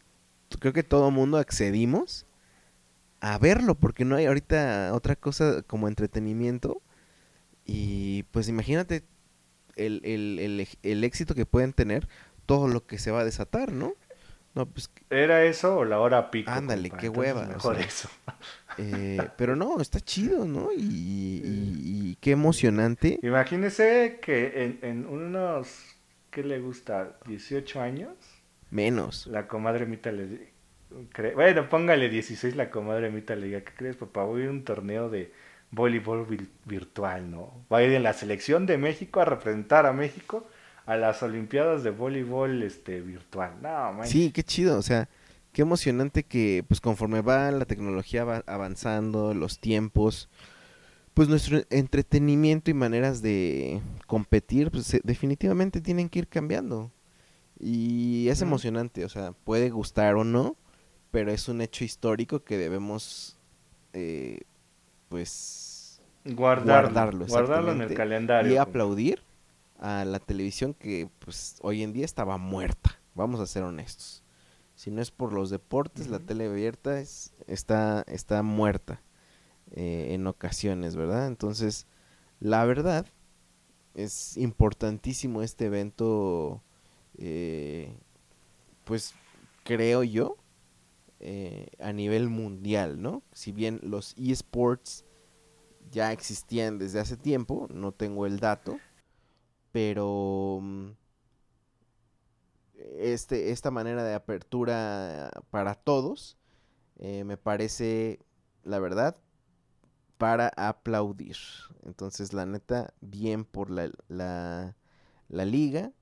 creo que todo mundo accedimos a verlo, porque no hay ahorita otra cosa como entretenimiento. Y pues imagínate el, el, el, el éxito que pueden tener, todo lo que se va a desatar, ¿no? No, pues ¿Era eso o la hora pico? Ándale, compa? qué Entonces, hueva, o Mejor sea. eso. Eh, pero no, está chido, ¿no? Y, y- y qué emocionante. Imagínese que en, en unos, ¿qué le gusta? ¿18 años? Menos. La comadre Mita le di- cre- Bueno, póngale 16, la comadre Mita le diga, ¿qué crees, papá? Voy a ir a un torneo de voleibol vir- virtual, ¿no? Va a ir en la selección de México a representar a México a las Olimpiadas de voleibol este, virtual. No, man. Sí, qué chido, o sea, qué emocionante que pues conforme va la tecnología va avanzando, los tiempos, pues nuestro entretenimiento y maneras de competir pues definitivamente tienen que ir cambiando. Y es emocionante, o sea, puede gustar o no, pero es un hecho histórico que debemos eh, pues Guardarlo, guardarlo, guardarlo en el calendario. y aplaudir a la televisión que pues hoy en día estaba muerta, vamos a ser honestos. Si no es por los deportes, la tele abierta es, está, está muerta eh, en ocasiones, ¿verdad? Entonces, la verdad, es importantísimo este evento, eh, pues creo yo, eh, a nivel mundial, ¿no? Si bien los esports ya existían desde hace tiempo, no tengo el dato, pero mm, este, esta manera de apertura para todos eh, me parece, la verdad, para aplaudir. Entonces, la neta, bien por la, la, la liga.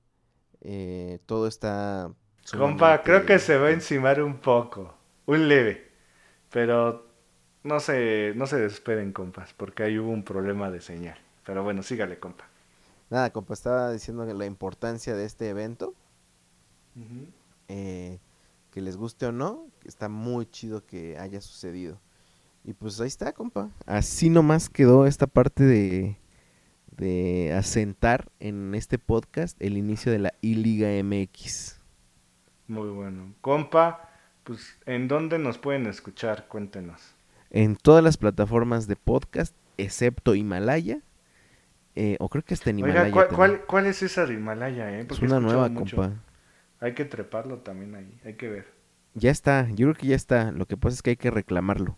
eh, todo está... Compa, creo que se va a encimar un poco, un leve, pero no se, no se desesperen, compas, porque ahí hubo un problema de señal. Pero bueno, sígale, compa. Nada, compa, estaba diciendo la importancia de este evento, eh, que les guste o no, está muy chido que haya sucedido. Y pues ahí está, compa. Así nomás quedó esta parte de, de asentar en este podcast el inicio de la I-Liga MX. Muy bueno. Compa, pues, ¿en dónde nos pueden escuchar? Cuéntenos. En todas las plataformas de podcast, excepto Himalaya. Eh, o creo que hasta en Himalaya. Oiga, ¿cuál, cuál, cuál es esa de Himalaya, eh? es Porque una nueva, mucho. compa. Hay que treparlo también ahí, hay que ver. Ya está, yo creo que ya está. Lo que pasa es que hay que reclamarlo.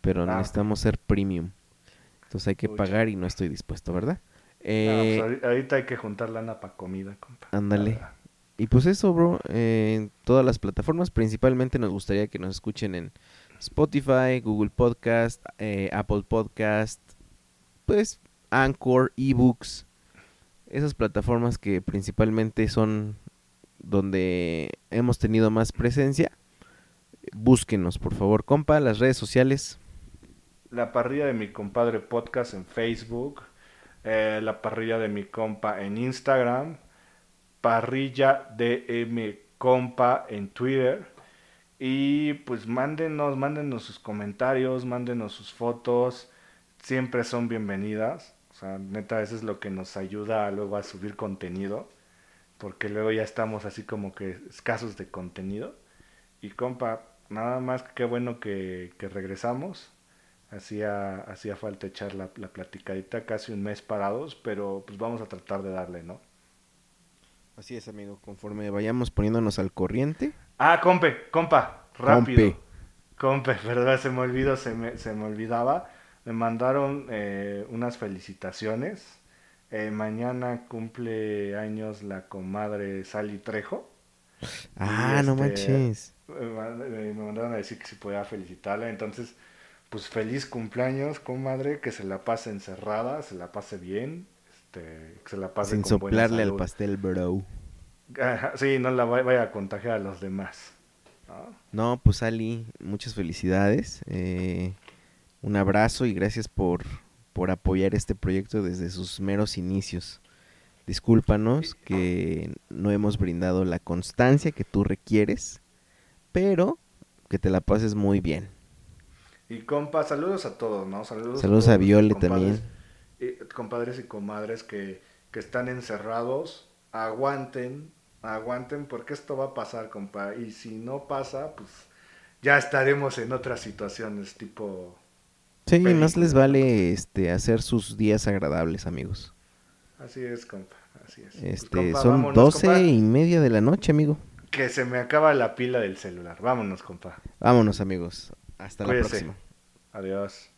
Pero Ah, necesitamos ser premium. Entonces hay que pagar y no estoy dispuesto, ¿verdad? Ah, Eh, pues, ahori- ahorita hay que juntar lana para comida, compa. Ándale. Ah, y pues eso, bro. eh, en todas las plataformas. Principalmente nos gustaría que nos escuchen en Spotify, Google Podcast, eh, Apple Podcast, pues Anchor, eBooks. Esas plataformas que principalmente son donde hemos tenido más presencia. Búsquenos, por favor, compa, las redes sociales. La parrilla de mi compadre podcast en Facebook. eh, la parrilla de mi compa en Instagram. Parrilla DM compa en Twitter. Y pues mándenos, mándenos sus comentarios, mándenos sus fotos. Siempre son bienvenidas. O sea, neta, eso es lo que nos ayuda luego a subir contenido. Porque luego ya estamos así como que escasos de contenido. Y compa, nada más que qué bueno que, que regresamos. Hacía, hacía falta echar la, la platicadita, casi un mes parados, pero pues vamos a tratar de darle, ¿no? Así es, amigo, conforme vayamos poniéndonos al corriente. Ah, compe, compa, rápido. Compe. Compe, verdad, se me olvidó, se me, se me olvidaba. Me mandaron eh, unas felicitaciones. Eh, mañana cumple años la comadre Sally Trejo. Ah, no este, manches. Me mand- me mandaron a decir que si podía felicitarla. Entonces, pues feliz cumpleaños, comadre. Que se la pase encerrada, se la pase bien. Este, que se la pase Sin con buena soplarle al pastel, bro. Sí, no la vaya, vaya a contagiar a los demás. ¿no? No, pues Ali, muchas felicidades. eh, un abrazo y gracias por, por apoyar este proyecto desde sus meros inicios. Discúlpanos que no hemos brindado la constancia que tú requieres, pero que te la pases muy bien. Y compa, saludos a todos, ¿no? Saludos, Saludos todos a Viole compadres- también. eh, compadres y comadres que, que están encerrados, aguanten, aguanten porque esto va a pasar, compa. Y si no pasa, pues ya estaremos en otras situaciones, tipo... Sí, más les vale este hacer sus días agradables, amigos. Así es, compa, así es. Pues, Este, compa, son vámonos, doce compa, y media de la noche, amigo. Que se me acaba la pila del celular. Vámonos, compa. Vámonos, amigos. Hasta la próxima. Adiós.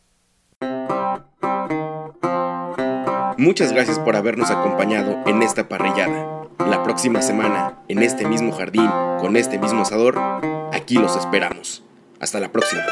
Muchas gracias por habernos acompañado en esta parrillada. La próxima semana, en este mismo jardín, con este mismo asador, aquí los esperamos. Hasta la próxima.